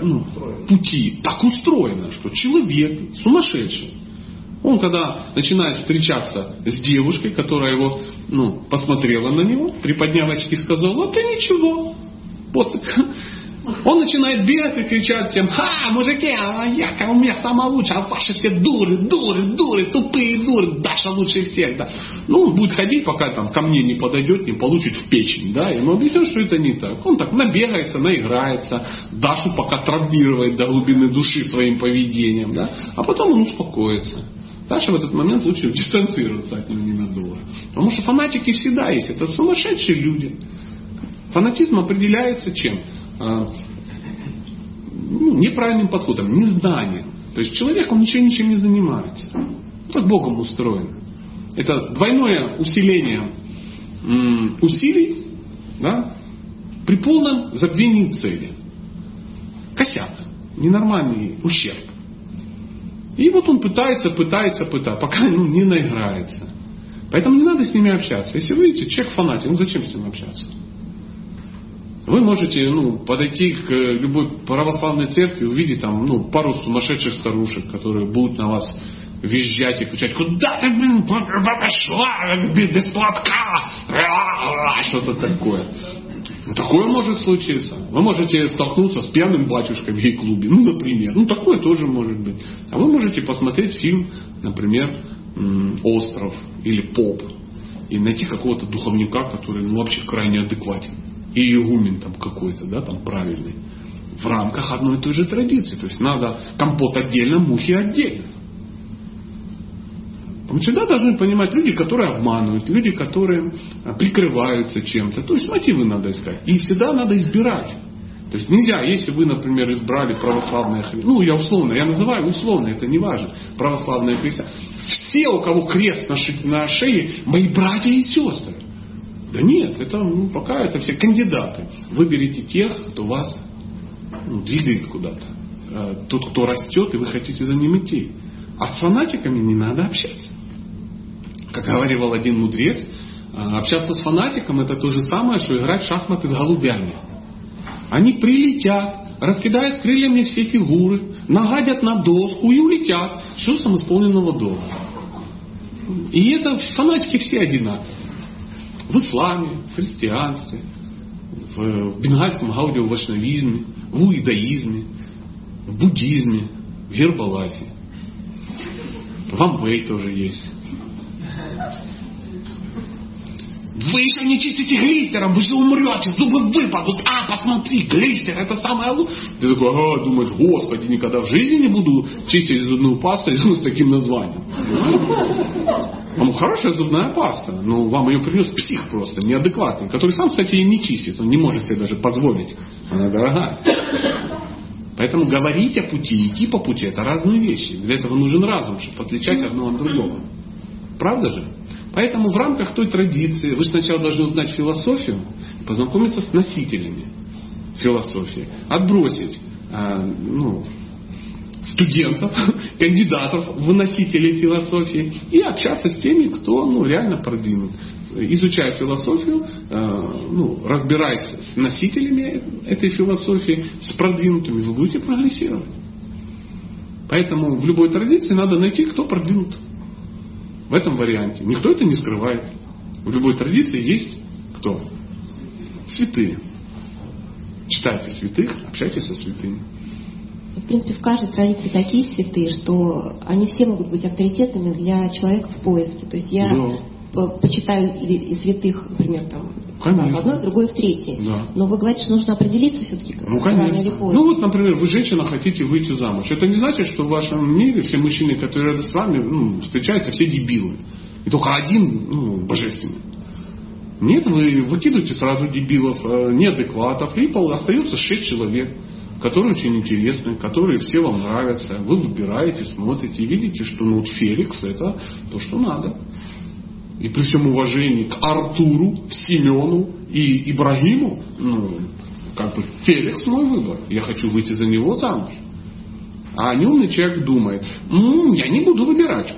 ну, пути. Так устроено, что человек сумасшедший он когда начинает встречаться с девушкой, которая его, ну, посмотрела на него, приподняла очки и сказала, а ты ничего, поцик. Он начинает бегать и кричать всем, ха, мужики, а я, у меня самая лучшая, а ваши все дуры, дуры, дуры, тупые дуры, Даша лучше всех, да. Ну, он будет ходить, пока там ко мне не подойдет, не получит в печень, да, и мы объясним, что это не так. Он так набегается, наиграется, Дашу пока травмирует до глубины души своим поведением, да, а потом он успокоится. Даша в этот момент лучше [LAUGHS] дистанцироваться от него ненадолго. Потому что фанатики всегда есть. Это сумасшедшие люди. Фанатизм определяется чем? А, ну, неправильным подходом, незнанием. То есть человек, он ничем ничем не занимается. Так Богом устроено. Это двойное усиление усилий да, при полном забвении цели. Косяк, ненормальный ущерб. И вот он пытается, пытается, пытается, пока ну, не наиграется. Поэтому не надо с ними общаться. Если вы видите, человек фанатик, ну зачем с ним общаться? Вы можете ну, подойти к любой православной церкви, увидеть там ну, пару сумасшедших старушек, которые будут на вас визжать и кричать, куда ты, блин, пошла, без платка, что-то такое. Ну, такое может случиться. Вы можете столкнуться с пьяным батюшкой в гей-клубе, ну, например. Ну, такое тоже может быть. А вы можете посмотреть фильм, например, «Остров» или «Поп» и найти какого-то духовника, который ну, вообще крайне адекватен и игумен там какой-то, да, там правильный, в рамках одной и той же традиции. То есть надо компот отдельно, мухи отдельно. Мы всегда должны понимать люди, которые обманывают, люди, которые а, прикрываются чем-то. То есть мотивы надо искать. И всегда надо избирать. То есть нельзя, если вы, например, избрали православное христианство, ну я условно, я называю условно, это не важно, православное христианство. Все, у кого крест на, шее, на шее, мои братья и сестры. Да нет, это ну, пока это все кандидаты. Выберите тех, кто вас ну, двигает куда-то. Э, тот, кто растет, и вы хотите за ним идти. А с фанатиками не надо общаться. Как говорил один мудрец, э, общаться с фанатиком это то же самое, что играть в шахматы с голубями. Они прилетят, раскидают крыльями все фигуры, нагадят на доску и улетят. Все самоисполненного долга. И это фанатики все одинаковые в исламе, в христианстве, в бенгальском гаудио-вашнавизме, в уидаизме, в буддизме, в гербалафе. В Амвей тоже есть. Вы еще не чистите глистером, вы же умрете, зубы выпадут. А, посмотри, глистер, это самое лучшее. Ты такой, ага, думаешь, господи, никогда в жизни не буду чистить зубную пасту [LAUGHS] с таким названием. Ну, хорошая зубная паста, но вам ее принес псих просто, неадекватный, который сам, кстати, и не чистит, он не может себе даже позволить. Она дорогая. Поэтому говорить о пути, идти по пути, это разные вещи. Для этого нужен разум, чтобы отличать одно от другого. Правда же? Поэтому в рамках той традиции вы сначала должны узнать философию, познакомиться с носителями философии, отбросить а, ну, студентов, [LAUGHS] кандидатов в носители философии и общаться с теми, кто ну, реально продвинут. Изучая философию, э, ну, разбираясь с носителями этой философии, с продвинутыми, вы будете прогрессировать. Поэтому в любой традиции надо найти, кто продвинут. В этом варианте. Никто это не скрывает. В любой традиции есть кто? Святые. Читайте святых, общайтесь со святыми в принципе, в каждой традиции такие святые, что они все могут быть авторитетами для человека в поиске. То есть я да. почитаю и, святых, например, там, конечно. в одной, в другой, в третьей. Да. Но вы говорите, что нужно определиться все-таки ну, рано или поздно. Ну вот, например, вы женщина, хотите выйти замуж. Это не значит, что в вашем мире все мужчины, которые рядом с вами, ну, встречаются, все дебилы. И только один ну, божественный. Нет, вы выкидываете сразу дебилов, э, неадекватов, и остается шесть человек которые очень интересны, которые все вам нравятся. Вы выбираете, смотрите и видите, что ну, вот Феликс это то, что надо. И при всем уважении к Артуру, Семену и Ибрагиму, ну, как бы Феликс мой выбор. Я хочу выйти за него замуж. А неумный человек думает, ну, я не буду выбирать.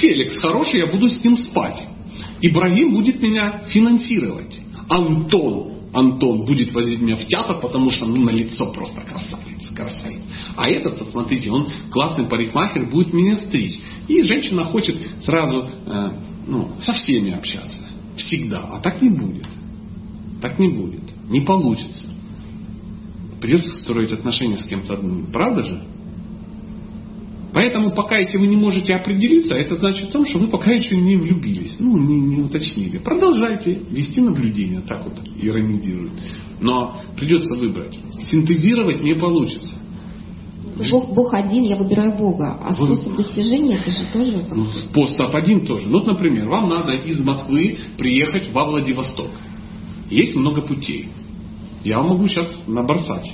Феликс хороший, я буду с ним спать. Ибрагим будет меня финансировать. Антон Антон будет возить меня в театр, потому что ну, на лицо просто красавец, красавец. А этот, смотрите, он классный парикмахер, будет меня стричь. И женщина хочет сразу э, ну, со всеми общаться. Всегда. А так не будет. Так не будет. Не получится. придется строить отношения с кем-то одним. Правда же? Поэтому пока если вы не можете определиться, это значит в том, что вы пока еще не влюбились, ну, не, не уточнили. Продолжайте вести наблюдение, так вот иронизируют. Но придется выбрать. Синтезировать не получится. Бог, Бог один, я выбираю Бога. А способ достижения это же тоже... Ну, способ один тоже. Ну, вот, например, вам надо из Москвы приехать во Владивосток. Есть много путей. Я вам могу сейчас набросать.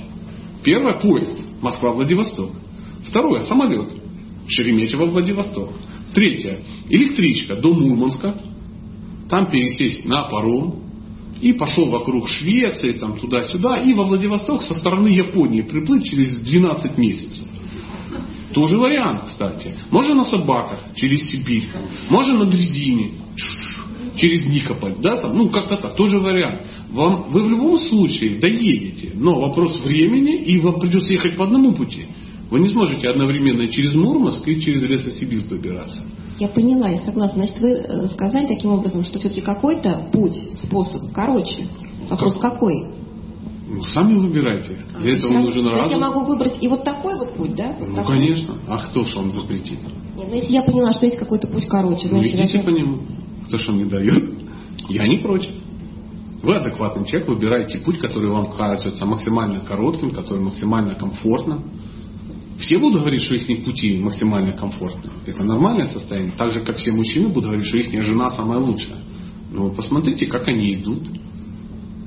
Первое – поезд. Москва-Владивосток. Второе – самолет. Шереметьево-Владивосток. Третье – электричка до Мурманска. Там пересесть на паром. И пошел вокруг Швеции, там туда-сюда. И во Владивосток со стороны Японии приплыть через 12 месяцев. Тоже вариант, кстати. Можно на собаках через Сибирь. Можно на дрезине через Никополь, да, там, ну как-то так, тоже вариант. Вам, вы в любом случае доедете, но вопрос времени, и вам придется ехать по одному пути. Вы не сможете одновременно через Мурманск и через Лесосибирск добираться. Я поняла, я согласна. Значит, вы э, сказали таким образом, что все-таки какой-то путь, способ короче. Вопрос как? какой? Ну, сами выбирайте. А, Для этого нужен разум. То есть я могу выбрать и вот такой вот путь, да? ну, такой? конечно. А кто же вам запретит? Нет, ну если я поняла, что есть какой-то путь короче, ну, идите я... по нему. Кто что мне дает? Я не против. Вы адекватный человек, выбираете путь, который вам кажется максимально коротким, который максимально комфортным. Все будут говорить, что их пути максимально комфортны. Это нормальное состояние. Так же, как все мужчины будут говорить, что их жена самая лучшая. Но посмотрите, как они идут.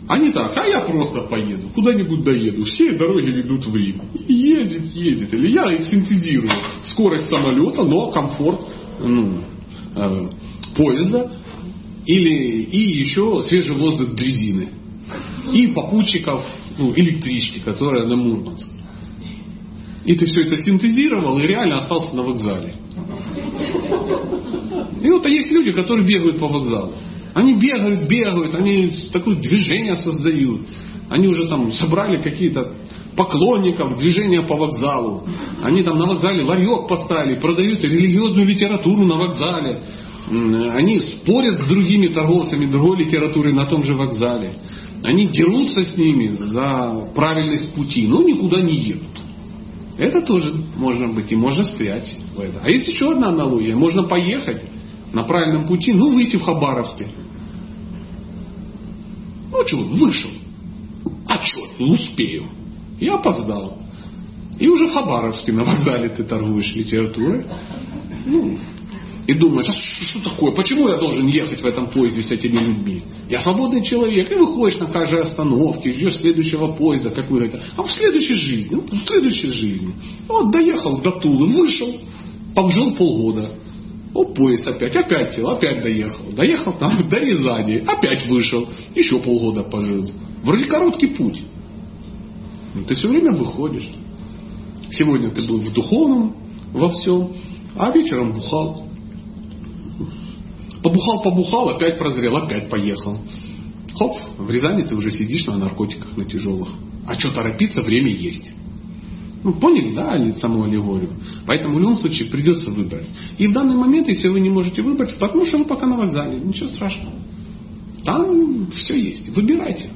Они так, а я просто поеду, куда-нибудь доеду. Все дороги ведут в Рим. И едет, едет. Или я синтезирую скорость самолета, но комфорт ну, э, поезда. Или и еще свежий воздух дрезины. И попутчиков ну, электрички, которая на Мурманск. И ты все это синтезировал и реально остался на вокзале. И вот а есть люди, которые бегают по вокзалу. Они бегают, бегают, они такое движение создают. Они уже там собрали какие-то поклонников движения по вокзалу. Они там на вокзале ларек поставили, продают религиозную литературу на вокзале. Они спорят с другими торговцами другой литературы на том же вокзале. Они дерутся с ними за правильность пути, но никуда не едут. Это тоже можно быть, и можно стрять в это. А есть еще одна аналогия. Можно поехать на правильном пути, ну, выйти в Хабаровске. Ну, что, вышел. А черт, успею. Я опоздал. И уже в Хабаровске на вокзале ты торгуешь литературой. Ну, и думаешь, а что такое, почему я должен ехать в этом поезде с этими людьми? Я свободный человек, и выходишь на каждой остановке, ждешь следующего поезда, как вы это. А в следующей жизни, ну, в следующей жизни. Вот доехал до Тулы, вышел, пожил полгода. О, поезд опять, опять сел, опять доехал. Доехал там [LAUGHS] до Рязани, опять вышел, еще полгода пожил. Вроде короткий путь. Но ты все время выходишь. Сегодня ты был в духовном во всем, а вечером бухал. Побухал, побухал, опять прозрел, опять поехал. Хоп, в Рязани ты уже сидишь на наркотиках, на тяжелых. А что торопиться, время есть. Ну, поняли, да, саму аллегорию? Поэтому в любом случае придется выбрать. И в данный момент, если вы не можете выбрать, потому что вы пока на вокзале, ничего страшного. Там все есть. Выбирайте.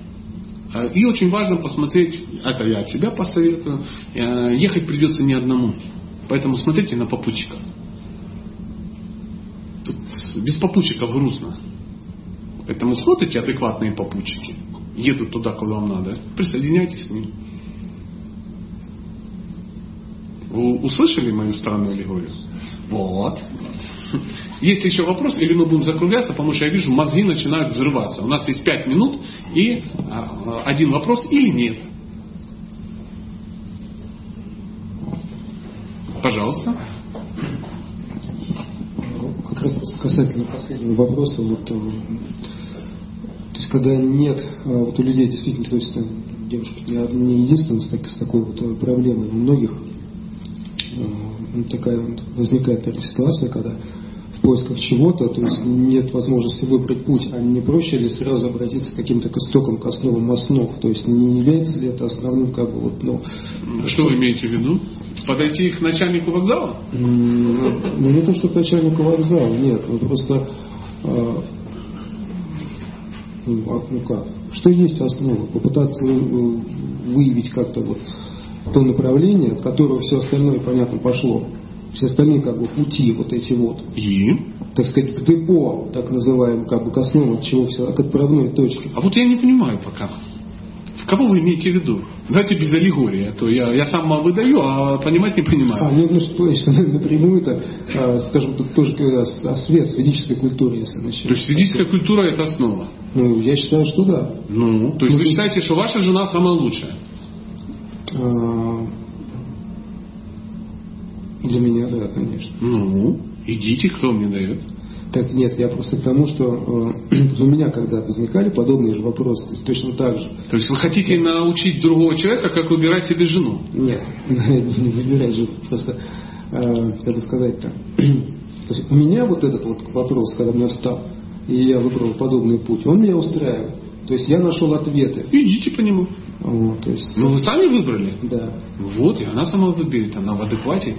А, и очень важно посмотреть, это я от себя посоветую, э, ехать придется не одному. Поэтому смотрите на попутчиков без попутчиков грустно. Поэтому смотрите адекватные попутчики. Едут туда, куда вам надо. Присоединяйтесь к ним. Вы услышали мою странную аллегорию? Вот. Есть еще вопрос, или мы будем закругляться, потому что я вижу, мозги начинают взрываться. У нас есть пять минут и а, один вопрос или нет. Пожалуйста как раз касательно последнего вопроса, вот, э, то есть когда нет, а вот у людей действительно, то есть девушка не, не единственная с, так, с такой вот э, проблемой, у многих э, такая возникает такая ситуация, когда в поисках чего-то, то есть нет возможности выбрать путь, а не проще ли сразу обратиться к каким-то к к основам основ, то есть не является ли это основным как бы вот, ну... Что вы имеете в виду? Подойти к начальнику вокзала? Ну, не то, что к начальнику вокзала, нет. Ну, просто... А, ну, ну как? Что есть основа? Попытаться э, выявить как-то вот то направление, от которого все остальное, понятно, пошло. Все остальные как бы пути вот эти вот. И? Так сказать, к депо, так называемым, как бы к основе, от чего все, к отправной точке. А вот я не понимаю пока. Кого вы имеете в виду? Давайте без аллегории, а то я, я сам выдаю, а понимать не понимаю. А, ну, ну что, если напрямую это, а, скажем, тут тоже о, свет, ведической культуре, если начать. То есть ведическая культура это основа? Ну, я считаю, что да. Ну, то есть ну, вы считаете, что ваша жена самая лучшая? А, для меня, да, конечно. Ну, идите, кто мне дает. Так нет, я просто к тому, что э, [CLEARS THROAT] у меня когда возникали подобные же вопросы, то есть точно так же. То есть вы хотите научить другого человека, как выбирать себе жену? Нет, [LAUGHS] не выбирать же, просто, э, как бы сказать-то. [CLEARS THROAT] То есть у меня вот этот вот вопрос, когда мне встал, и я выбрал подобный путь, он меня устраивает. То есть я нашел ответы. Идите по нему. Вот, то есть, ну вы сами выбрали? Да. Вот, и она сама выберет, она в адеквате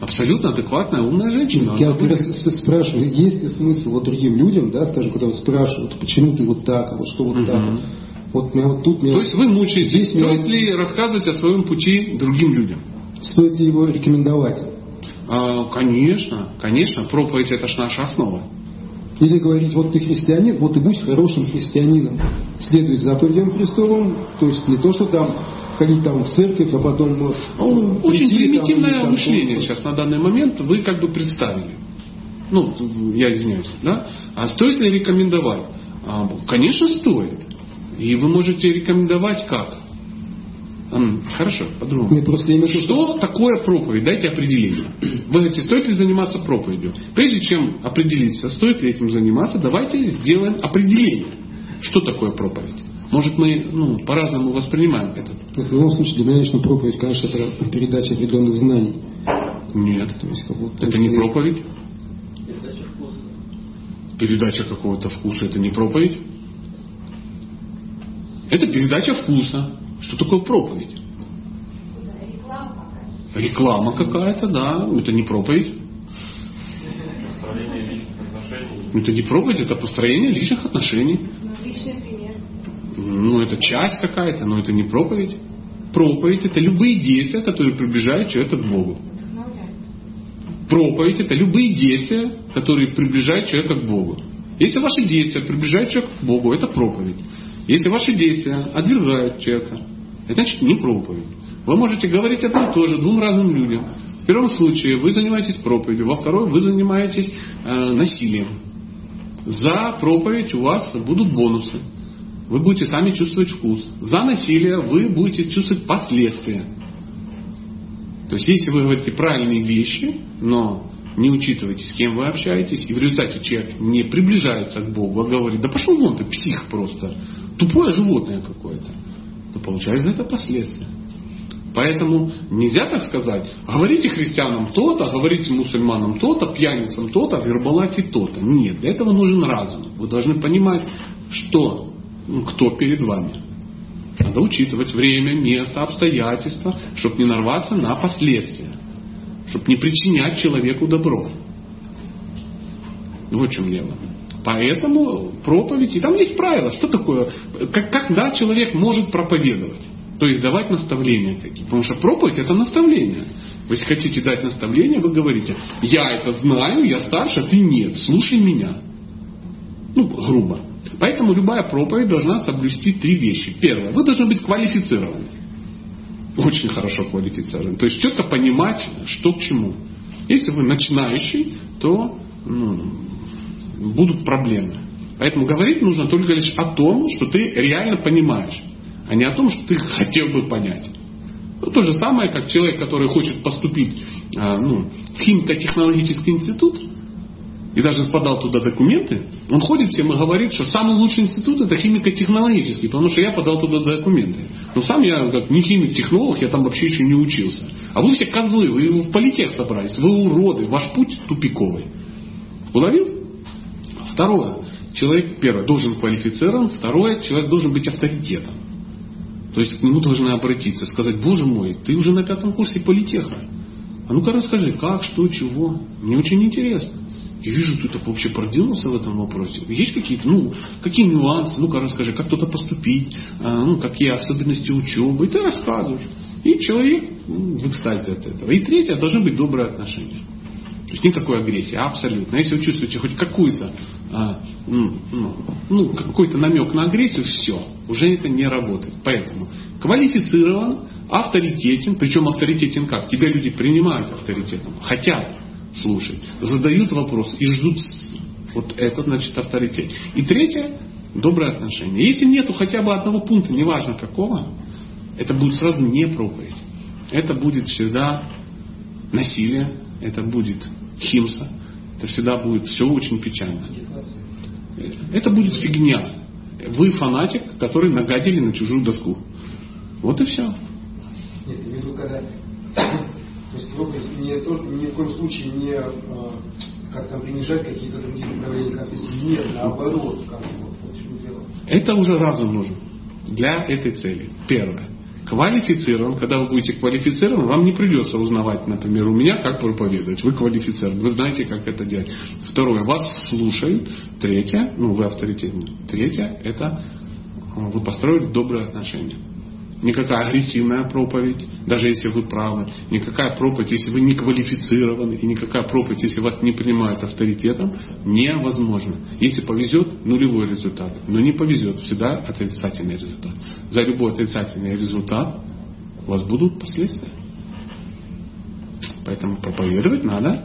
абсолютно адекватная, умная женщина. Я как раз спрашиваю, есть ли смысл вот другим людям, да, скажем, когда вот спрашивают, почему ты вот так, а вот что вот угу. так. Вот меня вот тут меня... То есть вы мучаетесь. Здесь Стоит меня... ли рассказывать о своем пути другим людям? Стоит ли его рекомендовать? А, конечно, конечно. Проповедь это же наша основа. Или говорить, вот ты христианин, вот и будь хорошим христианином. Следуй заповедям Христовым, то есть не то, что там ходить там в церковь, а потом... Ну, очень прийти, примитивное там, мышление там, сейчас на данный момент вы как бы представили. Ну, я извиняюсь, да? А стоит ли рекомендовать? А, конечно, стоит. И вы можете рекомендовать как? Хорошо, по-другому. просто именно что такое проповедь? Дайте определение. Вы говорите, стоит ли заниматься проповедью? Прежде чем определиться, стоит ли этим заниматься, давайте сделаем определение. Что такое проповедь? Может, мы ну, по-разному воспринимаем этот. В любом случае, для меня лично проповедь, конечно, это передача определенных знаний. Нет. То есть, как будто это не проповедь. Передача вкуса. Передача какого-то вкуса это не проповедь. Это передача вкуса. Что такое проповедь? Реклама какая-то, да. Это не проповедь. Это не проповедь, это построение личных отношений. Личный ну, это часть какая-то, но это не проповедь. Проповедь это любые действия, которые приближают человека к Богу. Проповедь это любые действия, которые приближают человека к Богу. Если ваши действия приближают человека к Богу, это проповедь. Если ваши действия отвергают человека, это значит не проповедь. Вы можете говорить одно и то же двум разным людям. В первом случае вы занимаетесь проповедью, во втором вы занимаетесь э, насилием. За проповедь у вас будут бонусы вы будете сами чувствовать вкус. За насилие вы будете чувствовать последствия. То есть, если вы говорите правильные вещи, но не учитываете, с кем вы общаетесь, и в результате человек не приближается к Богу, а говорит, да пошел вон ты, псих просто, тупое животное какое-то, то получается это последствия. Поэтому нельзя так сказать, говорите христианам то-то, говорите мусульманам то-то, пьяницам то-то, вербалафе то-то. Нет, для этого нужен разум. Вы должны понимать, что кто перед вами. Надо учитывать время, место, обстоятельства, чтобы не нарваться на последствия, чтобы не причинять человеку добро. Вот в чем дело. Поэтому проповедь, и там есть правила, что такое, как, когда человек может проповедовать. То есть давать наставления какие. Потому что проповедь это наставление. Вы если хотите дать наставление, вы говорите, я это знаю, я старше, а ты нет, слушай меня. Ну, грубо. Поэтому любая проповедь должна соблюсти три вещи. Первое, вы должны быть квалифицированы. Очень хорошо квалифицированы. То есть четко понимать, что к чему. Если вы начинающий, то ну, будут проблемы. Поэтому говорить нужно только лишь о том, что ты реально понимаешь, а не о том, что ты хотел бы понять. Ну, то же самое, как человек, который хочет поступить а, ну, в химико-технологический институт, и даже подал туда документы, он ходит всем и говорит, что самый лучший институт это химико-технологический, потому что я подал туда документы. Но сам я как не химик-технолог, я там вообще еще не учился. А вы все козлы, вы в политех собрались, вы уроды, ваш путь тупиковый. Уловил? Второе. Человек, первое, должен квалифицирован. Второе, человек должен быть авторитетом. То есть к нему должны обратиться, сказать, боже мой, ты уже на пятом курсе политеха. А ну-ка расскажи, как, что, чего. Мне очень интересно. Я вижу, так вообще продвинулся в этом вопросе. Есть какие-то, ну, какие нюансы, ну-ка расскажи, как кто-то поступить, а, ну, какие особенности учебы, и ты рассказываешь. И человек ну, в экстазе от этого. И третье, должны быть добрые отношения. То есть никакой агрессии, абсолютно. Если вы чувствуете хоть какую-то, а, ну, ну, ну, какой-то намек на агрессию, все, уже это не работает. Поэтому квалифицирован, авторитетен, причем авторитетен как? Тебя люди принимают авторитетом, хотят слушать, задают вопрос и ждут вот это значит авторитет. И третье, доброе отношение. Если нету хотя бы одного пункта, неважно какого, это будет сразу не проповедь. Это будет всегда насилие, это будет химса, это всегда будет все очень печально. Это будет фигня. Вы фанатик, который нагадили на чужую доску. Вот и все. Нет, я имею в виду, когда то есть проповедь не то, ни в коем случае не а, как там принижать какие-то другие направления конфессии. Нет, наоборот, как вот, в чем дело. Это уже разум нужен для этой цели. Первое квалифицирован, когда вы будете квалифицированы, вам не придется узнавать, например, у меня, как проповедовать. Вы квалифицированы, вы знаете, как это делать. Второе, вас слушают. Третье, ну вы авторитетны. Третье, это э, вы построили добрые отношения. Никакая агрессивная проповедь, даже если вы правы, никакая проповедь, если вы не квалифицированы, и никакая проповедь, если вас не принимают авторитетом, невозможно. Если повезет, нулевой результат. Но не повезет, всегда отрицательный результат. За любой отрицательный результат у вас будут последствия. Поэтому проповедовать надо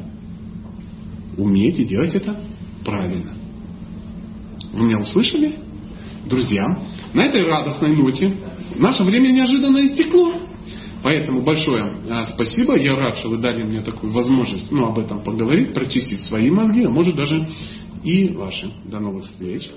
уметь и делать это правильно. Вы меня услышали? Друзья, на этой радостной ноте Наше время неожиданно истекло. Поэтому большое а, спасибо. Я рад, что вы дали мне такую возможность ну, об этом поговорить, прочистить свои мозги, а может даже и ваши. До новых встреч.